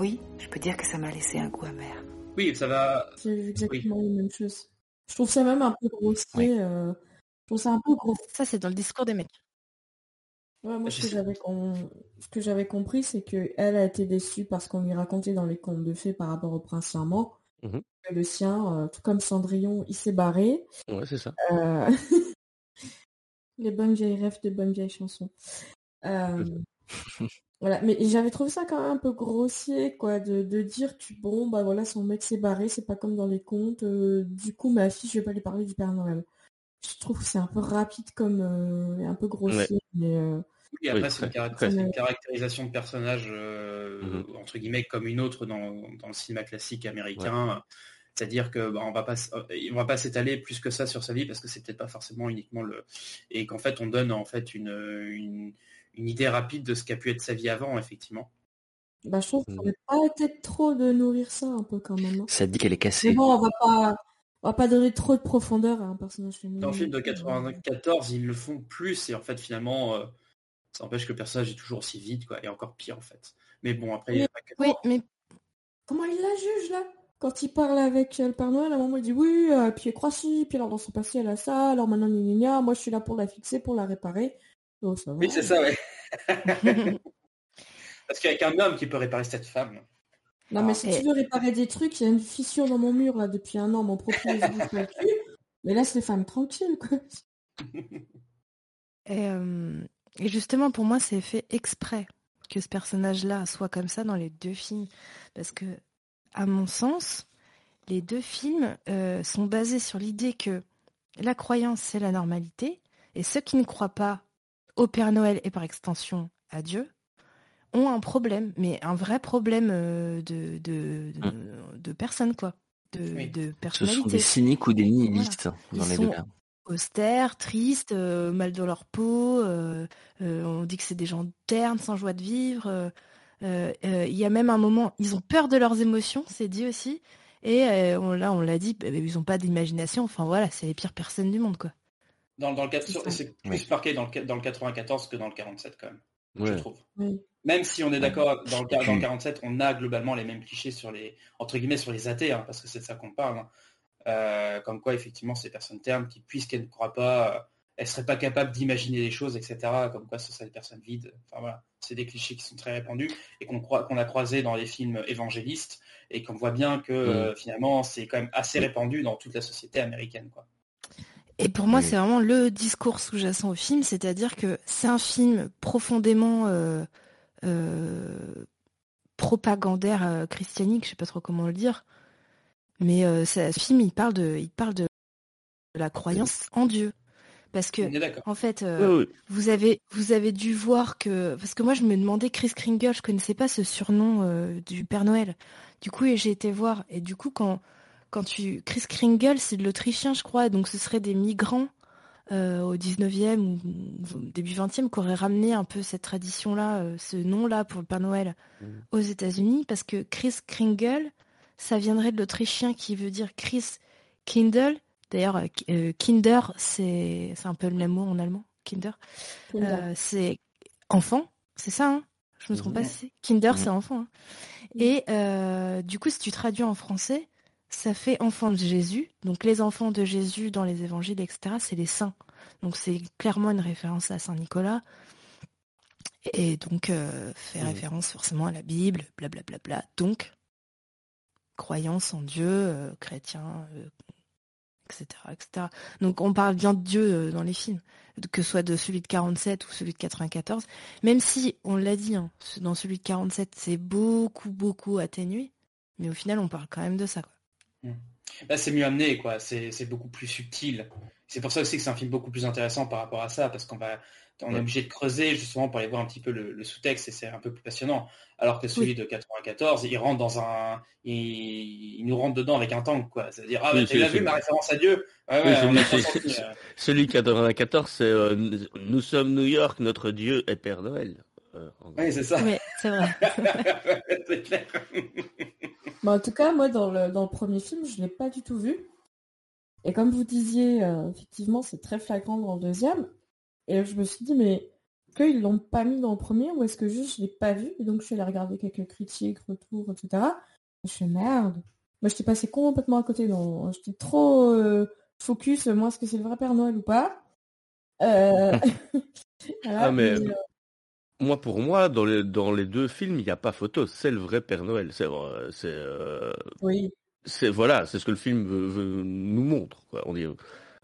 oui, je peux dire que ça m'a laissé un goût amer. Oui, ça va. C'est exactement la même chose. Je trouve ça même un peu grossier. Euh, je trouve ça un peu gros. Ça, c'est dans le discours des mecs. moi, ce que, j'avais compris, c'est qu'elle a été déçue parce qu'on lui racontait dans les contes de fées par rapport au prince charmant. Mmh le sien, euh, tout comme Cendrillon, il s'est barré. Ouais, c'est ça. Euh, Les bonnes vieilles rêves de bonnes vieilles chansons. Euh, voilà, mais j'avais trouvé ça quand même un peu grossier, quoi, de, dire que bon, bah voilà, son mec s'est barré, c'est pas comme dans les contes. Euh, du coup, ma fille, je vais pas lui parler du Père Noël. Je trouve que c'est un peu rapide comme euh, un peu grossier, mais. Oui, après, c'est une, caractérisation de personnage, mmh entre guillemets, comme une autre dans, le cinéma classique américain. C'est-à-dire que bah, on va pas euh, on va pas s'étaler plus que ça sur sa vie parce que c'est peut-être pas forcément uniquement le et qu'en fait on donne en fait une, une, idée rapide de ce qu'a pu être sa vie avant effectivement. Bah, je trouve qu'il mmh. pas été trop de nourrir ça un peu quand même. Hein. Ça dit qu'elle est cassée. Mais bon, on va pas on va pas donner trop de profondeur à un personnage féminin. Dans le film de 94, ils le font plus et en fait finalement euh, ça empêche que le personnage est toujours aussi vide quoi et encore pire en fait. Mais bon après. oui mais comment il la juge là? Quand il parle avec le Père Noël, à un moment il dit oui, euh, puis elle croit si, puis alors dans son passé elle a ça, alors maintenant gna, moi je suis là pour la fixer, pour la réparer. Oh, oui, c'est ça, ouais. Parce qu'avec un homme qui peut réparer cette femme. Non, mais si tu veux réparer des trucs, il y a une fissure dans mon mur là depuis un an, mon propriétaire Mais laisse les femmes tranquilles, quoi. Et, euh, et justement, pour moi, c'est fait exprès que ce personnage-là soit comme ça dans les deux films. Parce que à mon sens, les deux films euh, sont basés sur l'idée que la croyance, c'est la normalité, et ceux qui ne croient pas au Père Noël et par extension à Dieu ont un problème, mais un vrai problème euh, de, de, de, personnes, quoi. de, personnalité. Ce sont des cyniques ou des nihilistes dans les deux cas. Austères, tristes, mal dans leur peau. on dit que c'est des gens ternes, sans joie de vivre. Il y a même un moment, ils ont peur de leurs émotions, c'est dit aussi. Et on, là, on l'a dit, bah, ils n'ont pas d'imagination. Enfin voilà, c'est les pires personnes du monde, quoi. Dans, dans le c'est plus marqué dans le, dans le 94 que dans le 47 quand même, je trouve. Même si on est d'accord, dans, le, dans le 47, on a globalement les mêmes clichés sur les entre guillemets sur les athées, hein, parce que c'est de ça qu'on parle. Hein. Euh, comme quoi, effectivement, ces personnes ternes qui, puisqu'elles ne croient pas, euh, elles seraient pas capables d'imaginer les choses, etc. Comme quoi, ce seraient des personnes vides. Enfin voilà, c'est des clichés qui sont très répandus et qu'on qu'on a croisés dans les films évangélistes et qu'on voit bien que euh, finalement, c'est quand même assez répandu dans toute la société américaine, quoi. Et pour moi, c'est vraiment le discours sous-jacent au film, c'est-à-dire que c'est un film profondément euh, propagandaire euh, christianique, je sais pas trop comment le dire, mais ce film, il parle de, il parle de la croyance en Dieu. Parce que, en fait, vous avez vous avez dû voir que parce que moi je me demandais Chris Kringle, je connaissais pas ce surnom du Père Noël. Du coup, j'ai été voir. Et du coup quand quand tu Chris Kringle, c'est de l'Autrichien, je crois, donc ce serait des migrants euh, au 19e ou début 20e qui auraient ramené un peu cette tradition-là, euh, ce nom-là pour le Père Noël mmh. aux États-Unis, parce que Chris Kringle, ça viendrait de l'Autrichien qui veut dire Chris Kindle. D'ailleurs, euh, Kinder, c'est un peu le même mot en allemand. Kinder, c'est enfant, c'est ça. Hein? Je me trompe pas. Mmh. Kinder, c'est mmh. enfant. Hein. Et du coup, si tu traduis en français, ça fait enfant de Jésus. Donc les enfants de Jésus dans les évangiles, etc., c'est les saints. Donc c'est clairement une référence à Saint Nicolas. Et donc euh, fait référence forcément à la Bible, blablabla. Bla, bla, bla. Donc, croyance en Dieu, euh, chrétien, etc., euh, etc. Donc on parle bien de Dieu dans les films, que ce soit de celui de 47 ou celui de 94. Même si, on l'a dit, hein, dans celui de 47, c'est beaucoup, beaucoup atténué. Mais au final, on parle quand même de ça. Quoi. Là, bah, c'est mieux amené, quoi. C'est beaucoup plus subtil. C'est pour ça aussi que c'est un film beaucoup plus intéressant par rapport à ça, parce qu'on va, on est obligé de creuser justement pour aller voir un petit peu le, sous-texte et c'est un peu plus passionnant. Alors que celui de 94, il rentre dans un, il, nous rentre dedans avec un tank, quoi. C'est-à-dire, ah, bah, tu as vu ma référence à Dieu? Celui de 94, c'est euh, Nous sommes New York, notre Dieu est Père Noël. Euh, oui, c'est ça. c'est vrai. c'est clair. en tout cas, moi, dans le, dans le premier film, je ne l'ai pas du tout vu. Et comme vous disiez, euh, effectivement, c'est très flagrant dans le deuxième. Et je me suis dit, mais qu'ils l'ont pas mis dans le premier ou est-ce que juste je l'ai pas vu et donc je suis allée regarder quelques critiques, retours, etc. je suis merde. Moi, je t'ai passé complètement à côté. J'étais trop euh, focus, moi, est-ce que c'est le vrai Père Noël ou pas? Euh... ah, mais moi, pour moi, dans les, dans les deux films, il n'y a pas photo. C'est le vrai Père Noël. C'est, c'est, euh, oui. C'est voilà, c'est ce que le film veut, nous montre. Quoi. On dit,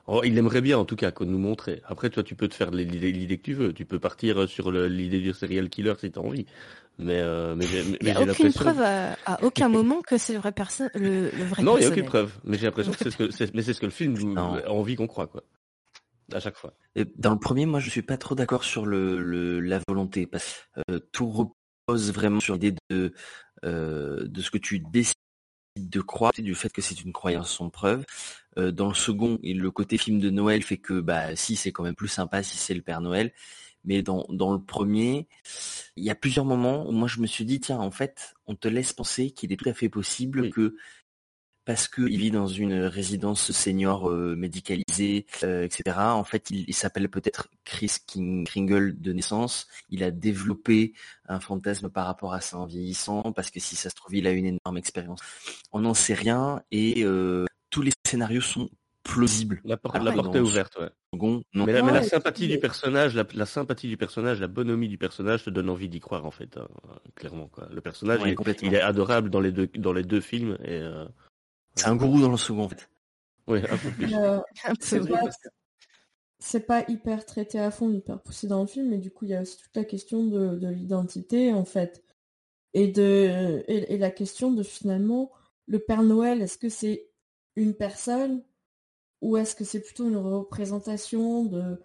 oh, il aimerait bien en tout cas qu'on nous montrer. Après, toi, tu peux te faire l'idée, que tu veux. Tu peux partir sur l'idée du serial killer si tu as envie. Mais, euh, mais, il n'y a aucune preuve à, aucun moment que c'est le vrai personne, le, vrai. Non, il n'y a aucune preuve. Mais j'ai l'impression que c'est ce que, mais c'est ce que le film a envie qu'on croit, quoi à chaque fois. dans le premier, moi, je suis pas trop d'accord sur le, la volonté. Parce, euh, tout repose vraiment sur l'idée de, euh, de ce que tu décides de croire, du fait que c'est une croyance sans preuve. Euh, dans le second, le côté film de Noël fait que, bah, si, c'est quand même plus sympa si c'est le Père Noël. Mais dans, dans le premier, il y a plusieurs moments où moi je me suis dit, tiens, en fait, on te laisse penser qu'il est tout à fait possible que parce qu'il vit dans une résidence senior euh, médicalisée, euh, etc. En fait, il, s'appelle peut-être Chris King, Kringle de naissance. Il a développé un fantasme par rapport à ça en vieillissant, parce que si ça se trouve, il a une énorme expérience. On n'en sait rien et euh, tous les scénarios sont plausibles. La, porte, est ouverte, ouais. mais, la, sympathie du personnage, la, sympathie du personnage, la bonhomie du personnage te donne envie d'y croire en fait, hein, clairement. Quoi. Le personnage, il, est adorable dans les deux dans les deux films et c'est un gourou dans le second, en fait. Oui, un peu plus. Euh, c'est pas, hyper traité à fond, hyper poussé dans le film, mais du coup, il y a aussi toute la question de, l'identité, en fait. Et, de, et, la question de finalement, le Père Noël, est-ce que c'est une personne ou est-ce que c'est plutôt une représentation de,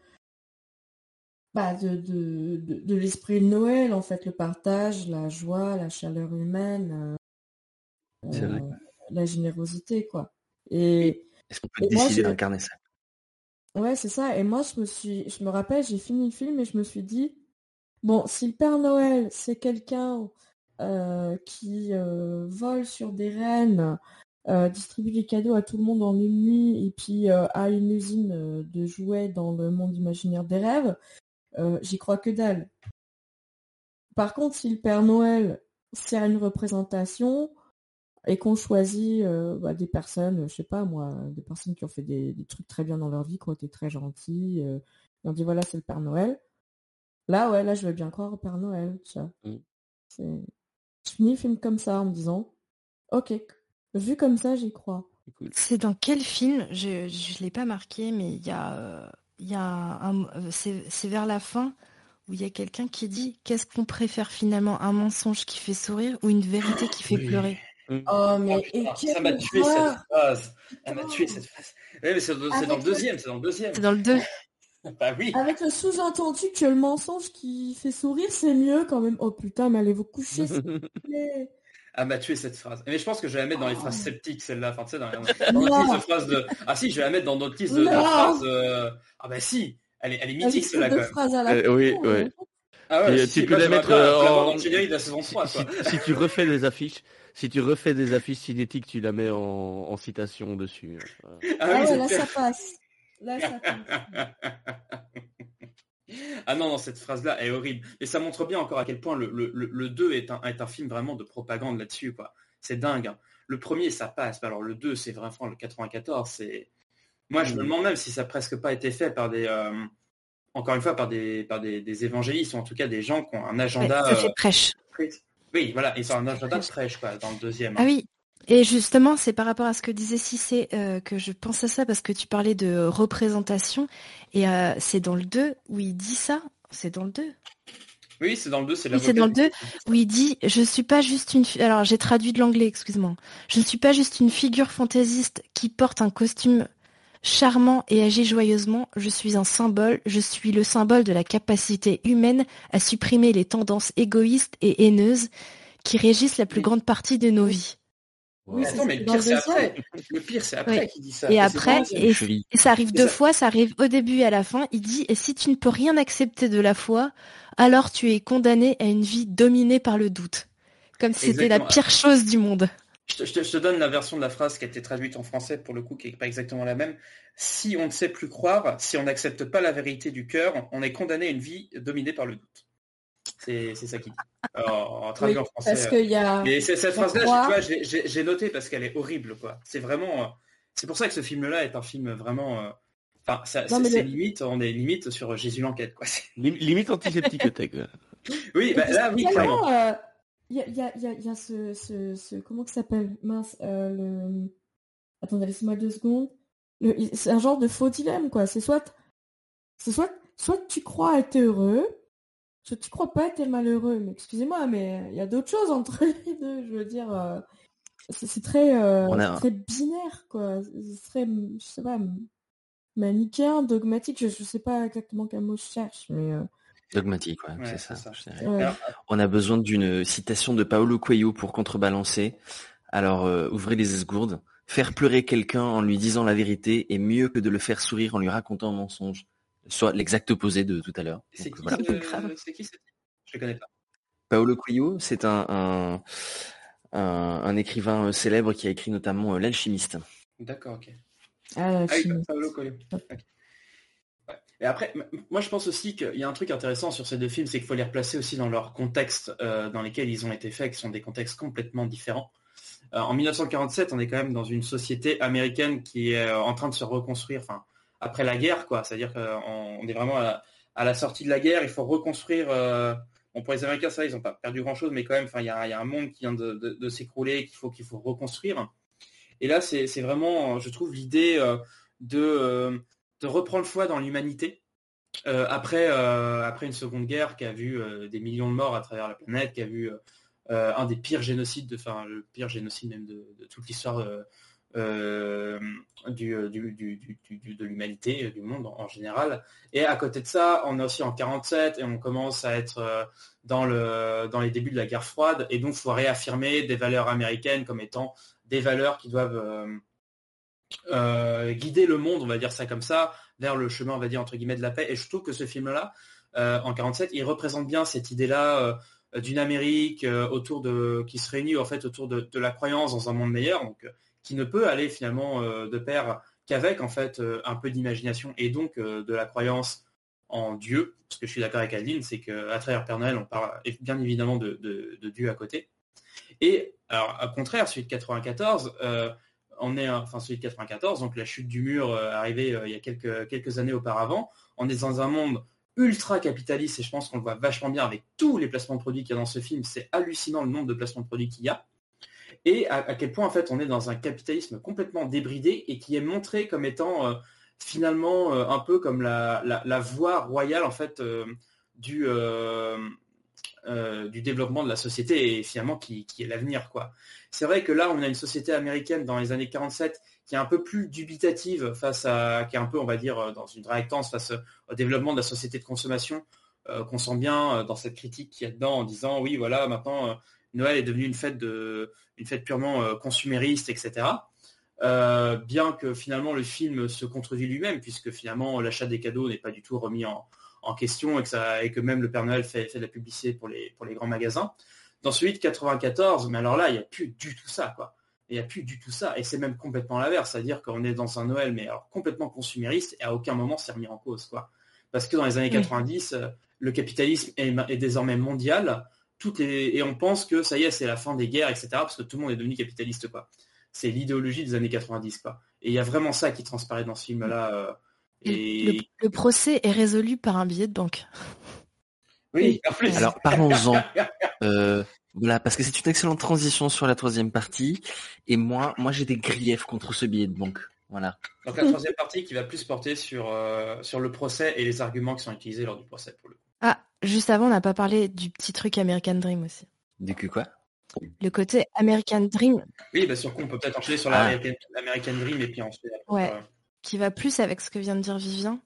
bah, de, de, de, l'esprit de Noël, en fait, le partage, la joie, la chaleur humaine. c'est vrai. Euh, la générosité, quoi. Et est-ce qu'on peut décider d'incarner ça? Ouais, c'est ça. Et moi, je me suis, je me rappelle, j'ai fini le film et je me suis dit, bon, si le Père Noël, c'est quelqu'un euh, qui euh, vole sur des rennes, euh, distribue des cadeaux à tout le monde en une nuit et puis a une usine de jouets dans le monde imaginaire des rêves, j'y crois que dalle. Par contre, si le Père Noël sert une représentation, et qu'on choisit euh, bah, des personnes, je sais pas moi, des personnes qui ont fait des, trucs très bien dans leur vie, qui ont été très gentils, euh, et on dit voilà c'est le Père Noël. Là ouais, là je veux bien croire au Père Noël, tu vois. Mm. Je finis le film comme ça en me disant ok, vu comme ça j'y crois. C'est dans quel film Je ne l'ai pas marqué, mais il y a, euh, y a un, c'est vers la fin où il y a quelqu'un qui dit qu'est-ce qu'on préfère finalement, un mensonge qui fait sourire ou une vérité qui fait pleurer? Oh, mais oh, ça m'a tué cette phrase. Ça m'a tué cette phrase. Oui, mais c'est dans le deuxième, c'est dans le deuxième. C'est dans le deux. bah oui. Avec le sous-entendu que le mensonge qui fait sourire, c'est mieux quand même. Oh putain, mais allez vous coucher. Ah m'a tué cette phrase. Mais je pense que je vais la mettre dans les phrases oh. sceptiques, celle-là. Enfin, tu sais, dans, dans de Ah si, je vais la mettre dans notre liste de, phrases. Euh, ah bah si, elle est, elle est mythique celle-là quand même. Euh, oui, oui. Ah ouais, tu peux la mettre en... Si, si tu refais des affiches, si tu refais des affiches cinétiques, tu la mets en, citation dessus. Ah, oui, ah là, ça passe. Là, ça passe. ah non, non, cette phrase-là est horrible. Et ça montre bien encore à quel point le, le, 2 est un, est un film vraiment de propagande là-dessus. quoi. C'est dingue. Hein. Le premier, ça passe. Alors le 2, c'est vraiment le 94. C'est... Moi, je me demande même si ça n'a presque pas été fait par des... Euh, encore une fois, par des, par des, évangélistes, ou en tout cas des gens qui ont un agenda... ça fait prêche. Oui, voilà, ils sont un agenda fraîche, quoi, dans le deuxième. Ah oui. Et justement, c'est par rapport à ce que disait Cissé euh, que je pense à ça parce que tu parlais de représentation et euh, c'est dans le 2 où il dit ça. C'est dans le 2. Oui, c'est dans le 2, c'est oui, c'est dans le 2 où il dit je suis pas juste une alors j'ai traduit de l'anglais, excuse-moi. Je ne suis pas juste une figure fantaisiste qui porte un costume charmant et agit joyeusement, je suis un symbole, je suis le symbole de la capacité humaine à supprimer les tendances égoïstes et haineuses qui régissent la plus grande partie de nos vies. Oui, mais le pire, c'est après. Le pire, c'est après qu'il dit ça. Et après, et, ça arrive deux fois, ça arrive au début et à la fin. Il dit, et si tu ne peux rien accepter de la foi, alors tu es condamné à une vie dominée par le doute. Comme si c'était la pire chose du monde. Je te, donne la version de la phrase qui a été traduite en français pour le coup, qui n'est pas exactement la même. Si on ne sait plus croire, si on n'accepte pas la vérité du cœur, on est condamné à une vie dominée par le doute. C'est ça qui dit. en traduit en français. Parce y a... Mais cette phrase-là, j'ai noté parce qu'elle est horrible. quoi. C'est vraiment. Euh, c'est pour ça que ce film-là est un film vraiment. Euh, enfin, c'est limite, on est limite sur Jésus l'enquête, quoi. Limite antiseptique, oui, bah, là, oui, clairement. Euh, il y a, y, a, y a, ce, ce, ce, Comment ça s'appelle? Mince, euh, le... Attendez, laissez-moi deux secondes. C'est un genre de faux dilemme, quoi. C'est soit... C'est soit... Soit tu crois être heureux, soit tu crois pas être malheureux. Mais excusez-moi, mais il y a d'autres choses entre les deux. Je veux dire... Euh, c'est très, euh, très binaire, quoi. C'est très, je sais pas, manichéen, dogmatique. Je, je sais pas exactement quel mot je cherche, mais... Dogmatique, ouais, c'est ça. On a besoin d'une citation de Paolo Coelho pour contrebalancer. Alors, euh, ouvrez les esgourdes. Faire pleurer quelqu'un en lui disant la vérité est mieux que de le faire sourire en lui racontant un mensonge. Soit l'exact opposé de tout à l'heure. C'est qui, voilà. qui Je connais pas. Paolo Coelho, c'est un, un, écrivain célèbre qui a écrit notamment euh, L'Alchimiste. D'accord, ok. Ah, ah Paolo Coelho. Et après, moi je pense aussi qu'il y a un truc intéressant sur ces deux films, c'est qu'il faut les replacer aussi dans leur contexte euh, dans lesquels ils ont été faits, qui sont des contextes complètement différents. Euh, en 1947, on est quand même dans une société américaine qui est euh, en train de se reconstruire, enfin après la guerre, quoi. C'est-à-dire qu'on est vraiment à la, sortie de la guerre, il faut reconstruire. bon, pour les Américains, ça, ils n'ont pas perdu grand-chose, mais quand même, il y, a, un monde qui vient de, s'écrouler, qu'il faut qu'il faut reconstruire. Et là, c'est vraiment, je trouve, l'idée de de reprendre foi dans l'humanité. Euh, après, euh, après une seconde guerre qui a vu euh, des millions de morts à travers la planète, qui a vu un des pires génocides, de, enfin le pire génocide même de, toute l'histoire du, de l'humanité, du monde en, général. Et à côté de ça, on est aussi en 47 et on commence à être dans, le, dans les débuts de la guerre froide. Et donc, il faut réaffirmer des valeurs américaines comme étant des valeurs qui doivent guider le monde, on va dire ça comme ça, vers le chemin, on va dire entre guillemets de la paix. Et je trouve que ce film-là, en 47, il représente bien cette idée-là d'une Amérique autour de qui se réunit en fait autour de, la croyance dans un monde meilleur, donc qui ne peut aller finalement de pair qu'avec en fait un peu d'imagination et donc de la croyance en Dieu, parce que je suis d'accord avec Aline, c'est qu'à travers Père Noël, on parle bien évidemment de, Dieu à côté. Et alors, au contraire, celui de 94, on est, enfin celui de 94, donc la chute du mur arrivée il y a quelques, années auparavant, on est dans un monde ultra capitaliste et je pense qu'on le voit vachement bien avec tous les placements de produits qu'il y a dans ce film. C'est hallucinant le nombre de placements de produits qu'il y a. Et à, quel point en fait on est dans un capitalisme complètement débridé et qui est montré comme étant finalement euh, un peu comme la, voie royale en fait euh, du, euh, du développement de la société et finalement qui, est l'avenir quoi. C'est vrai que là on a une société américaine dans les années 47 qui est un peu plus dubitative face à qui est un peu on va dire dans une réactance face au développement de la société de consommation qu'on sent bien dans cette critique qui est dedans en disant oui voilà maintenant Noël est devenu une fête de une fête purement consumériste etc. Euh, bien que finalement le film se contredit lui-même, puisque finalement l'achat des cadeaux n'est pas du tout remis en, question et que, et que même le Père Noël fait, fait, de la publicité pour les, pour les grands magasins. Dans celui de 94, mais alors là, il n'y a plus du tout ça, quoi. Il n'y a plus du tout ça. Et c'est même complètement l'inverse, c'est-à-dire qu'on est dans un Noël, mais alors complètement consumériste, et à aucun moment c'est remis en cause, quoi. Parce que dans les années 90, euh, le capitalisme est, désormais mondial, toutes et on pense que ça y est, c'est la fin des guerres, etc., parce que tout le monde est devenu capitaliste, quoi c'est l'idéologie des années 90. Quoi. Et il y a vraiment ça qui transparaît dans ce film-là. Euh, et... Le, procès est résolu par un billet de banque. Oui, Alors parlons-en. Euh, voilà, parce que c'est une excellente transition sur la troisième partie. Et moi, moi j'ai des griefs contre ce billet de banque. Voilà. Donc la troisième partie qui va plus porter sur, euh, sur le procès et les arguments qui sont utilisés lors du procès pour le Ah, juste avant, on n'a pas parlé du petit truc American Dream aussi. Du coup quoi? Le côté American Dream. Oui, bah sur on peut peut-être enchaîner sur l'American ah. Dream et puis ensuite. Ouais. Euh, qui va plus avec ce que vient de dire Vivien.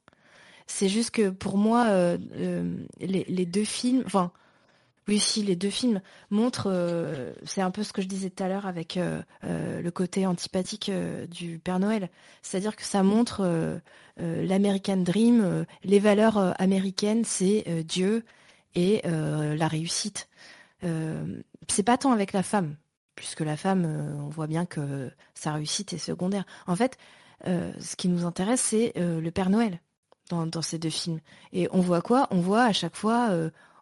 C'est juste que pour moi, euh, euh, les, deux films, enfin, oui, si les deux films montrent, c'est un peu ce que je disais tout à l'heure avec le côté antipathique du Père Noël. C'est-à-dire que ça montre l'American Dream, les valeurs américaines, c'est Dieu et la réussite. Euh, c'est pas tant avec la femme, puisque la femme, euh, on voit bien que sa réussite est secondaire. En fait, euh, ce qui nous intéresse, c'est le Père Noël dans, ces deux films. Et on voit quoi? On voit à chaque fois,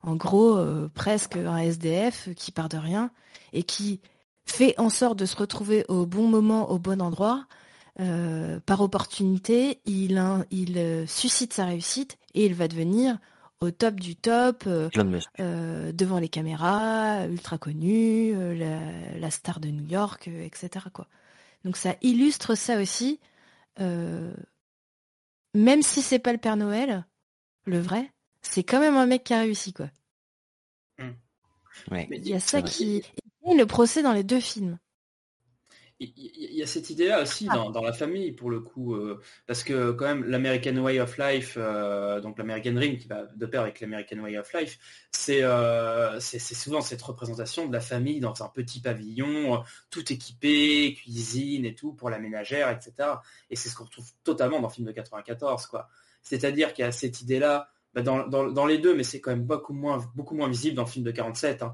en gros, presque un SDF qui part de rien et qui fait en sorte de se retrouver au bon moment, au bon endroit. par opportunité, il, il suscite sa réussite et il va devenir au top du top, euh, euh, devant les caméras, ultra connu, euh, la, star de New York, etc. Quoi. Donc ça illustre ça aussi. Même si c'est pas le Père Noël, le vrai, c'est quand même un mec qui a réussi quoi. Hmm. Il y a ça qui le procès dans les deux films il y, a cette idée-là aussi ah. dans, la famille pour le coup, euh, parce que quand même l'American Way of Life, euh, donc l'American Dream qui va de pair avec l'American Way of Life, euh, c'est souvent cette représentation de la famille dans un petit pavillon, tout équipé, cuisine et tout pour la ménagère, etc. Et c'est ce qu'on retrouve totalement dans le film de 94, quoi. C'est-à-dire qu'il y a cette idée-là bah, dans, les deux, mais c'est quand même beaucoup moins, beaucoup moins visible dans le film de 47. Euh,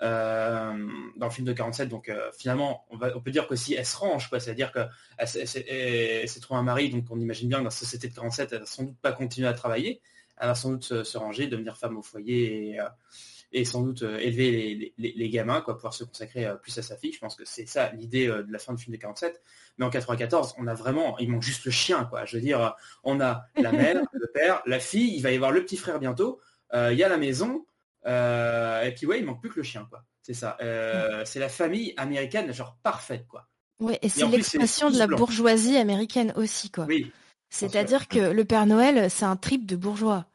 dans le film de 47. Donc euh, finalement, on, va, on peut dire que si elle se range, c'est-à-dire qu'elle s'est trouvée un mari, donc on imagine bien que dans la société de 47, elle va sans doute pas continuer à travailler, elle va sans doute se, ranger, devenir femme au foyer et, euh, sans doute élever les, gamins, quoi, pouvoir se consacrer plus à sa fille. Je pense que c'est ça l'idée de la fin du film de 47. Mais en 94, on a vraiment, il manque juste le chien, quoi. Je veux dire, on a la mère, le père, la fille, il va y avoir le petit frère bientôt, il y a la maison, euh, et puis ouais, il manque plus que le chien, quoi. C'est ça. Euh, c'est la famille américaine, genre parfaite, quoi. Ouais, et c'est l'expression de la bourgeoisie américaine aussi, quoi. Oui. C'est-à-dire que le Père Noël, c'est un trip de bourgeois.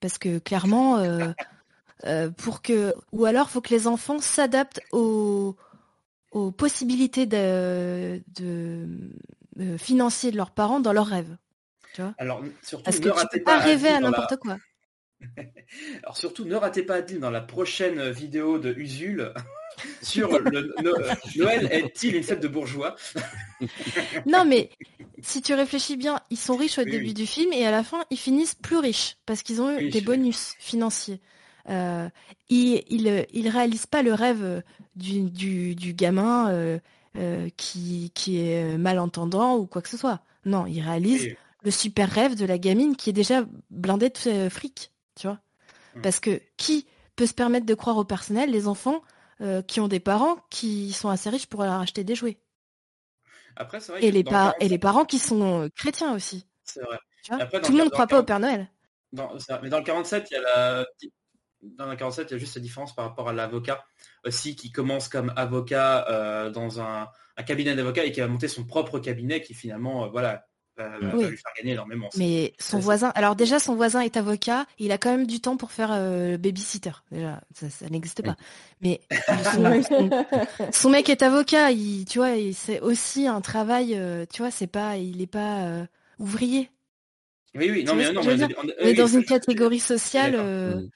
Parce que clairement, euh, pour que. Ou alors, faut que les enfants s'adaptent aux, aux possibilités de, de, financier de leurs parents dans leurs rêves. Tu vois? Alors, surtout, Parce que tu peux pas rêver à n'importe quoi. Alors surtout, ne ratez pas Adil dans la prochaine vidéo de Usul sur le Noël est-il une fête de bourgeois Non mais si tu réfléchis bien, ils sont riches au début du film et à la fin ils finissent plus riches parce qu'ils ont eu des bonus financiers. Euh, ils, ils, réalisent pas le rêve du, du, gamin euh, euh, qui, qui est malentendant ou quoi que ce soit. Non, ils réalisent le super rêve de la gamine qui est déjà blindée de fric, tu vois. Mm. Parce que qui peut se permettre de croire au personnel? Les enfants euh, qui ont des parents qui sont assez riches pour leur acheter des jouets. Après, vrai et, les et les parents qui sont euh, chrétiens aussi. C'est vrai. Tout le monde ne croit pas au Père Noël. mais dans le 47, il y a la... Dans le 47, il y a juste la différence par rapport à l'avocat aussi qui commence comme avocat euh, dans un, un cabinet d'avocat et qui va monter son propre cabinet qui finalement voilà lui faire gagner énormément. Mais son voisin, alors déjà son voisin est avocat, il a quand même du temps pour faire euh, babysitter. Déjà, ça, n'existe pas. Mais son, mec est avocat, il, tu vois, c'est aussi un travail, euh, tu vois, c'est pas, il est pas euh, ouvrier. Oui, oui, non, mais non, mais, dans une catégorie sociale.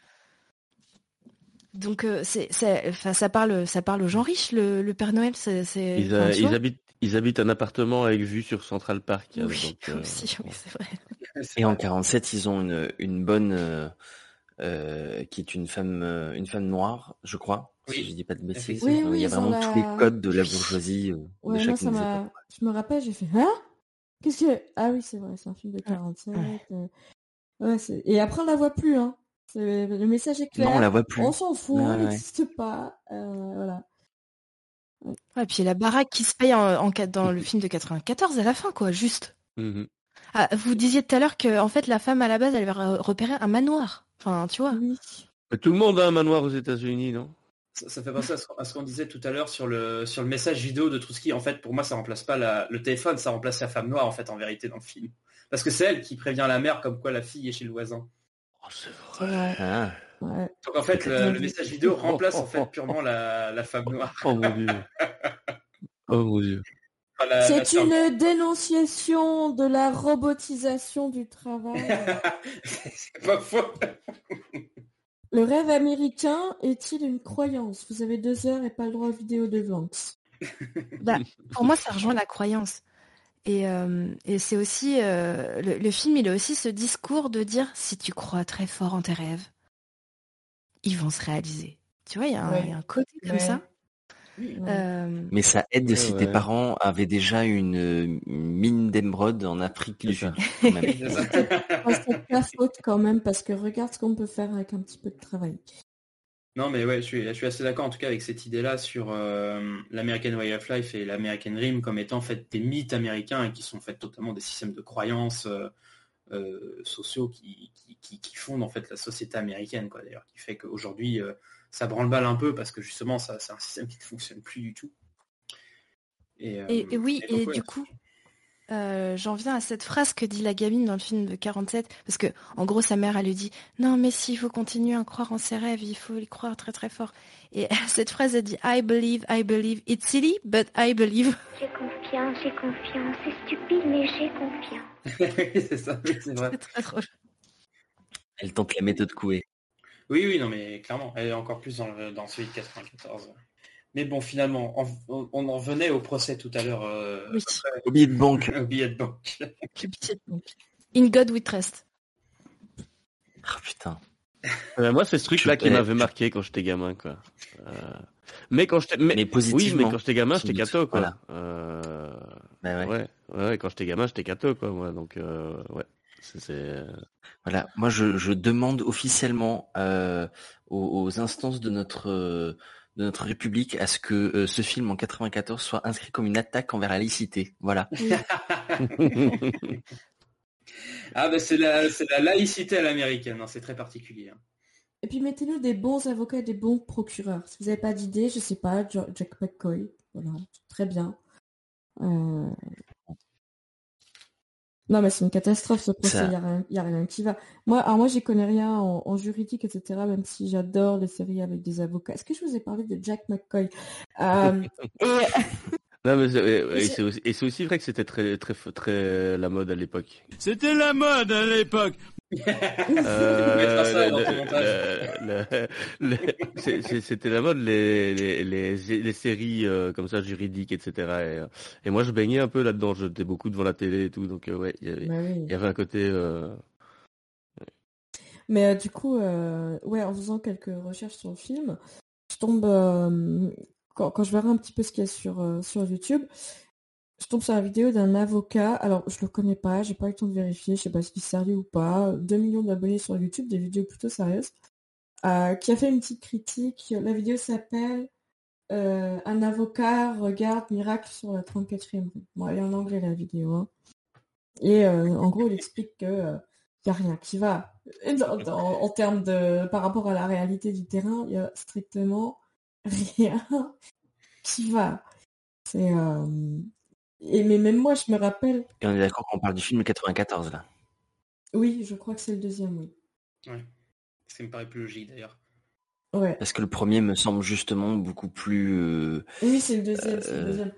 Donc c'est, enfin ça parle, ça parle aux gens riches le, le Père Noël. C'est, ils, ils, habitent, ils habitent un appartement avec vue sur Central Park. Oui, donc, euh, aussi, oui, c'est vrai. Et en 47, ils ont une, une bonne, euh, euh, qui est une femme, une femme noire, je crois. Oui. Si je dis pas de bêtises. Oui, oui, il y a vraiment tous les codes de la bourgeoisie. Ouais, de moi, ça m'a... Je me rappelle, j'ai fait, hein? Qu'est-ce que... Ah oui, c'est vrai, c'est un film de 47. Ouais, Et après, on la voit plus, hein. Le message est clair. Non, on la voit plus. On s'en fout, ouais, elle n'existe pas. voilà. Ouais, puis la baraque qui se paye en, dans le film de 94 à la fin, quoi, juste. Mmh ah, vous disiez tout à l'heure que en fait la femme à la base elle avait repéré un manoir. Enfin, tu vois. tout le monde a un manoir aux États-Unis, non? Ça, fait penser à ce, qu'on disait tout à l'heure sur le sur le message vidéo de Trotsky. En fait, pour moi, ça remplace pas le téléphone, ça remplace la femme noire en fait en vérité dans le film. Parce que c'est elle qui prévient la mère comme quoi la fille est chez le voisin. Oh, c'est vrai. Donc en fait, le, message vidéo remplace en fait purement la, femme noire. Oh mon dieu. Oh mon dieu. C'est une dénonciation de la robotisation du travail. C'est pas faux. Le rêve américain est-il une croyance? Vous avez deux heures et pas le droit aux vidéos de Vance. Bah, pour moi, ça rejoint la croyance. Et, euh, c'est aussi euh, le, film, il a aussi ce discours de dire si tu crois très fort en tes rêves, ils vont se réaliser. Tu vois, il y, a un côté comme ça. Euh, Mais ça aide si tes parents avaient déjà une, mine d'émeraude en Afrique du Sud. c'est pas faute quand même parce que regarde ce qu'on peut faire avec un petit peu de travail. Non, mais ouais, je suis, je suis assez d'accord en tout cas avec cette idée-là sur euh, l'American Way of Life et l'American Dream comme étant en fait des mythes américains et qui sont en fait totalement des systèmes de croyances euh, sociaux qui, qui, qui, fondent en fait la société américaine, quoi d'ailleurs, qui fait qu'aujourd'hui ça branle-balle un peu parce que justement, ça, c'est un système qui ne fonctionne plus du tout. Et, et, oui, et, du coup, euh, j'en viens à cette phrase que dit la gamine dans le film de 47, parce que en gros sa mère elle lui dit non mais s'il faut continuer à croire en ses rêves, il faut y croire très très fort. Et cette phrase elle dit I believe, I believe, it's silly but I believe. J'ai confiance, j'ai confiance, c'est stupide mais j'ai confiance. c'est ça, c'est vrai. très drôle. Elle tente la méthode couée. Oui, oui, non, mais clairement, elle est encore plus dans, dans celui de 94. Mais bon, finalement, on, en venait au procès tout à l'heure. Euh, oui. Au billet de banque. au billet de banque. In God we trust. Oh putain. Euh, moi, c'est ce truc-là qui m'avait marqué quand j'étais gamin, quoi. Euh, mais quand j'étais, mais, oui, mais quand j'étais gamin, j'étais catho, quoi. Voilà. Bah ouais. ouais. ouais, quand j'étais gamin, j'étais catho, quoi, moi. Donc, ouais. C'est voilà, moi je, je demande officiellement euh, aux, instances de notre de notre République à ce que euh, ce film en 94 soit inscrit comme une attaque envers la laïcité. Voilà. ah ben c'est la, la laïcité à l'américaine, hein, c'est très particulier. Hein. Et puis mettez-nous des bons avocats et des bons procureurs. Si vous n'avez pas d'idée, je sais pas, Jack McCoy, voilà, très bien. Euh, non, mais c'est une catastrophe ce procès, il n'y a, rien qui va. Moi, alors moi, j'y connais rien en, juridique, etc., même si j'adore les séries avec des avocats. Est-ce que je vous ai parlé de Jack McCoy? Euh, Non, mais c'est, et c'est aussi vrai que c'était très, très, très la mode à l'époque. C'était la mode à l'époque. C'était la mode les, les, les, les séries euh, comme ça juridiques, etc. Et, euh, et, moi je baignais un peu là-dedans. J'étais beaucoup devant la télé et tout, donc euh, ouais, il y, avait, Bah il y avait un côté. euh, Mais euh, du coup, euh, ouais, en faisant quelques recherches sur le film, je tombe euh, quand, quand je verrai un petit peu ce qu'il y a sur, euh, sur YouTube, je tombe sur la vidéo d'un avocat. Alors, je le connais pas, j'ai pas eu le temps de vérifier, je sais pas s'il est sérieux ou pas. 2 millions d'abonnés sur YouTube, des vidéos plutôt sérieuses, euh, qui a fait une petite critique. La vidéo s'appelle euh, Un avocat regarde miracle sur la 34e rue. Bon, elle est en anglais la vidéo. hein. Et euh, en gros, il explique que euh, y a rien qui va. En termes de par rapport à la réalité du terrain, il y a strictement rien qui va. C'est et mais même moi, je me rappelle. Et on est d'accord qu'on parle du film 94 là. Oui, je crois que c'est le deuxième. Oui. Ouais. Ça me paraît plus logique d'ailleurs. Ouais. Parce que le premier me semble justement beaucoup plus. euh, Oui, c'est le deuxième. c'est le euh, deuxième.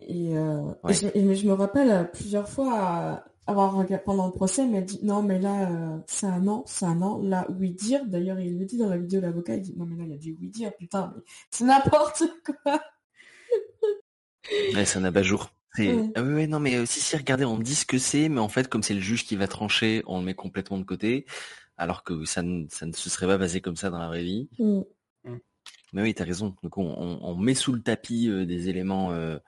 Et, euh, et je, et- mais je me rappelle plusieurs fois avoir regardé pendant le procès, il m'a dit non, mais là, euh, c'est un non, c'est un non. Là, oui dire. D'ailleurs, il le dit dans la vidéo, l'avocat, il dit non, mais là, il a dit oui dire. Putain, mais c'est n'importe quoi. Ouais, c'est un abat-jour. Ouais. Ah oui, ouais, non, mais euh, si, regardez, on dit ce que c'est, mais en fait, comme c'est le juge qui va trancher, on le met complètement de côté, alors que ça ne, ça ne se serait pas basé comme ça dans la vraie vie. Mm. Mais oui, t'as raison. Donc, on, met sous le tapis euh, des éléments euh,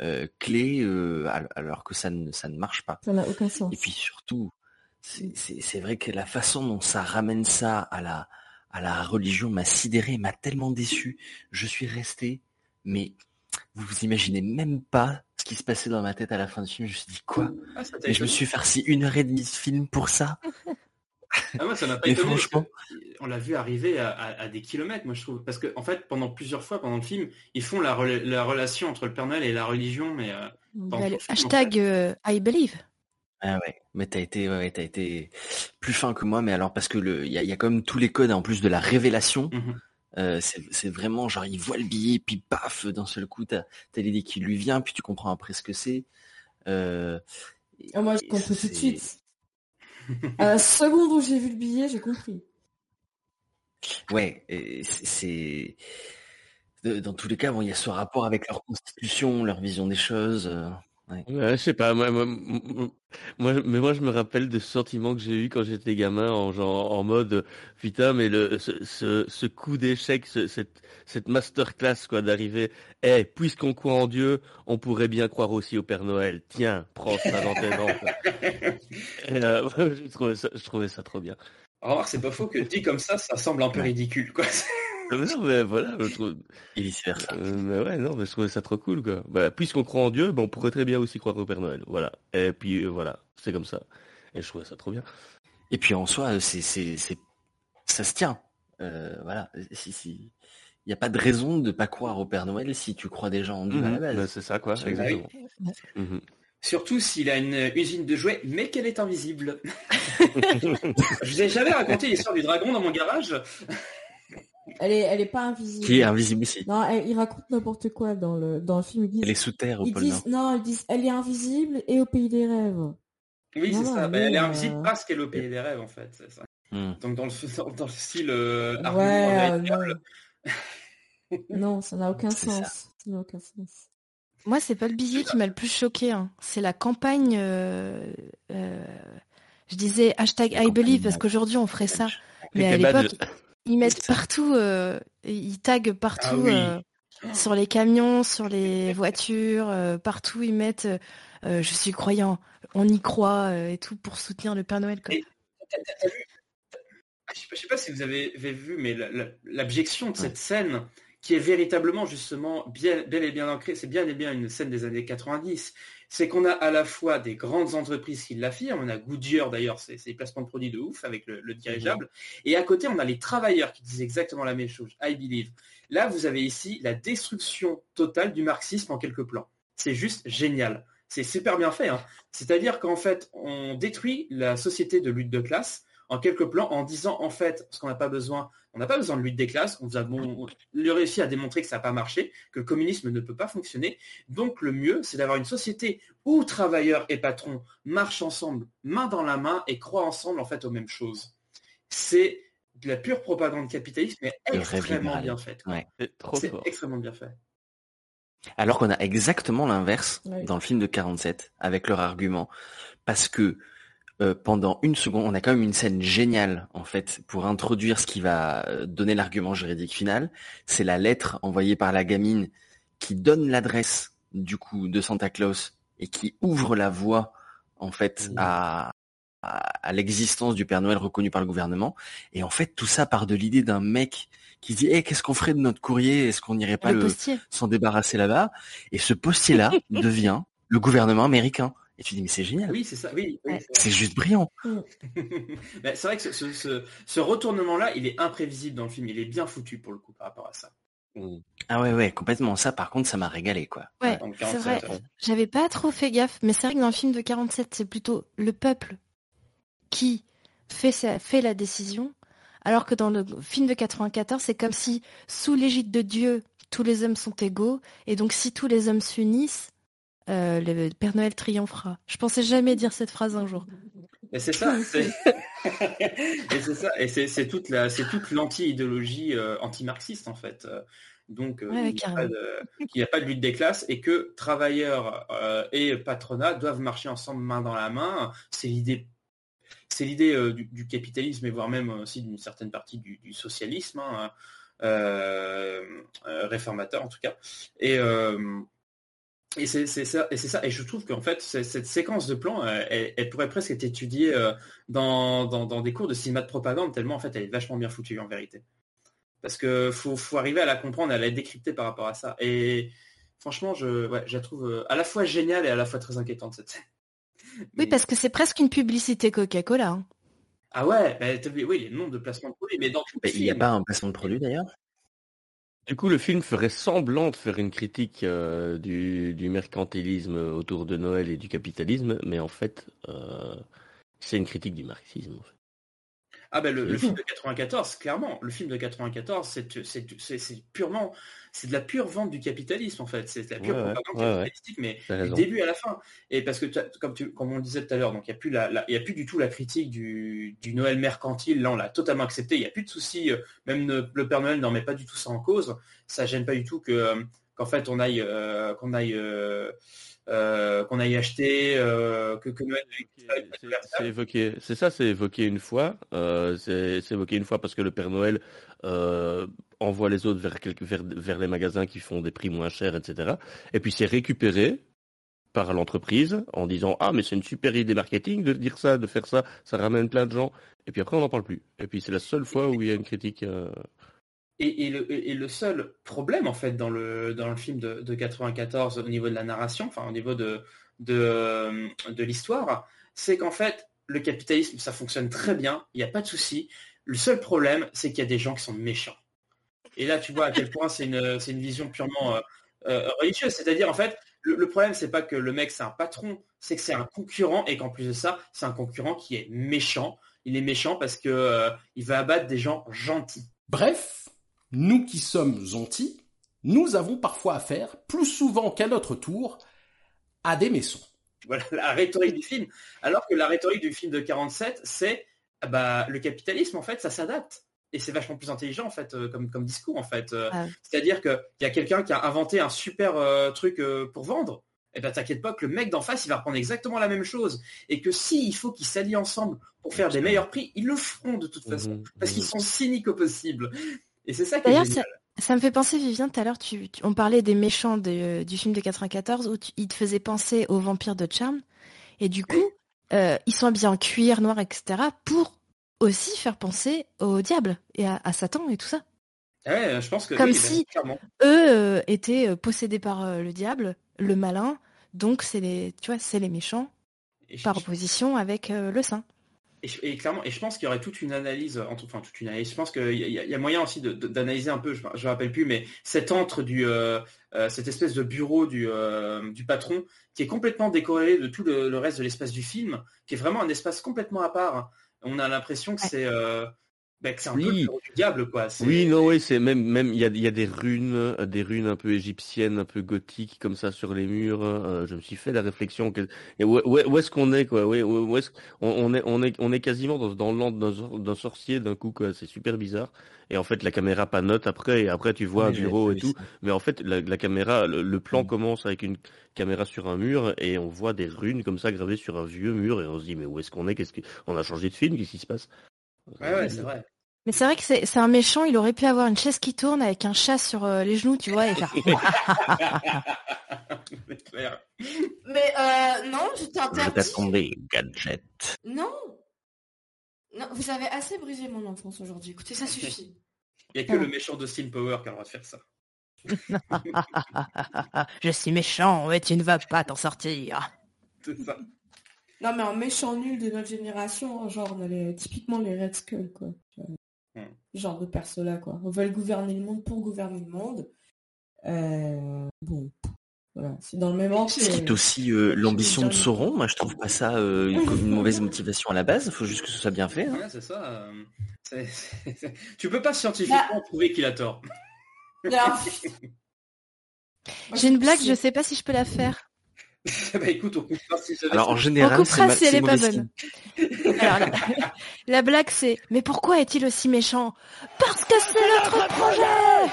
euh, clés, al- alors que ça ne, ça ne marche pas. Ça n'a aucun sens. Et puis surtout, c'est vrai que la façon dont ça ramène ça à la, à la religion m'a sidéré, m'a tellement déçu. Je suis resté, mais vous vous imaginez même pas ce qui se passait dans ma tête à la fin du film. Je me suis dit quoi? Ah, t'a Mais je me suis farci une heure et demie de film pour ça. Ah, moi, ça m'a pas étonné. franchement. On l'a vu arriver à, à- à des kilomètres, moi je trouve. Parce que en fait, pendant plusieurs fois pendant le film, ils font la, rela- la relation entre le Père Noël et la religion, mais euh, pendant Bah, tout le le film, en hashtag euh, I believe. Ah ouais, mais t'as été, ouais, t'as été plus fin que moi, mais alors parce que le, il y y a quand même tous les codes en plus de la révélation. Mhm. Euh, c'est vraiment genre il voit le billet puis paf d'un seul coup t'as t'as l'idée qui lui vient puis tu comprends après ce que c'est. Euh, Ah, moi, j'ai compris tout de suite. À la seconde où j'ai vu le billet, j'ai compris. Ouais, et c'est dans tous les cas bon il y a ce rapport avec leur constitution, leur vision des choses. Ouais. Ouais, je sais pas, moi, moi, moi, mais moi je me rappelle des sentiments que j'ai eu quand j'étais gamin, en genre en mode putain, mais le ce, ce, ce coup d'échec, ce- cette cette masterclass quoi, d'arriver, eh, puisqu'on croit en Dieu, on pourrait bien croire aussi au Père Noël. Tiens, prends ça dans tes dents. quoi. Et, euh, je trouvais ça, je trouvais ça trop bien. Remarque, c'est pas faux que dit comme ça, ça semble un peu ridicule, quoi. Non, mais voilà, je trouve... Et vice versa. mais ouais, non, mais je trouvais ça trop cool, quoi. Bah, puisqu'on croit en Dieu, ben, on pourrait très bien aussi croire au Père Noël. Voilà. Et puis, euh, voilà. C'est comme ça. Et je trouvais ça trop bien. Et puis en soi c'est c'est c'est ça se tient. Euh, voilà, si si il n'y a pas de raison de pas croire au Père Noël si tu crois déjà en Dieu à la Mhm. base. Bah, c'est ça, quoi, vois. exactement. Mhm. Surtout s'il a une usine de jouets, mais qu'elle est invisible. Je vous ai jamais raconté l'histoire du dragon dans mon garage Elle est, elle est pas invisible. Qui est invisible aussi. Non, elle- ils racontent n'importe quoi dans le, dans le film. Ils disent, Elle est sous terre au ils pôle disent, non, ils disent, elle est invisible et au pays des rêves. Oui, Non, c'est ça. Bah, mais, elle est euh, invisible parce qu'elle est au pays des rêves, en fait. c'est ça. Hmm. Donc dans le, dans, dans le style euh, argument Ouais, euh, non. non, ça n'a aucun sens. Ça n'a aucun sens. Moi, c'est pas le billet qui m'a le plus choqué. hein. C'est la campagne. euh, euh, je disais hashtag I believe parce qu'aujourd'hui on ferait ça. Mais à l'époque, ils mettent partout, euh, ils taguent partout Ah oui. euh, sur les camions, sur les voitures, euh, partout ils mettent je suis croyant, on y croit euh, et tout pour soutenir le Père Noël. Quoi. Et- T'as- t'as- t'as vu je sais, pas, je sais pas si vous avez, avez vu, mais la- la- l'abjection de cette scène, qui est véritablement justement bien, bel et bien ancrée, c'est bien et bien une scène des années 90, c'est qu'on a à la fois des grandes entreprises qui l'affirment, on a Goodyear d'ailleurs, c'est des placements de produits de ouf avec le, le dirigeable, et à côté on a les travailleurs qui disent exactement la même chose, I believe. Là vous avez ici la destruction totale du marxisme en quelques plans. C'est juste génial. C'est super bien fait. hein. C'est-à-dire qu'en fait, on détruit la société de lutte de classe en quelques plans en disant en fait ce qu'on n'a pas besoin, on n'a pas besoin de lutte des classes, on, vous a, on, réussi à démontrer que ça n'a pas marché, que le communisme ne peut pas fonctionner. Donc le mieux, c'est d'avoir une société où travailleurs et patrons marchent ensemble, main dans la main, et croient ensemble en fait aux mêmes choses. C'est de la pure propagande capitaliste, mais extrêmement bien faite. C'est extrêmement bien fait. Alors qu'on a exactement l'inverse dans le film de 47 avec leur argument, parce que euh, pendant une seconde, on a quand même une scène géniale en fait pour introduire ce qui va euh, donner l'argument juridique final. C'est la lettre envoyée par la gamine qui donne l'adresse du coup de Santa Claus et qui ouvre la voie en fait à, à, l'existence du Père Noël reconnu par le gouvernement. Et en fait, tout ça part de l'idée d'un mec qui dit hey, qu'est-ce qu'on ferait de notre courrier? Est-ce qu'on n'irait pas s'en débarrasser là-bas? Et ce postier-là devient le gouvernement américain. Et tu dis mais c'est génial. Oui, c'est ça. Oui, c'est juste brillant. c'est vrai que ce, retournement-là, il est imprévisible dans le film. Il est bien foutu pour le coup par rapport à ça. Mmh. Ah ouais ouais complètement ça par contre ça m'a régalé quoi. Ouais, c'est vrai. J'avais pas trop fait gaffe mais c'est vrai que dans le film de 47 c'est plutôt le peuple qui fait, fait la décision, alors que dans le film de 94, c'est comme si, sous l'égide de Dieu, tous les hommes sont égaux, et donc si tous les hommes s'unissent, euh, le Père Noël triomphera. Je pensais jamais dire cette phrase un jour. Et c'est ça, et c'est ça, et c'est toute la, c'est toute l'anti-idéologie euh, anti-marxiste en fait. Euh, donc il n'y a, pas de lutte des classes et que travailleurs et patronat doivent marcher ensemble main dans la main. C'est l'idée c'est l'idée euh, du, capitalisme et voire même aussi d'une certaine partie du, socialisme hein, euh, euh, réformateur en tout cas. Et et c'est ça, et c'est ça. Et je trouve qu'en fait, cette séquence de plans, elle, pourrait presque être étudiée dans, dans, des cours de cinéma de propagande, tellement en fait, elle est vachement bien foutue en vérité. Parce que faut, faut arriver à la comprendre, à la décrypter par rapport à ça. Et franchement, je, je la trouve à la fois géniale et à la fois très inquiétante cette scène. Oui, parce que c'est presque une publicité Coca-Cola. Hein. Ah ouais, bah, oui, il y a le nom de placement de produit, mais Il n'y a pas un placement de produit d'ailleurs? Du coup, le film ferait semblant de faire une critique euh, du, mercantilisme autour de Noël et du capitalisme, mais en fait, euh, c'est une critique du marxisme. Ah ben le, film de 94, clairement, le film de 94, c'est purement, c'est de la pure vente du capitalisme en fait, c'est de la pure propagande capitalistique, mais du début à la fin. Et parce que comme, tu, comme on le disait tout à l'heure, donc il n'y a plus la, il y a plus du tout la critique du, du Noël mercantile. Là, on l'a totalement accepté. Il n'y a plus de soucis. Euh, même le, Père Noël n'en met pas du tout ça en cause. Ça gêne pas du tout que euh, qu'en fait on aille euh, qu'on aille euh, qu'on aille acheter, euh, que, que Noël. C'est évoqué, c'est ça, c'est évoqué une fois. Euh, c'est évoqué une fois parce que le Père Noël envoie les autres vers, quelques, vers, vers les magasins qui font des prix moins chers, etc. Et puis c'est récupéré par l'entreprise en disant ah mais c'est une super idée marketing de dire ça, de faire ça, ça ramène plein de gens. Et puis après on n'en parle plus. Et puis c'est la seule fois où il y a une critique. Et, le, seul problème en fait dans le, dans le film de, de 94 au niveau de la narration, enfin au niveau de, de, l'histoire, c'est qu'en fait le capitalisme ça fonctionne très bien, il n'y a pas de souci. Le seul problème c'est qu'il y a des gens qui sont méchants. Et là tu vois à quel point c'est une, vision purement euh, euh, religieuse, c'est-à-dire en fait le, problème c'est pas que le mec c'est un patron, c'est que c'est un concurrent et qu'en plus de ça c'est un concurrent qui est méchant. Il est méchant parce que euh, va abattre des gens gentils. Bref, nous qui sommes gentils, nous avons parfois affaire, plus souvent qu'à notre tour, à des maisons. Voilà la rhétorique du film. Alors que la rhétorique du film de 47, c'est bah, le capitalisme, en fait, ça s'adapte. Et c'est vachement plus intelligent, en fait, euh, comme, comme discours, en fait. Euh, ah. C'est-à-dire qu'il y a quelqu'un qui a inventé un super euh, truc pour vendre. Et eh ben t'inquiète pas que le mec d'en face, il va reprendre exactement la même chose. Et que s'il faut qu'ils s'allient ensemble pour faire des meilleurs prix, ils le feront de toute façon. Mmh, parce qu'ils sont cyniques au possible. Et c'est ça qui D'ailleurs, ça, me fait penser, Vivien, tout à l'heure, tu, on parlait des méchants du film de 94 où il te faisait penser aux vampires de Charm. Et du coup, euh, ils sont habillés en cuir noir, etc. pour aussi faire penser au diable et à, Satan et tout ça. Ouais, je pense que comme si eux euh, étaient euh, possédés par le diable, le malin. Donc c'est les, tu vois, c'est les méchants par opposition avec le saint. Et, clairement, et je pense qu'il y aurait toute une analyse, enfin toute une analyse. Je pense qu'il y, a moyen aussi d'analyser un peu. Je, ne me rappelle plus, mais cet entre du, euh, euh, cette espèce de bureau du, euh, du patron qui est complètement décorrélé de tout le, reste de l'espace du film, qui est vraiment un espace complètement à part. on a l'impression que c'est bah, c'est un peu le du diable, quoi. Oui, non, oui, c'est même, même, il y a, y a, des runes, euh, des runes un peu égyptiennes, un peu gothiques, comme ça, sur les murs. Euh, je me suis fait la réflexion. Que... où, où, est-ce qu'on est, quoi? Où, où est on, on, est, on est, on est quasiment dans, dans d'un sorcier d'un coup, quoi. C'est super bizarre. Et en fait, la caméra panote après, et après tu vois un bureau et tout. Mais en fait, la, la caméra, le, plan mm. commence avec une caméra sur un mur, et on voit des runes comme ça gravées sur un vieux mur, et on se dit, mais où est-ce qu'on est? Qu'est-ce qu'on a changé de film? Qu'est-ce qui se passe? Ouais, ouais, c'est vrai. Mais c'est vrai que c'est un méchant, il aurait pu avoir une chaise qui tourne avec un chat sur euh, les genoux, tu vois, et faire. Mais euh, non, je t'interdis. gadget. Non. Non, vous avez assez brisé mon enfance aujourd'hui. Écoutez, ça suffit. Il n'y a que le méchant de Steam Power qui a le droit de faire ça. je suis méchant, mais tu ne vas pas t'en sortir. C'est ça. Non, mais un méchant nul de notre génération, genre les, typiquement les Red Skull, quoi. Hmm. Genre de perso-là, quoi. On veut gouverner le monde pour gouverner le monde. Euh, bon, voilà, c'est dans le même ordre. C'est aussi euh, l'ambition de Sauron. Moi, je trouve pas ça euh, une mauvaise motivation à la base. Il faut juste que ce soit bien fait. Hein. c'est ça. tu peux pas scientifiquement bah. prouver qu'il a tort. J'ai une blague, je sais pas si je peux la faire. bah écoute, on si Alors en général, on si elle est pas bonne. la, blague c'est mais pourquoi est-il aussi méchant? Parce que c'est notre projet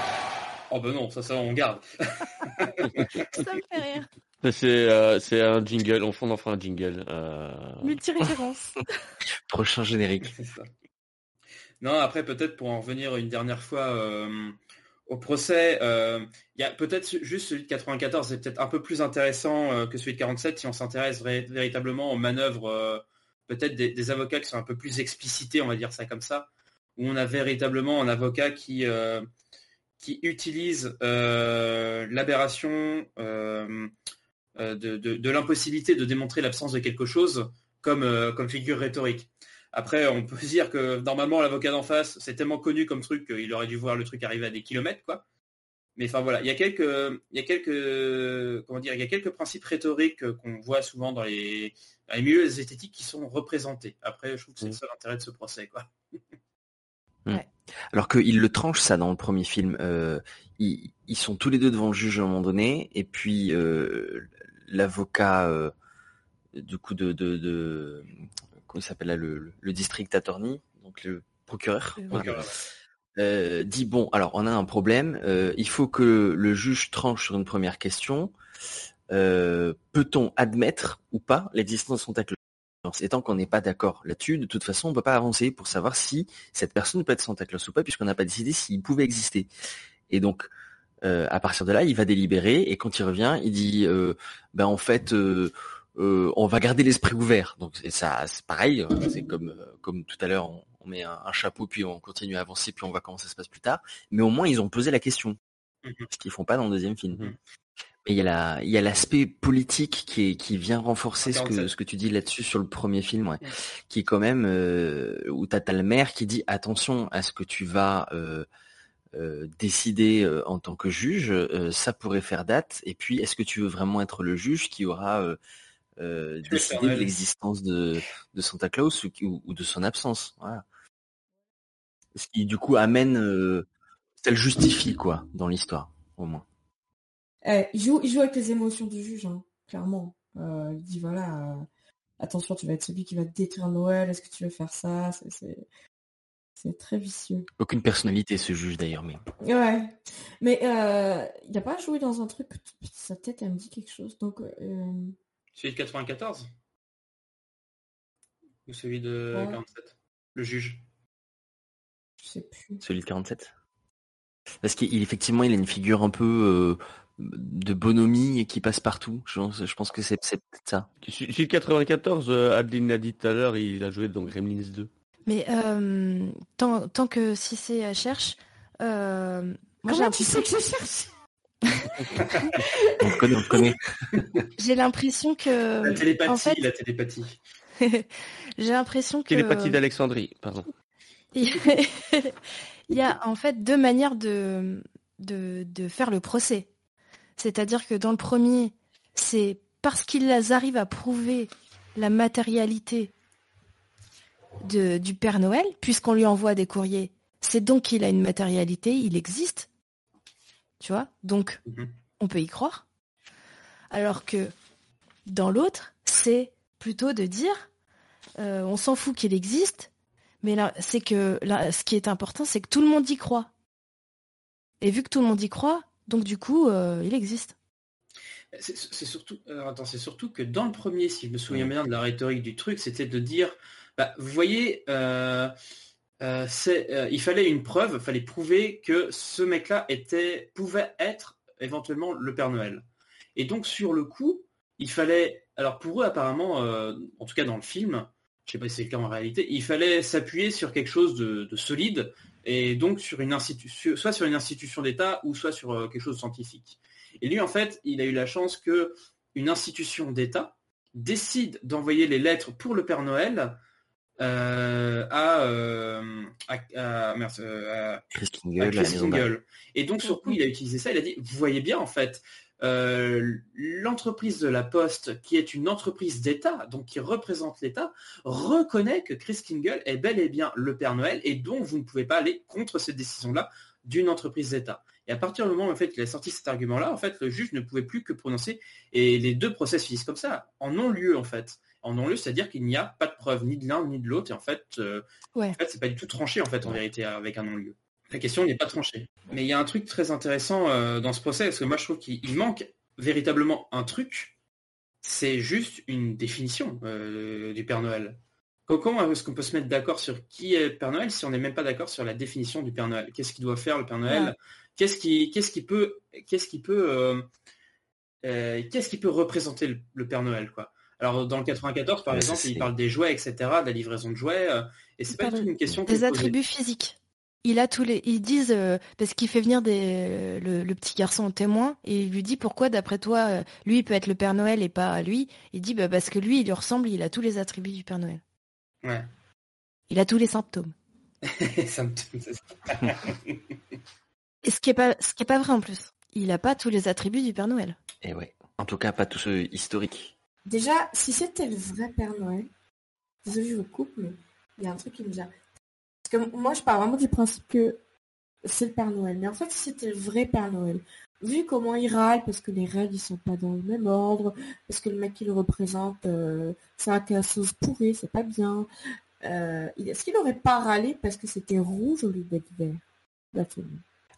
Oh ben non, ça ça on garde. ça me fait rire. C'est euh, c'est un jingle, on fond enfin un jingle. Euh... Multi-référence. Prochain générique. Non, après peut-être pour en revenir une dernière fois euh, au procès, euh, il y a peut-être juste celui de 94, c'est peut-être un peu plus intéressant euh, que celui de 47 si on s'intéresse véritablement aux manœuvres, euh, peut-être des, avocats qui sont un peu plus explicités, on va dire ça comme ça, où on a véritablement un avocat qui qui utilise l'aberration de, de l'impossibilité de démontrer l'absence de quelque chose comme comme figure rhétorique. Après, on peut dire que normalement, l'avocat d'en face, c'est tellement connu comme truc qu'il aurait dû voir le truc arriver à des kilomètres, quoi. Mais enfin voilà, il y a quelques, il y a quelques, comment dire, il y a quelques principes rhétoriques qu'on voit souvent dans les, milieux esthétiques qui sont représentés. Après, je trouve que c'est le mmh. seul intérêt de ce procès, quoi. Mmh. Alors qu'il le tranche ça dans le premier film. Euh, ils, sont tous les deux devant le juge à un moment donné, et puis euh, l'avocat euh, du coup de, de, il s'appelle là, le, district attorney, donc le procureur, euh, dit bon, alors on a un problème, euh, il faut que le juge tranche sur une première question. Euh, peut-on admettre ou pas l'existence de Santa Claus Et tant qu'on n'est pas d'accord là-dessus, de toute façon, on ne peut pas avancer pour savoir si cette personne peut être Santa Claus ou pas, puisqu'on n'a pas décidé s'il pouvait exister. Et donc, à partir de là, il va délibérer, et quand il revient, il dit, ben en fait, euh, on va garder l'esprit ouvert. Donc ça, c'est pareil. Euh, c'est comme euh, comme tout à l'heure, on, met un, chapeau puis on continue à avancer puis on voit comment ça se passe plus tard. Mais au moins ils ont posé la question, mhm. ce qu'ils font pas dans le deuxième film. Mhm. Mais il y a la, il y a l'aspect politique qui est, qui vient renforcer ce que ce que tu dis là-dessus sur le premier film, ouais, qui est quand même où t'as as le maire qui dit attention à ce que tu vas décider en tant que juge, ça pourrait faire date. Et puis, est-ce que tu veux vraiment être le juge qui aura euh, décider de l'existence de, de, Santa Claus ou, ou, de son absence. Voilà. Ce qui du coup amène, euh, ça le justifie quoi dans l'histoire au moins. Eh, il, joue, il joue avec les émotions du juge, hein, clairement. Euh, il dit voilà, euh, attention, tu vas être celui qui va détruire Noël. Est-ce que tu veux faire ça? C'est très vicieux. Aucune personnalité ce juge d'ailleurs, mais. Ouais, mais euh, il n'a pas joué dans un truc. Sa tête, elle me dit quelque chose. Donc, euh, celui de 94 Ou celui de 47 Le juge Je sais plus. Celui de 47 Parce qu'effectivement, il a une figure un peu euh, de bonhomie qui passe partout. Je, pense que c'est ça. Celui de 94, euh, Adeline l'a dit tout à l'heure, il a joué dans Gremlins 2. Mais euh, tant, tant, que si c'est cherche, moi j'ai tu sais que je cherche? On connaît, on connaît. J'ai l'impression que. La télépathie, la télépathie. J'ai l'impression que. Télépathie d'Alexandrie, pardon. Il y a en fait deux manières de, de, de faire le procès. C'est-à-dire que dans le premier, c'est parce qu'ils arrivent à prouver la matérialité du Père Noël, puisqu'on lui envoie des courriers. C'est donc qu'il a une matérialité, il existe. Tu vois Donc, mhm. on peut y croire. Alors que dans l'autre, c'est plutôt de dire, euh, on s'en fout qu'il existe, mais là, c'est que là, ce qui est important, c'est que tout le monde y croit. Et vu que tout le monde y croit, donc du coup, euh, il existe. C'est surtout, c'est surtout que dans le premier, si je me souviens bien de la rhétorique du truc, c'était de dire, bah, vous voyez, euh, euh, il fallait une preuve, il fallait prouver que ce mec-là pouvait être éventuellement le Père Noël. Et donc sur le coup, il fallait, alors pour eux apparemment, en tout cas dans le film, je sais pas si c'est le cas en réalité, il fallait s'appuyer sur quelque chose de, solide et donc sur une institution, soit sur une institution d'État ou soit sur euh, quelque chose de scientifique. Et lui, en fait, il a eu la chance que une institution d'État décide d'envoyer les lettres pour le Père Noël euh, à, euh, à, Et donc, sur coup, il a utilisé ça, il a dit, vous voyez bien, en fait, euh, l'entreprise de la Poste, qui est une entreprise d'État, donc qui représente l'État, reconnaît que Chris Kingle est bel et bien le Père Noël et donc vous ne pouvez pas aller contre cette décision-là d'une entreprise d'État. Et à partir du moment où en fait, il a sorti cet argument-là, en fait, le juge ne pouvait plus que prononcer, et les deux procès finissent comme ça, en non-lieu en fait. En non-lieu, c'est-à-dire qu'il n'y a pas de preuve ni de l'un ni de l'autre, et en fait, euh, en fait c'est pas du tout tranché en fait en vérité avec un non-lieu. La question n'est pas tranchée. Mais il y a un truc très intéressant euh, dans ce procès, parce que moi je trouve qu'il manque véritablement un truc, c'est juste une définition euh, du Père Noël. Comment est-ce qu'on peut se mettre d'accord sur qui est le Père Noël si on n'est même pas d'accord sur la définition du Père Noël? Qu'est-ce qu'il doit faire le Père Noël? Qu'est-ce qui, qu'est-ce qui peut, qu'est-ce qui peut, euh, qu'est-ce qui peut représenter le, Père Noël quoi? Alors dans le 94 par exemple, il parle des jouets, etc., de la livraison de jouets, et c'est pas du tout une question. Des attributs physiques il a tous les, ils disent euh, parce qu'il fait venir des, le, petit garçon au témoin et il lui dit pourquoi d'après toi euh, lui il peut être le Père Noël et pas lui. Il dit bah, parce que lui il lui ressemble, il a tous les attributs du Père Noël. Ouais. Il a tous les symptômes. symptômes. et ce qui est pas, ce qui est pas vrai en plus. Il a pas tous les attributs du Père Noël. Et eh ouais. En tout cas pas tous ceux historiques. Déjà, si c'était le vrai Père Noël, désolé je vous coupe, mais il y a un truc qui me vient moi, je parle vraiment du principe que c'est le Père Noël. Mais en fait, si c'était le vrai Père Noël, vu comment il râle, parce que les règles, ils sont pas dans le même ordre, parce que le mec qui le représente, euh, c'est un cassos pourri, c'est pas bien. Euh, est-ce qu'il aurait pas râlé parce que c'était rouge au lieu d'être vert?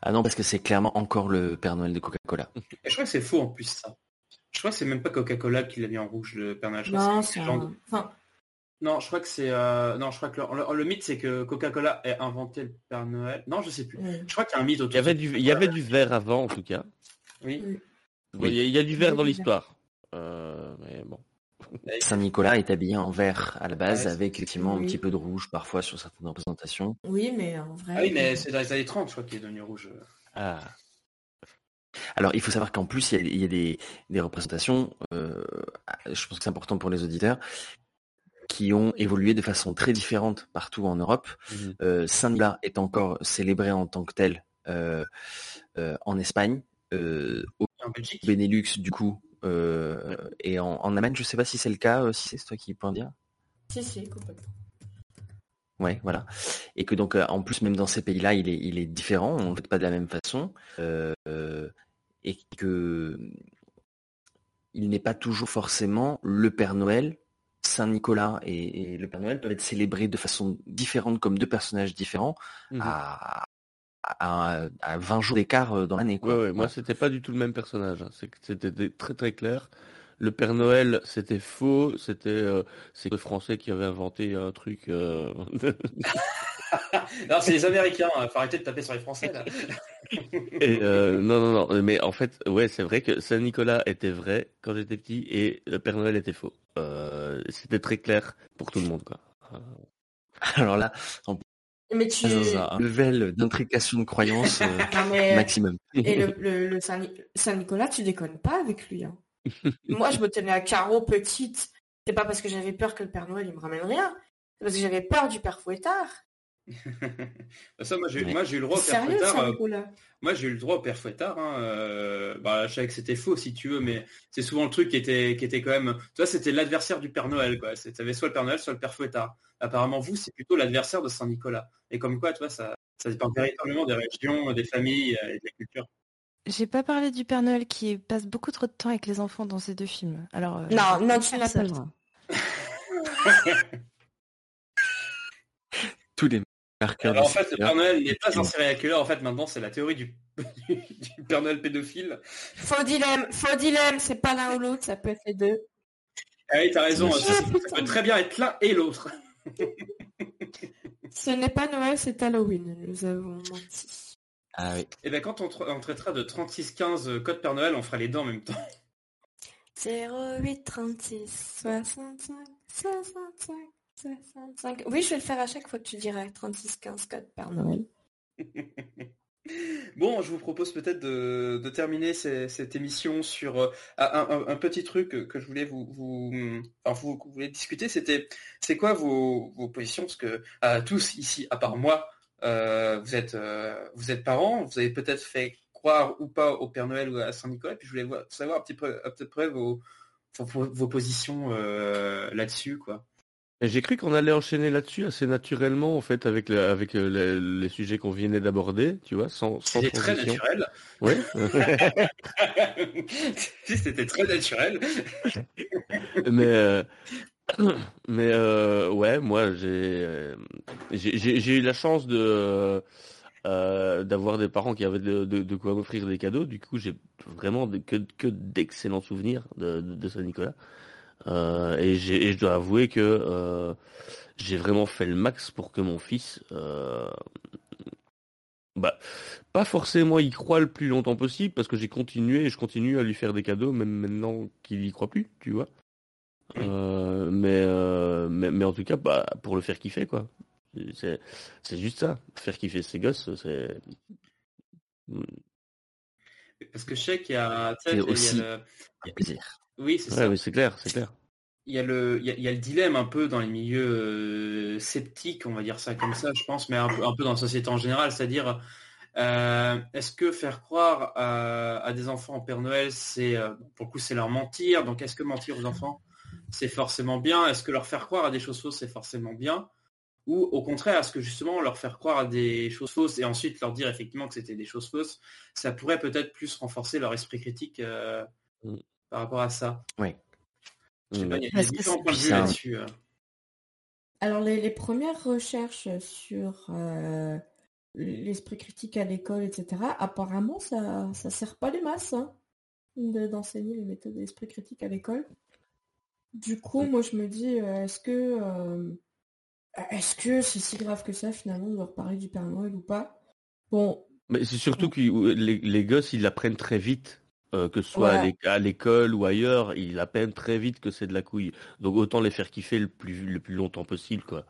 Ah non, parce que c'est clairement encore le Père Noël de Coca-Cola. je crois que c'est faux en plus ça. Je crois que c'est même pas Coca-Cola qui l'a mis en rouge le Père Noël. non, c'est enfin, non, je crois que c'est. Euh, non, je crois que le, mythe c'est que Coca-Cola ait inventé le Père Noël. Non, je sais plus. Je crois qu'il y a un mythe autour. Il y avait du, il y avait du verre avant en tout cas. Oui. Il, y a, du verre dans l'histoire. Euh, mais bon. Saint-Nicolas est habillé en vert à la base, avec effectivement un petit peu de rouge parfois sur certaines représentations. Oui, mais en vrai. Ah oui, mais c'est dans les années 30, je crois, qu'il est devenu rouge. Ah. Alors, il faut savoir qu'en plus, il y a, des, représentations, euh, je pense que c'est important pour les auditeurs, qui ont évolué de façon très différente partout en Europe. Mmh euh, Saint-Nicolas est encore célébré en tant que tel euh, euh, en Espagne, au Benelux du coup, et en, Allemagne, je ne sais pas si c'est le cas, si c'est toi qui peux en dire. Si, si, complètement. Ouais, voilà. Et que donc, en plus, même dans ces pays-là, il est, il est différent, on ne fait pas de la même façon, et que il n'est pas toujours forcément le Père Noël Saint-Nicolas et, le Père Noël peuvent être célébrés de façon différente comme deux personnages différents mmh à, 20 jours d'écart euh, dans l'année. Ouais, moi, c'était pas du tout le même personnage. Hein. C'était très très clair. Le Père Noël, c'était faux. C'était euh, c'est le Français qui avait inventé un truc. Euh, non, c'est les Américains. Il hein. Faut arrêter de taper sur les Français là. non, non, non. Mais en fait, ouais, c'est vrai que Saint Nicolas était vrai quand j'étais petit et le Père Noël était faux. Euh, c'était très clair pour tout le monde. Quoi. Alors là, on mais tu... un level d'intrication de croyance euh, maximum. Et le, Saint-Nicolas, tu déconnes pas avec lui. Hein. Moi, je me tenais à carreau petite. C'est pas parce que j'avais peur que le Père Noël il me ramène rien. C'est parce que j'avais peur du Père Fouettard. Ça, moi, j'ai eu le droit au père fouettard. Euh, moi, j'ai eu le droit au père fouettard. Hein, euh, bah, je savais que c'était faux, si tu veux, mais c'est souvent le truc qui était, qui était quand même. Tu vois, c'était l'adversaire du Père Noël, quoi. C'était soit le Père Noël, soit le père fouettard. Apparemment, vous, c'est plutôt l'adversaire de Saint Nicolas. Et comme quoi, tu vois, ça, ça dépend véritablement des régions, des familles euh, et de la culture. J'ai pas parlé du Père Noël qui passe beaucoup trop de temps avec les enfants dans ces deux films. Alors. non, non, tu n'as pas le droit. Tous les alors, en fait, le Père Noël n'est pas un serial killer. En fait, maintenant, c'est la théorie du, du Père Noël pédophile. Faux dilemme, faux dilemme, c'est pas l'un ou l'autre, ça peut être les deux. Ah oui, t'as raison, ça, peut très bien être l'un et l'autre. Ce n'est pas Noël, c'est Halloween, nous avons menti. Ah oui. Et eh bien quand on, on, traitera de 3615 euh, code Père Noël, on fera les deux en même temps. 08 36 65 65 oui, je vais le faire à chaque fois que tu diras 36-15 code Père Noël. Bon, je vous propose peut-être de, terminer cette émission sur euh, un, petit truc que je voulais vous, vous, vous, voulez discuter. C'était, c'est quoi vos, positions? Parce que tous ici, à part moi, euh, vous êtes, euh, vous êtes parents. Vous avez peut-être fait croire ou pas au Père Noël ou à Saint Nicolas. Puis je voulais savoir un petit peu, à peu près vos, vos, positions là-dessus, quoi. J'ai cru qu'on allait enchaîner là-dessus assez naturellement en fait avec avec euh, les, sujets qu'on venait d'aborder, tu vois, sans sans C'était très naturel. Oui. C'était très naturel. mais euh, mais euh, ouais, moi j'ai j'ai eu la chance de d'avoir des parents qui avaient de, de, quoi m'offrir des cadeaux. Du coup, j'ai vraiment que, que d'excellents souvenirs de, de Saint-Nicolas. Euh, et, et, je dois avouer que euh, j'ai vraiment fait le max pour que mon fils, euh, bah, pas forcément y croit le plus longtemps possible, parce que j'ai continué et je continue à lui faire des cadeaux, même maintenant qu'il y croit plus, tu vois. Mais, mais, mais en tout cas, bah, pour le faire kiffer, quoi. C'est c'est juste ça, faire kiffer ses gosses, c'est. Parce que je sais qu'il y a, aussi, il y a, le... plaisir. Oui, c'est ça. Oui, c'est clair, c'est clair. Il y, a le, il, y a, le dilemme un peu dans les milieux euh, sceptiques, on va dire ça comme ça, je pense, mais un peu, un peu dans la société en général, c'est-à-dire euh, est-ce que faire croire à, des enfants en Père Noël, c'est euh, pour le coup c'est leur mentir, donc est-ce que mentir aux enfants c'est forcément bien? Est-ce que leur faire croire à des choses fausses c'est forcément bien? Ou au contraire, est-ce que justement leur faire croire à des choses fausses et ensuite leur dire effectivement que c'était des choses fausses, ça pourrait peut-être plus renforcer leur esprit critique mm par rapport à ça. Oui. Je sais pas, il y a différents points de vue là-dessus. Euh. Alors, les, premières recherches sur euh, l'esprit critique à l'école, etc., apparemment, ça ne sert pas les masses hein, d'enseigner les méthodes d'esprit critique à l'école. Du coup, moi, je me dis, euh, est-ce que est-ce que c'est si grave que ça, finalement, de leur parler du Père Noël ou pas? Bon. Mais c'est surtout que les, les, gosses, ils l'apprennent très vite. Euh, que ce soit à l'école ou ailleurs, ils apprennent très vite que c'est de la couille. Donc autant les faire kiffer le plus, le plus longtemps possible, quoi.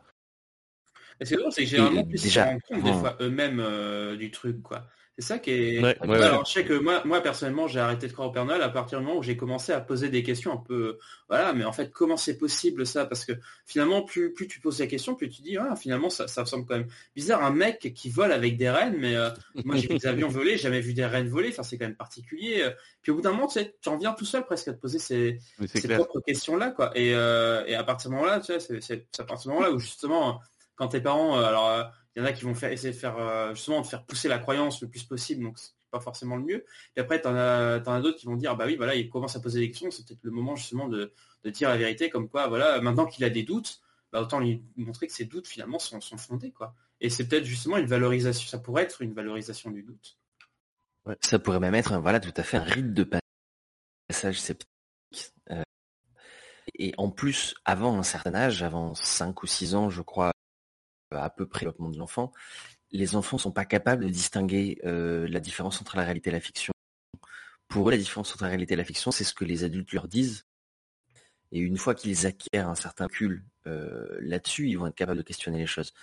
C'est drôle, c'est que généralement, ils se rendent compte des fois eux-mêmes euh, du truc, quoi. C'est ça qui est. Alors, je sais que moi, moi personnellement, j'ai arrêté de croire au Père Noël à partir du moment où j'ai commencé à poser des questions un peu. Voilà, mais en fait, comment c'est possible ça? Parce que finalement, plus, plus tu poses la question, plus tu dis, ah, finalement, ça, ça semble quand même bizarre. Un mec qui vole avec des rennes, mais euh, moi, j'ai vu des avions voler, jamais vu des rennes voler. Enfin, c'est quand même particulier. Puis au bout d'un moment, tu sais, tu en viens tout seul presque à te poser ces, ces propres questions-là, quoi. Et, euh, et à partir de moment-là, tu sais, c'est à partir de ce moment-là où justement, quand tes parents, euh, alors il y en a qui vont faire, essayer de faire euh, justement de faire pousser la croyance le plus possible, donc c'est pas forcément le mieux. Et après, tu en as, as d'autres qui vont dire, bah oui, voilà, il commence à poser des questions, c'est peut-être le moment justement de, dire la vérité, comme quoi, voilà, maintenant qu'il a des doutes, bah, autant lui montrer que ces doutes finalement sont, fondés, quoi. Et c'est peut-être justement une valorisation, ça pourrait être une valorisation du doute. Ça pourrait même être, voilà, tout à fait un rite de passage sceptique. Euh, et en plus, avant un certain âge, avant 5 ou 6 ans, je crois, à peu près le développement de l'enfant, les enfants sont pas capables de distinguer euh, la différence entre la réalité et la fiction. Pour eux, la différence entre la réalité et la fiction, c'est ce que les adultes leur disent. Et une fois qu'ils acquièrent un certain cul euh, là-dessus, ils vont être capables de questionner les choses.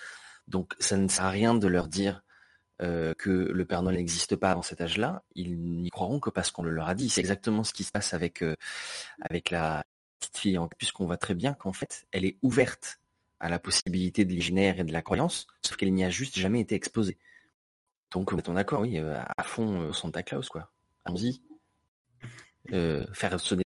Donc ça ne sert à rien de leur dire euh, que le Père Noël n'existe pas avant cet âge-là. Ils n'y croiront que parce qu'on le leur a dit. C'est exactement ce qui se passe avec la petite fille, puisqu'on voit très bien qu'en fait, elle est ouverte à la possibilité de l'imaginaire et de la croyance, sauf qu'elle n'y a juste jamais été exposée. Donc, on est d'accord, oui, à fond Santa Claus, quoi. Allons-y. faire sonner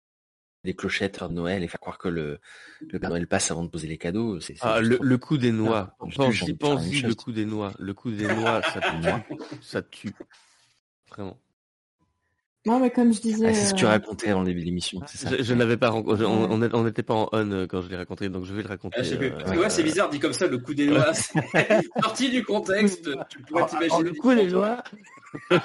des clochettes de Noël et faire croire que le, le Père Noël passe avant de poser les cadeaux. C'est, ah, le, coup des noix. pense-y, pense le coup des noix. Le coup des noix, ça tue. ça tue. Vraiment. Non, mais comme je disais. Ah, c'est ce que tu racontais avant le début de l'émission. Je, je n'avais pas on n'était pas en on euh, quand je l'ai raconté, donc je vais le raconter. Ah, euh, ouais, c'est bizarre dit comme ça, le coup des noix. Sorti du contexte, tu pourrais ah, t'imaginer. le coup des noix.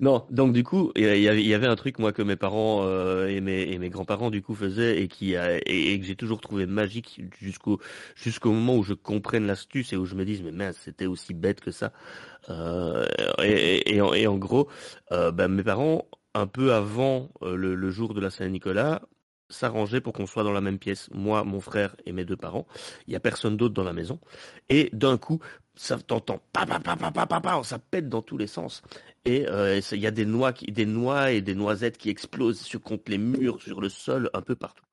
Non, donc du coup, il y avait, un truc moi que mes parents euh, et mes, et mes grands-parents du coup faisaient et qui a, et, que j'ai toujours trouvé magique jusqu'au jusqu'au moment où je comprenne l'astuce et où je me dise mais mince c'était aussi bête que ça. Euh, et, et, en, gros, euh, ben, mes parents un peu avant le, le jour de la Saint-Nicolas s'arranger pour qu'on soit dans la même pièce, moi, mon frère et mes deux parents. Il y a personne d'autre dans la maison. Et d'un coup, ça t'entend pa pa pa pa pa pa ça pète dans tous les sens. Et euh, il y a des noix, des noix et des noisettes qui explosent sur contre les murs, sur le sol, un peu partout.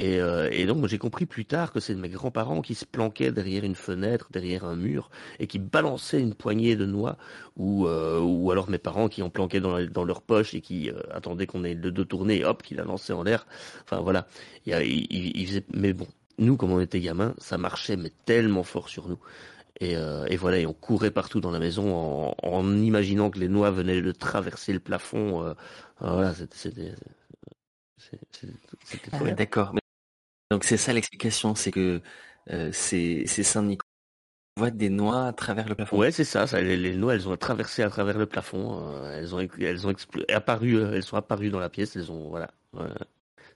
Euh, et donc j'ai compris plus tard que c'est mes grands-parents qui se planquaient derrière une fenêtre, derrière un mur, et qui balançaient une poignée de noix, ou, euh, ou alors mes parents qui en planquaient dans, leur poche et qui euh, attendaient qu'on ait le dos tourné, hop, qui la lançaient en l'air. Enfin voilà. Il. Mais bon, nous, comme on était gamins, ça marchait mais tellement fort sur nous. Et, voilà, et on courait partout dans la maison en, imaginant que les noix venaient de traverser le plafond. Voilà, c'était ah, D'accord. Donc c'est ça l'explication, c'est que euh, c'est Saint-Nicolas voit des noix à travers le plafond. Ouais, c'est ça, ça les, noix, elles ont traversé à travers le plafond. Euh, elles ont, elles ont apparu, euh, elles sont apparues dans la pièce. Elles ont, voilà.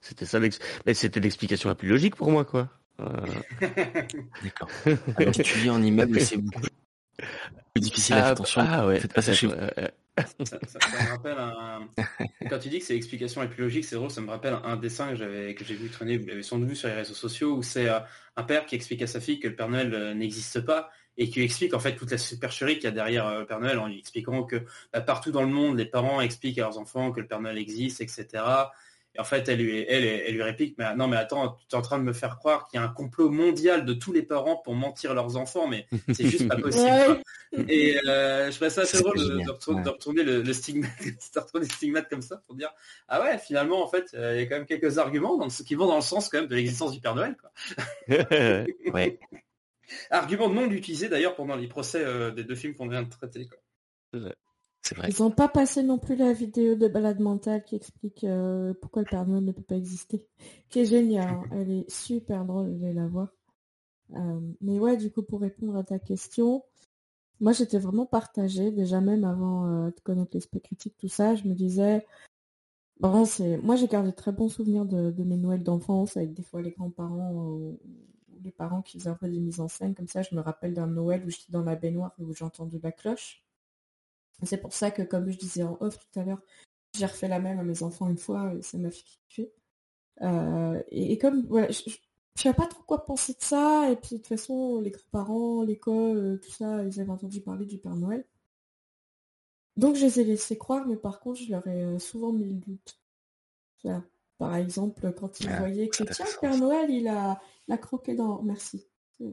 C'était ça, mais c'était l'explication la plus logique pour moi, quoi. D'accord. Alors tu vis en immeuble, c'est beaucoup plus difficile à faire attention. Ah ouais. Faites pas ça chez vous ça, me rappelle. Quand tu dis que c'est l'explication la plus logique, c'est drôle, ça me rappelle un dessin que j'ai vu traîner, vous l'avez sans doute vu sur les réseaux sociaux, où c'est euh, un père qui explique à sa fille que le Père Noël euh, n'existe pas et qui explique en fait toute la supercherie qu'il y a derrière euh, le Père Noël en lui expliquant que bah, partout dans le monde, les parents expliquent à leurs enfants que le Père Noël existe, etc. Et en fait, elle lui, elle, elle lui réplique, mais non, mais attends, tu es en train de me faire croire qu'il y a un complot mondial de tous les parents pour mentir leurs enfants, mais c'est juste pas possible. Et euh, je trouvais ça assez drôle de, retourner, le, le, stigmate, de retourner le stigmate comme ça pour dire, ah ouais, finalement, en fait, euh, il y a quand même quelques arguments dans, qui vont dans le sens quand même de l'existence du Père Noël. Quoi. ouais. Argument non utilisé d'ailleurs pendant les procès euh, des deux films qu'on vient de traiter. Quoi. Ils n'ont pas passé non plus la vidéo de balade mentale qui explique euh, pourquoi le Père Noël ne peut pas exister. Qui est géniale, hein. elle est super drôle, de la voir. Euh, mais ouais, du coup, pour répondre à ta question, moi j'étais vraiment partagée, déjà même avant euh, de connaître l'esprit critique, tout ça, je me disais, bon, c'est, moi j'ai gardé très bons souvenirs de, mes Noëls d'enfance, avec des fois les grands-parents ou les parents qui faisaient un peu des mises en scène, comme ça, je me rappelle d'un Noël où j'étais dans la baignoire et où j'ai entendu la cloche. C'est pour ça que, comme je disais en off tout à l'heure, j'ai refait la même à mes enfants une fois et ça m'a fait kiffer. Euh, et, comme, voilà, je, ne savais pas trop quoi penser de ça. Et puis, de toute façon, les grands-parents, l'école, euh, tout ça, ils avaient entendu parler du Père Noël. Donc, je les ai laissés croire, mais par contre, je leur ai euh, souvent mis le doute. Par exemple, quand ils ah, voyaient que, tiens, Père Noël, il a, il a croqué dans... Merci.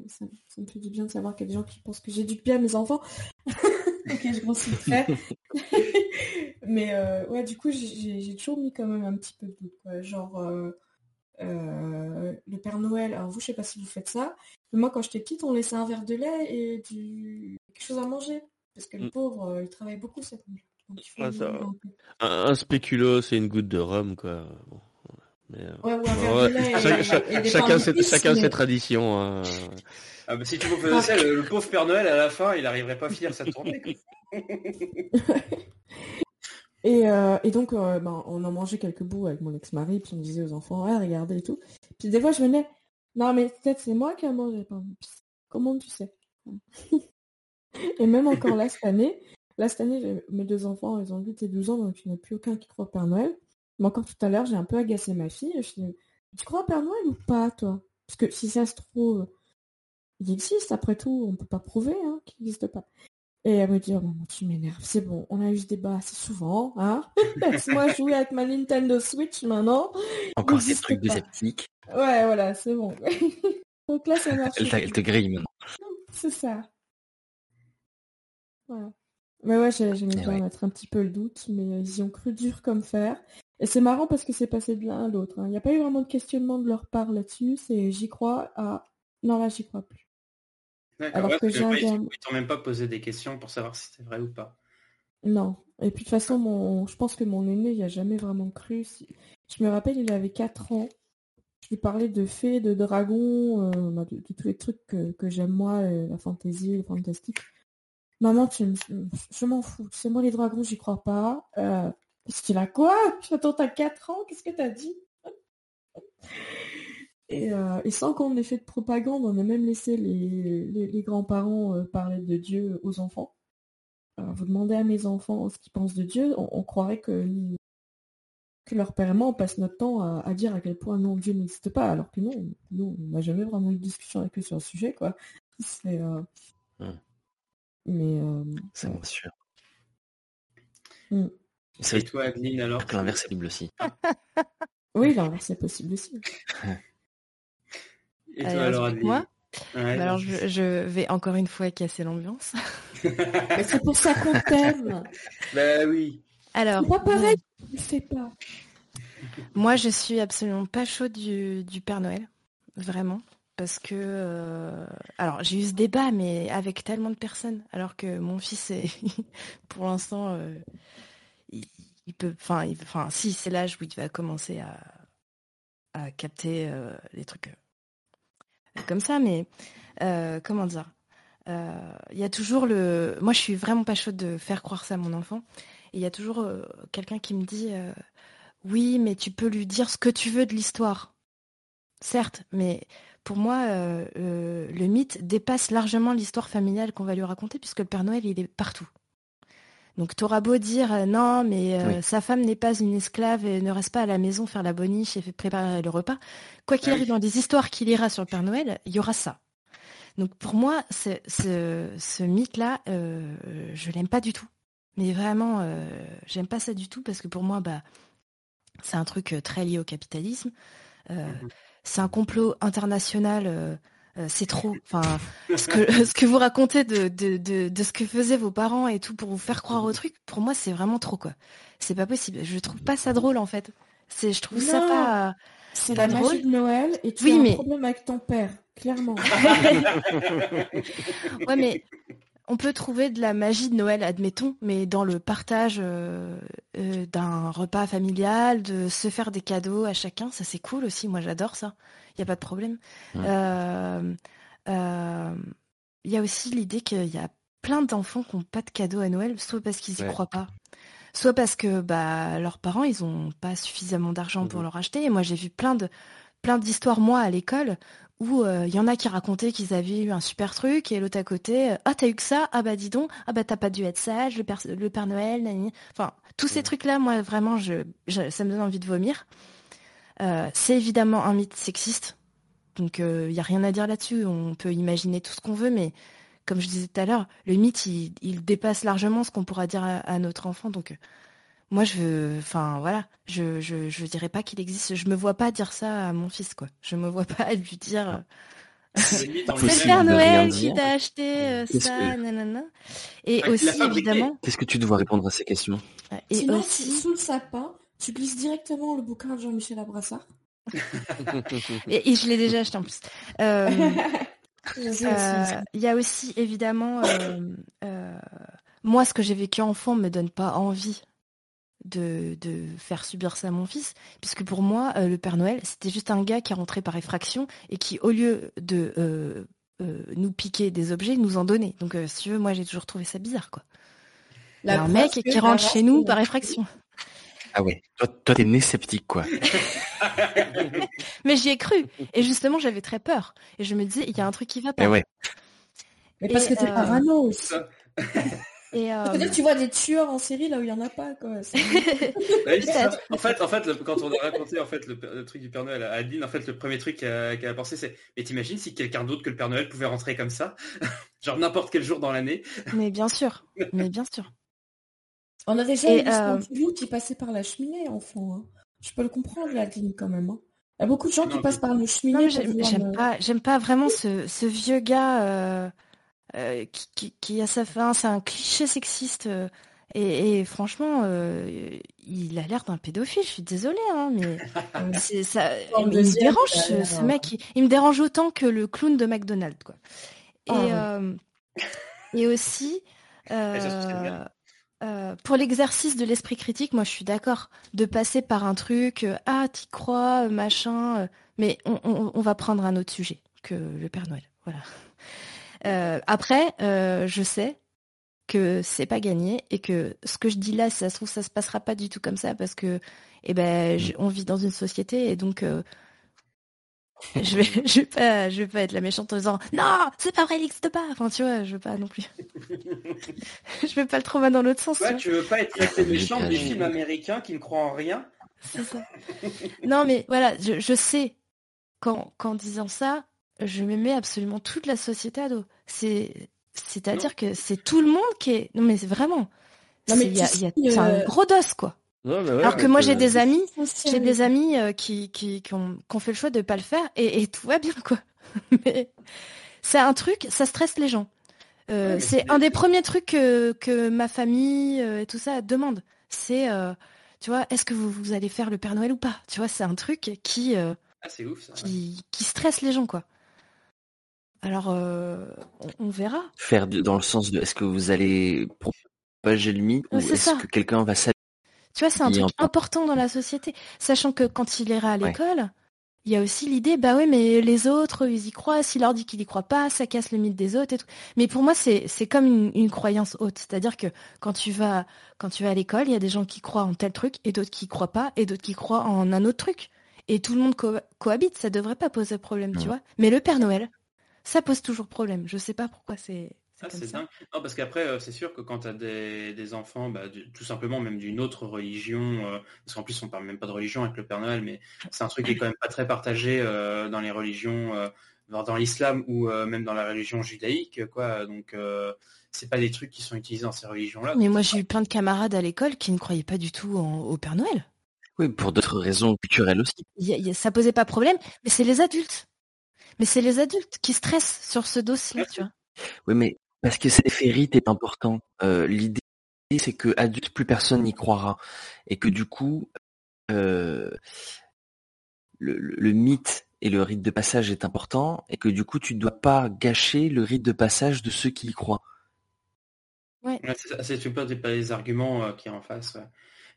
Ça, me fait du bien de savoir qu'il y a des gens qui pensent que j'ai du bien à mes enfants. ok, je grossis très. Mais euh, ouais, du coup, j'ai toujours mis quand même un petit peu de doute. Quoi. Genre, euh, euh, le Père Noël, alors vous, je sais pas si vous faites ça, mais moi, quand j'étais petite, on laissait un verre de lait et du... quelque chose à manger. Parce que le mm. pauvre, il travaille beaucoup cette nuit. Ah, un, spéculo, c'est une goutte de rhum, quoi. Chacun, ses, traditions. Hein. Ah bah, si tu faisais ça, le, pauvre Père Noël, à la fin, il n'arriverait pas à finir sa tournée. et, euh, et, donc, euh, ben, on en mangeait quelques bouts avec mon ex-mari, puis on disait aux enfants, ah, regardez et tout. Puis des fois, je venais, non, mais peut-être c'est moi qui ai mangé. Comment tu sais? Et même encore là, cette année, là, cette année, mes deux enfants, ils ont 8 et 12 ans, donc il n'y en a plus aucun qui croit au Père Noël. Mais encore tout à l'heure, j'ai un peu agacé ma fille. Je dis, tu crois au Père Noël ou pas, toi? Parce que si ça se trouve, il existe, après tout, on ne peut pas prouver hein, qu'il n'existe pas. Et elle me dit, oh maman, tu m'énerves, c'est bon, on a eu ce débat assez souvent, hein. Laisse-moi jouer avec ma Nintendo Switch maintenant. Encore ces trucs de sceptique. Ouais, voilà, c'est bon. Donc là, ça marche. Elle, elle te grille maintenant. C'est ça. Voilà. Mais ouais, j'aimais bien mettre un petit peu le doute, mais ils y ont cru dur comme fer. Et c'est marrant parce que c'est passé de l'un à l'autre. hein. Il n'y a pas eu vraiment de questionnement de leur part là-dessus. C'est j'y crois à non là j'y crois plus. Alors ouais, que j'ai un ils gamin- t'ont- ils t'ont même pas posé des questions pour savoir si c'était vrai ou pas. Non. Et puis de toute façon, mon... je pense que mon aîné, il a jamais vraiment cru. Si- Je me rappelle, il avait 4 ans. Je lui parlais de fées, de dragons, euh, bah, de, de tous les trucs que, que j'aime moi, euh, la fantaisie, le fantastique. Maman, tu me- je m'en fous. C'est moi les dragons, j'y crois pas. Euh... Qu'est-ce qu'il a quoi? Attends, t'as 4 ans, qu'est-ce que t'as dit? Et, euh, et sans qu'on ait fait de propagande, on a même laissé les, les- les grands-parents euh, parler de Dieu aux enfants. Alors, vous demandez à mes enfants ce qu'ils pensent de Dieu, on, on croirait que, que leur père et moi, on passe notre temps à, à dire à quel point non, Dieu n'existe pas, alors que non, nous, on n'a jamais vraiment eu de discussion avec eux sur le sujet, quoi. C'est... euh, Hmm. Mais... euh, me sûr. Mm. Et toi, Adeline, alors? Que l'inverse est possible aussi. Oui, l'inverse c'est possible aussi. Et toi, Allez, alors, Adeline? moi Ouais, Bah alors je, je vais encore une fois casser l'ambiance. Mais c'est pour ça qu'on t'aime Bah oui. Alors, C'est pas pareil, ne fais pas. Moi, je suis absolument pas chaude du, du Père Noël, vraiment, parce que euh, alors j'ai eu ce débat, mais avec tellement de personnes, alors que mon fils est pour l'instant, euh, il, peut, enfin, enfin, si c'est l'âge où il va commencer à, capter euh, les trucs euh, comme ça, mais euh, comment dire Il y a toujours le, moi, je suis vraiment pas chaude de faire croire ça à mon enfant, et il y a toujours quelqu'un qui me dit. oui, mais tu peux lui dire ce que tu veux de l'histoire. Certes, mais pour moi, le mythe dépasse largement l'histoire familiale qu'on va lui raconter, puisque le Père Noël, il est partout. Donc t'auras beau dire euh, non, mais euh, Oui. sa femme n'est pas une esclave et ne reste pas à la maison faire la boniche et préparer le repas. Quoi qu'il Ah arrive dans des histoires qu'il ira sur le Père Noël, il y aura ça. Donc pour moi, ce, ce, ce mythe-là, euh, je l'aime pas du tout. Mais vraiment, euh, j'aime pas ça du tout parce que pour moi, bah, c'est un truc très lié au capitalisme. Euh, C'est un complot international. Euh, c'est trop. Enfin, ce que, ce que vous racontez de, de, de, de ce que faisaient vos parents et tout pour vous faire croire au truc, pour moi, c'est vraiment trop, quoi. C'est pas possible. Je trouve pas ça drôle, en fait. C'est, je trouve ça pas. C'est pas la drôle. magie de Noël et tu Oui, as mais- un problème avec ton père, clairement. Ouais, mais on peut trouver de la magie de Noël, admettons, mais dans le partage euh, euh, d'un repas familial, de se faire des cadeaux à chacun, ça c'est cool aussi. Moi, j'adore ça. Il y a pas de problème. Ouais. Euh, Il y a aussi l'idée qu'il y a plein d'enfants qui n'ont pas de cadeaux à Noël, soit parce qu'ils y Ouais. croient pas, soit parce que bah leurs parents ils ont pas suffisamment d'argent pour Mhm. leur acheter. Et moi j'ai vu plein de plein d'histoires moi à l'école où euh, il y en a qui racontaient qu'ils avaient eu un super truc et l'autre à côté euh, ah t'as eu que ça? Ah bah dis donc ah bah t'as pas dû être sage le père le père Noël nani. enfin tous ces trucs là moi vraiment je, je- ça me donne envie de vomir. Euh, c'est évidemment un mythe sexiste donc il y a rien à dire là-dessus on peut imaginer tout ce qu'on veut mais comme je disais tout à l'heure, le mythe, il, il dépasse largement ce qu'on pourra dire à, à notre enfant. Donc, euh, moi, je veux, enfin, voilà, je, je, je dirais pas qu'il existe. Je me vois pas dire ça à mon fils, quoi. Je me vois pas lui dire. euh, mythe en C'est le Père Noël qui t'a acheté euh, ça, que- nanana. Et Ah, aussi, évidemment, Qu'est-ce que tu dois répondre à ces questions? Euh, et Sinon, aussi, sous le sapin, tu glisses directement le bouquin de Jean-Michel Abrassard. et, et je l'ai déjà acheté en plus. Euh, Euh. Il y a aussi évidemment, euh, euh, moi ce que j'ai vécu enfant me donne pas envie de, de faire subir ça à mon fils, puisque pour moi euh, le Père Noël c'était juste un gars qui est rentré par effraction et qui au lieu de euh, euh, nous piquer des objets nous en donnait. Donc euh, si tu veux, moi j'ai toujours trouvé ça bizarre quoi. Il y a La un mec qui rentre chez nous par effraction. Ah ouais. Toi, toi t'es né sceptique, quoi. Mais j'y ai cru et justement j'avais très peur et je me disais il y a un truc qui va pas. Eh ouais. Mais parce Et, que t'es euh, parano aussi. Et Peut-être tu vois des tueurs en série là où il y en a pas quoi. en fait, en fait, quand on a raconté en fait le, truc du Père Noël à Adeline, en fait, le premier truc qu'elle a, pensé, c'est mais t'imagines si quelqu'un d'autre que le Père Noël pouvait rentrer comme ça, genre n'importe quel jour dans l'année. Mais bien sûr, mais bien sûr. On a déjà eu des qui passaient par la cheminée, enfant. Hein. Je peux le comprendre, Adeline, quand même. Hein. Il y a beaucoup de gens qui passent par le cheminée. J'aime pas, j'aime pas vraiment ce, vieux gars euh, euh, qui, a sa fin. C'est un cliché sexiste. Euh, et, franchement, il a l'air d'un pédophile. Je suis désolée, hein, mais ça. il me dérange ce, mec. Il, me dérange autant que le clown de McDonald's, quoi. Et, ah et aussi. Euh, pour l'exercice de l'esprit critique, moi je suis d'accord de passer par un truc, euh, ah t'y crois, euh, machin, mais on, va prendre un autre sujet que le Père Noël. Voilà. Après, je sais que c'est pas gagné et que ce que je dis là, ça se trouve, ça se passera pas du tout comme ça parce que, eh ben, on vit dans une société et donc je vais, je vais pas, je vais pas être la méchante en disant non, c'est pas vrai, il n'existe pas. Enfin, tu vois, je veux pas non plus. je vais pas le trouver dans l'autre sens. Ouais, tu, veux pas être la méchante des films américains qui ne croient en rien. C'est ça. non, mais voilà, je, sais qu'en, qu'en disant ça, je me mets absolument toute la société à dos. C'est, c'est-à-dire que c'est tout le monde qui est. Non, mais c'est vraiment. Non, mais il y a, c'est un euh, gros dos, quoi. Alors que moi j'ai des amis, j'ai des amis euh, qui, qui, qui, ont, fait le choix de pas le faire et, tout va bien quoi. Mais c'est un truc, ça stresse les gens. Euh, c'est un des premiers trucs que, que ma famille euh, et tout ça demande. C'est, tu vois, est-ce que vous, vous, allez faire le Père Noël ou pas? Tu vois, c'est un truc qui, ah, ouf, qui, qui stresse les gens quoi. Alors, on, verra. Faire dans le sens de, est-ce que vous allez propager le mythe ou est-ce que quelqu'un va tu vois, c'est un truc important dans la société. Sachant que quand il ira à l'école, il y a aussi l'idée, bah ouais, mais les autres, ils y croient. S'il leur dit qu'il y croit pas, ça casse le mythe des autres et tout. Mais pour moi, c'est, comme une, croyance haute. C'est-à-dire que quand tu vas, quand tu vas à l'école, il y a des gens qui croient en tel truc et d'autres qui croient pas et d'autres qui croient en un autre truc. Et tout le monde cohabite. Ça devrait pas poser problème, tu vois. Mais le Père Noël, ça pose toujours problème. Je sais pas pourquoi c'est, ah, c'est dingue. Non, parce qu'après, euh, c'est sûr que quand tu as des, enfants, bah, tout simplement même d'une autre religion, euh, parce qu'en plus on parle même pas de religion avec le Père Noël, mais c'est un truc qui est quand même pas très partagé euh, dans les religions, dans l'islam ou même dans la religion judaïque, quoi. Donc c'est pas des trucs qui sont utilisés dans ces religions-là. Mais moi j'ai eu plein de camarades à l'école qui ne croyaient pas du tout au Père Noël. Oui, pour d'autres raisons culturelles aussi. ça posait pas problème, mais c'est les adultes. Mais c'est les adultes qui stressent sur ce dossier, tu vois. Oui, mais parce que cet effet rite est important. Euh, l'idée, c'est que adulte, plus personne n'y croira. Et que du coup, euh, le, mythe et le rite de passage est important. Et que du coup, tu ne dois pas gâcher le rite de passage de ceux qui y croient. Ouais. c'est pas des, arguments euh, qui en face.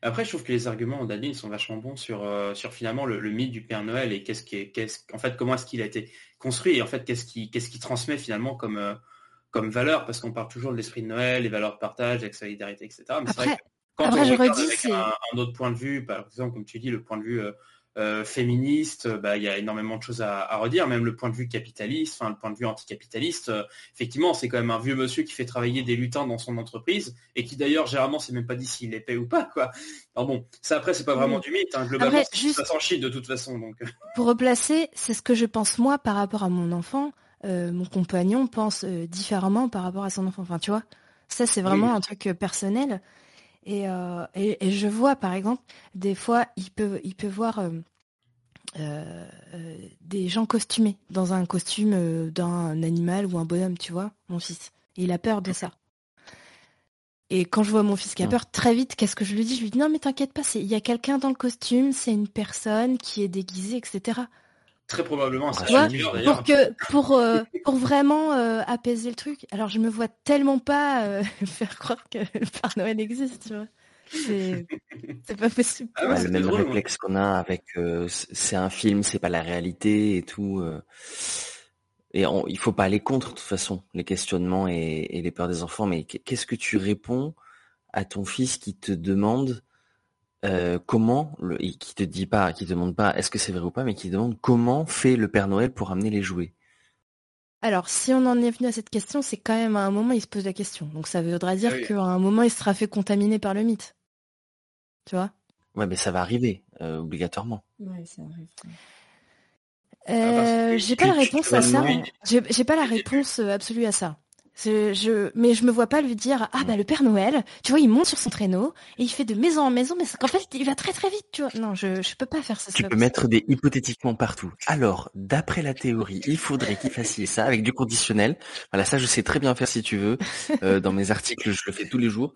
Après, je trouve que les arguments d'Adeline sont vachement bons sur, sur finalement le, mythe du Père Noël et qu'est-ce qui est, qu'est-ce, en fait, comment est-ce qu'il a été construit et en fait, qu'est-ce qui, qu'est-ce qui transmet finalement comme, comme valeur, parce qu'on parle toujours de l'esprit de Noël, les valeurs de partage, la solidarité, etc. Mais c'est vrai que quand on regarde avec un, autre point de vue, par exemple, comme tu dis, le point de vue euh, euh, féministe, bah, il y a énormément de choses à, redire, même le point de vue capitaliste, enfin le point de vue anticapitaliste. Euh, effectivement, c'est quand même un vieux monsieur qui fait travailler des lutins dans son entreprise et qui d'ailleurs généralement c'est même pas dit s'il les paye ou pas quoi. Alors bon, ça après c'est pas vraiment du mythe, hein. globalement ça s'en chie de toute façon. Donc. Pour replacer, c'est ce que je pense moi par rapport à mon enfant. Euh, mon compagnon pense euh, différemment par rapport à son enfant. Enfin, tu vois, ça c'est vraiment un truc euh, personnel. Et, et, je vois, par exemple, des fois, il peut, il peut voir des gens costumés dans un costume d'un animal ou un bonhomme, tu vois, mon fils. il a peur de ça. Et quand je vois mon fils qui a peur, très vite, qu'est-ce que je lui dis? Je lui dis non mais t'inquiète pas, il y a quelqu'un dans le costume, c'est une personne qui est déguisée, etc. Très probablement Pour que pour euh, pour vraiment euh, apaiser le truc. Alors je me vois tellement pas euh, faire croire que le Père Noël existe, tu vois. C'est pas possible. Ah le même réflexe qu'on a avec c'est un film, c'est pas la réalité et tout. et il faut pas aller contre de toute façon les questionnements et, et les peurs des enfants. Mais qu'est-ce que tu réponds à ton fils qui te demande euh, comment, le, qui te dit pas, qui demande pas est-ce que c'est vrai ou pas, mais qui demande comment fait le Père Noël pour amener les jouets. Alors, si on en est venu à cette question, c'est quand même à un moment, il se pose la question. Donc, ça voudra dire oui. qu'à un moment, il sera fait contaminer par le mythe. Tu vois? Ouais, mais ça va arriver, euh, obligatoirement. Ouais, ça arrive. Euh, J'ai pas la réponse à ça. J'ai pas la réponse absolue à ça. Je, je, mais je me vois pas lui dire ah bah le Père Noël, tu vois, il monte sur son traîneau et il fait de maison en maison, mais c'est qu'en fait il va très très vite, tu vois. Non, je je peux pas faire ça. c'est Tu peux mettre des hypothétiquement partout. Alors, d'après la théorie, il faudrait qu'il fasse ça avec du conditionnel. Voilà, ça je sais très bien faire si tu veux. Euh, dans mes articles, je le fais tous les jours.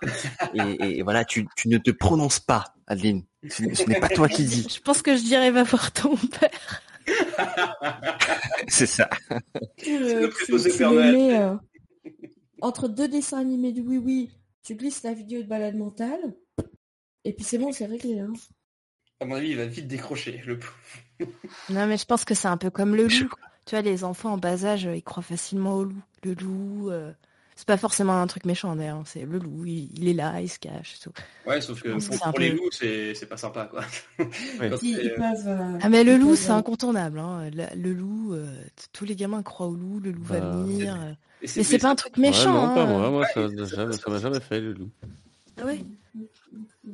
Et, voilà, tu, tu ne te prononces pas, Adeline. Ce, ce n'est pas toi qui dis. Je pense que je dirais va voir ton père. C'est ça. Tu, le le- préposé Père Noël. Entre deux dessins animés du Oui Oui, tu glisses la vidéo de balade mentale, et puis c'est bon, c'est réglé. Hein. À mon avis, il va vite décrocher. Le... Non, mais je pense que c'est un peu comme le loup. Tu vois, les enfants en bas âge, euh, ils croient facilement au loup. Le loup, euh, c'est pas forcément un truc méchant d'ailleurs. hein. C'est le loup, il, il est là, il se cache. tout. Ouais, sauf que pour, c'est un pour les peu- loups, c'est pas sympa, quoi. Ils, ils euh, peuvent, euh, Ah mais le ils loup peuvent, c'est incontournable hein. Le loup euh, tous les gamins croient au loup le loup va Bah, venir euh. Mais c'est pas un truc méchant Ouais, non, pas hein. moi. Moi, ça m'a jamais fait, le loup. Ah ouais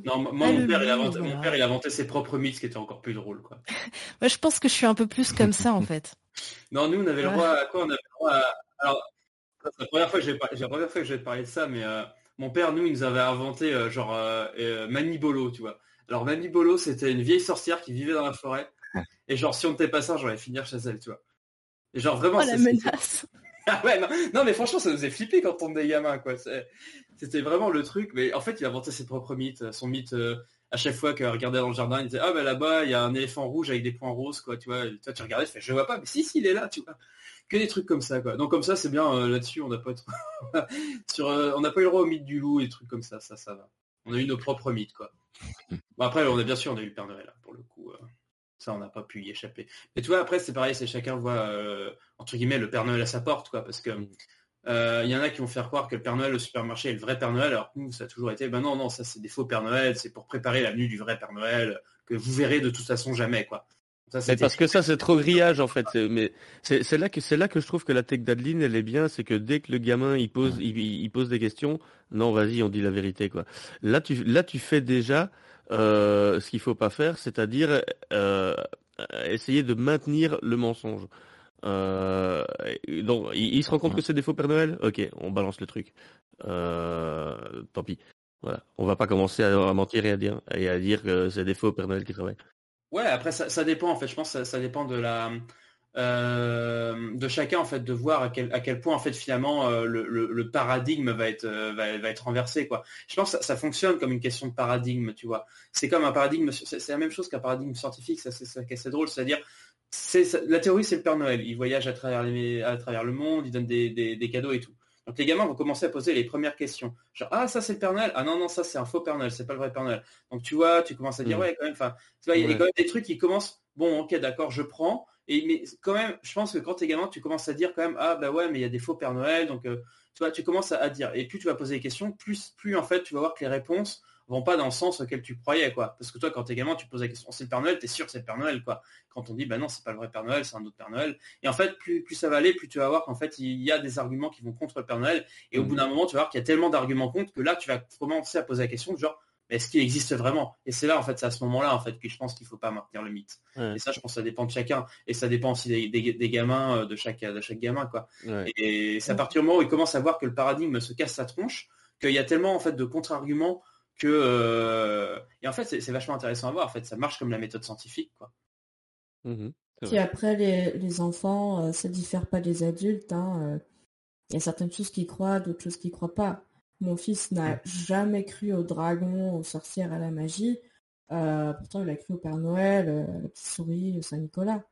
Non, moi, Ah, mon, père, il a loup, inventé, voilà. mon père, il a inventé ses propres mythes, ce qui était encore plus drôle, quoi. Moi je pense que je suis un peu plus comme ça en fait Non, nous, on avait le droit à quoi? On avait le droit à... Alors, c'est la première fois que j'ai par- c'est la première fois que j'ai parlé de ça, mais euh, mon père, nous, il nous avait inventé euh, genre euh, euh, Manibolo, tu vois. Alors Manibolo, c'était une vieille sorcière qui vivait dans la forêt. Et genre, si on n'était pas ça, j'aurais finir chez elle, tu vois. Et genre vraiment, oh la menace Ah ouais, non, non, mais franchement, ça nous faisait flipper quand on était gamin, quoi. C'était vraiment le truc. Mais en fait, il a inventé ses propres mythes. Son mythe, euh, à chaque fois qu'il regardait dans le jardin, il disait Ah, ben là-bas, il y a un éléphant rouge avec des points roses, quoi. Tu vois, Et toi, tu regardais, tu fais Je vois pas, mais si, si, il est là, tu vois. Que des trucs comme ça, quoi. Donc, comme ça, c'est bien euh, là-dessus, on n'a pas, trop- Sur, euh, on n'a pas eu le droit au mythe du loup et des trucs comme ça, ça, ça va. On a eu nos propres mythes, quoi. Bon, après, on a bien sûr, on a eu le Père Noël, là, pour le coup. ça, on n'a pas pu y échapper. Mais tu vois, après, c'est pareil, c'est chacun voit, euh, entre guillemets, le Père Noël à sa porte, quoi, parce que euh, il y en a qui vont faire croire que le Père Noël au supermarché est le vrai Père Noël, alors que nous, ça a toujours été, ben non, non, ça c'est des faux Père Noël, c'est pour préparer la venue du vrai Père Noël, que vous verrez de toute façon jamais, quoi. Ça, Mais parce que ça c'est trop grillage en fait. C'est- Mais c'est c'est là que c'est là que je trouve que la tech d'Adeline elle est bien, c'est que dès que le gamin il pose il, il pose des questions, non vas-y on dit la vérité quoi. Là tu là tu fais déjà euh, ce qu'il faut pas faire, c'est-à-dire euh, essayer de maintenir le mensonge. Euh, donc il, se rend compte que c'est des faux Père Noël? Ok, on balance le truc. Euh, tant pis. Voilà, on va pas commencer à, mentir et à dire que c'est des faux Père Noël qui travaillent. Ouais, après ça, dépend en fait. Je pense que ça, dépend de la euh, de chacun en fait de voir à quel à quel point en fait finalement le, le, paradigme va être va, va être renversé quoi. Je pense que ça, ça fonctionne comme une question de paradigme, tu vois. C'est comme un paradigme, c'est c'est la même chose qu'un paradigme scientifique. Ça c'est ça qui est assez drôle, c'est-à-dire c'est la théorie c'est le Père Noël. Il voyage à travers les, à travers le monde, il donne des, des, des cadeaux et tout. Donc les gamins vont commencer à poser les premières questions. Genre ah ça c'est le Père Noël, ah non non ça c'est un faux Père Noël, c'est pas le vrai Père Noël. Donc tu vois, tu commences à dire Mhm. ouais quand même, enfin tu vois, il y a quand même des trucs qui commencent, bon ok d'accord je prends, et mais quand même je pense que quand t'es gamin tu commences à dire quand même ah bah ouais mais il y a des faux Père Noël, donc euh, tu vois tu commences à, à dire, et plus tu vas poser des questions, plus plus en fait tu vas voir que les réponses vont pas dans le sens auquel tu croyais quoi. Parce que toi quand t'es gamin tu poses la question c'est le Père Noël, t'es sûr que c'est le Père Noël quoi. Quand on dit bah non c'est pas le vrai Père Noël, c'est un autre Père Noël. Et en fait plus, plus ça va aller, plus tu vas voir qu'en fait il y a des arguments qui vont contre le Père Noël. Et au bout d'un moment tu vas voir qu'il y a tellement d'arguments contre que là tu vas commencer à poser la question genre mais est-ce qu'il existe vraiment? Et c'est là en fait, c'est à ce moment-là en fait que je pense qu'il faut pas maintenir le mythe. Ouais. Et ça, je pense, que ça dépend de chacun. Et ça dépend aussi des, des- des gamins, euh, de chaque, de chaque gamin, quoi. Ouais. Et c'est à partir du moment où il commence à voir que le paradigme se casse sa tronche, qu'il y a tellement en fait de contre-arguments que euh, et en fait c'est vachement intéressant à voir. En fait, ça marche comme la méthode scientifique, quoi. Mhm, Puis après, les, les enfants, euh, ça diffère pas des adultes. hein, euh. Il y a certaines choses qu'ils croient, d'autres choses qu'ils croient pas. Mon fils n'a jamais cru aux dragons, aux sorcières, à la magie. Euh, pourtant, il a cru au Père Noël, à la petite souris, au Saint-Nicolas.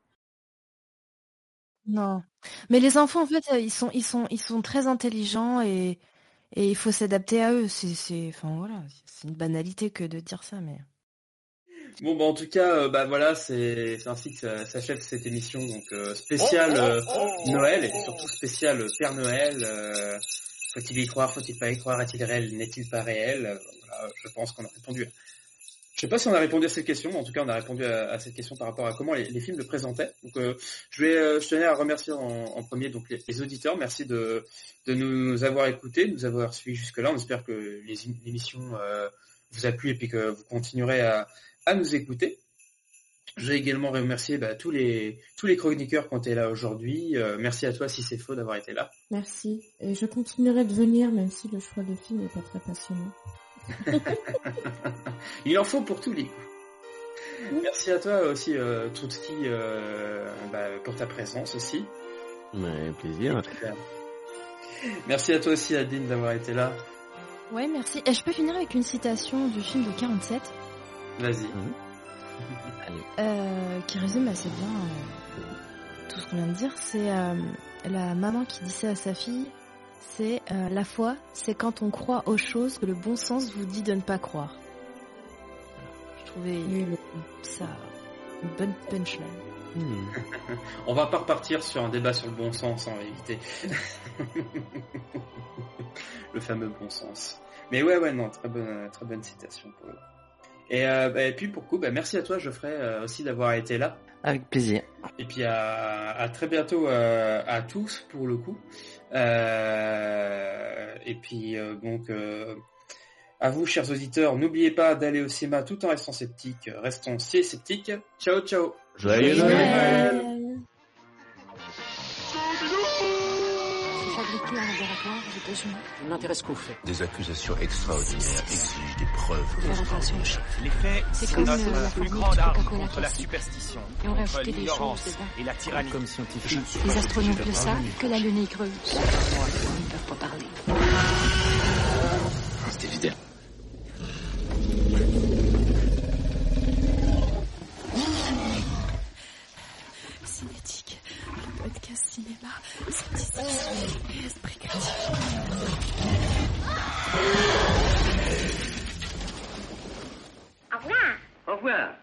Non. Mais les enfants, en fait, ils sont, ils sont, ils sont très intelligents et, et il faut s'adapter à eux. C'est, enfin voilà, c'est une banalité que de dire ça, mais. Bon, bah, en tout cas, euh, bah voilà, c'est ainsi que ça- s'achève cette émission donc euh, spéciale euh, Noël et surtout spéciale Père Noël. euh, faut-il y croire, faut-il pas y croire, est-il réel, n'est-il pas réel? Euh, Voilà, je pense qu'on a répondu Je sais pas si on a répondu à cette question, mais en tout cas on a répondu à, cette question par rapport à comment les, films le présentaient. Donc euh, je vais, euh, je tenais à remercier en, premier donc les, auditeurs. Merci de, de nous avoir écoutés, de nous avoir suivis jusque là. On espère que l'émission euh, vous a plu et puis que vous continuerez à, à nous écouter. Je vais également remercier bah, tous les tous les chroniqueurs qui ont été là aujourd'hui. merci à toi si c'est faux d'avoir été là. Merci. Et je continuerai de venir même si le choix de film n'est pas très passionnant. Il en faut pour tous les coups. Merci à toi aussi, euh, Troutski, euh, bah, pour ta présence aussi. Ouais, plaisir. Merci à toi aussi, Adine, d'avoir été là. Ouais, merci. Et je peux finir avec une citation du film de 47 Vas-y. Mhm. Euh, qui résume assez bien euh, tout ce qu'on vient de dire. C'est la maman qui ça à sa fille c'est euh, la foi, c'est quand on croit aux choses que le bon sens vous dit de ne pas croire. Je trouvais ça une bonne punchline. Hmm. on va pas repartir sur un débat sur le bon sens, en réalité. le fameux bon sens. Mais ouais, ouais, non, très bonne, très bonne citation pour Et, euh, bah, et puis pour coup, bah, merci à toi Geoffrey euh, aussi d'avoir été là. Avec plaisir. Et puis à, à très bientôt à tous pour le coup. Euh, et puis euh, donc euh, à vous, chers auditeurs, n'oubliez pas d'aller au cinéma tout en restant sceptique. Restons si sceptiques. Ciao, ciao. Joyeux Noël. Je m'intéresse qu'aux faits. Des accusations extraordinaires exigent des preuves. Les faits, c'est comme notre la plus grande arme contre la superstition, et on contre l'ignorance et la tyrannie. Comme scientifique. Les astronomes le savent que la Lune est creuse. Ils ne peuvent pas parler. C'est évident. Cinétique, le podcast cinéma, esprit 阿福啊！阿福啊！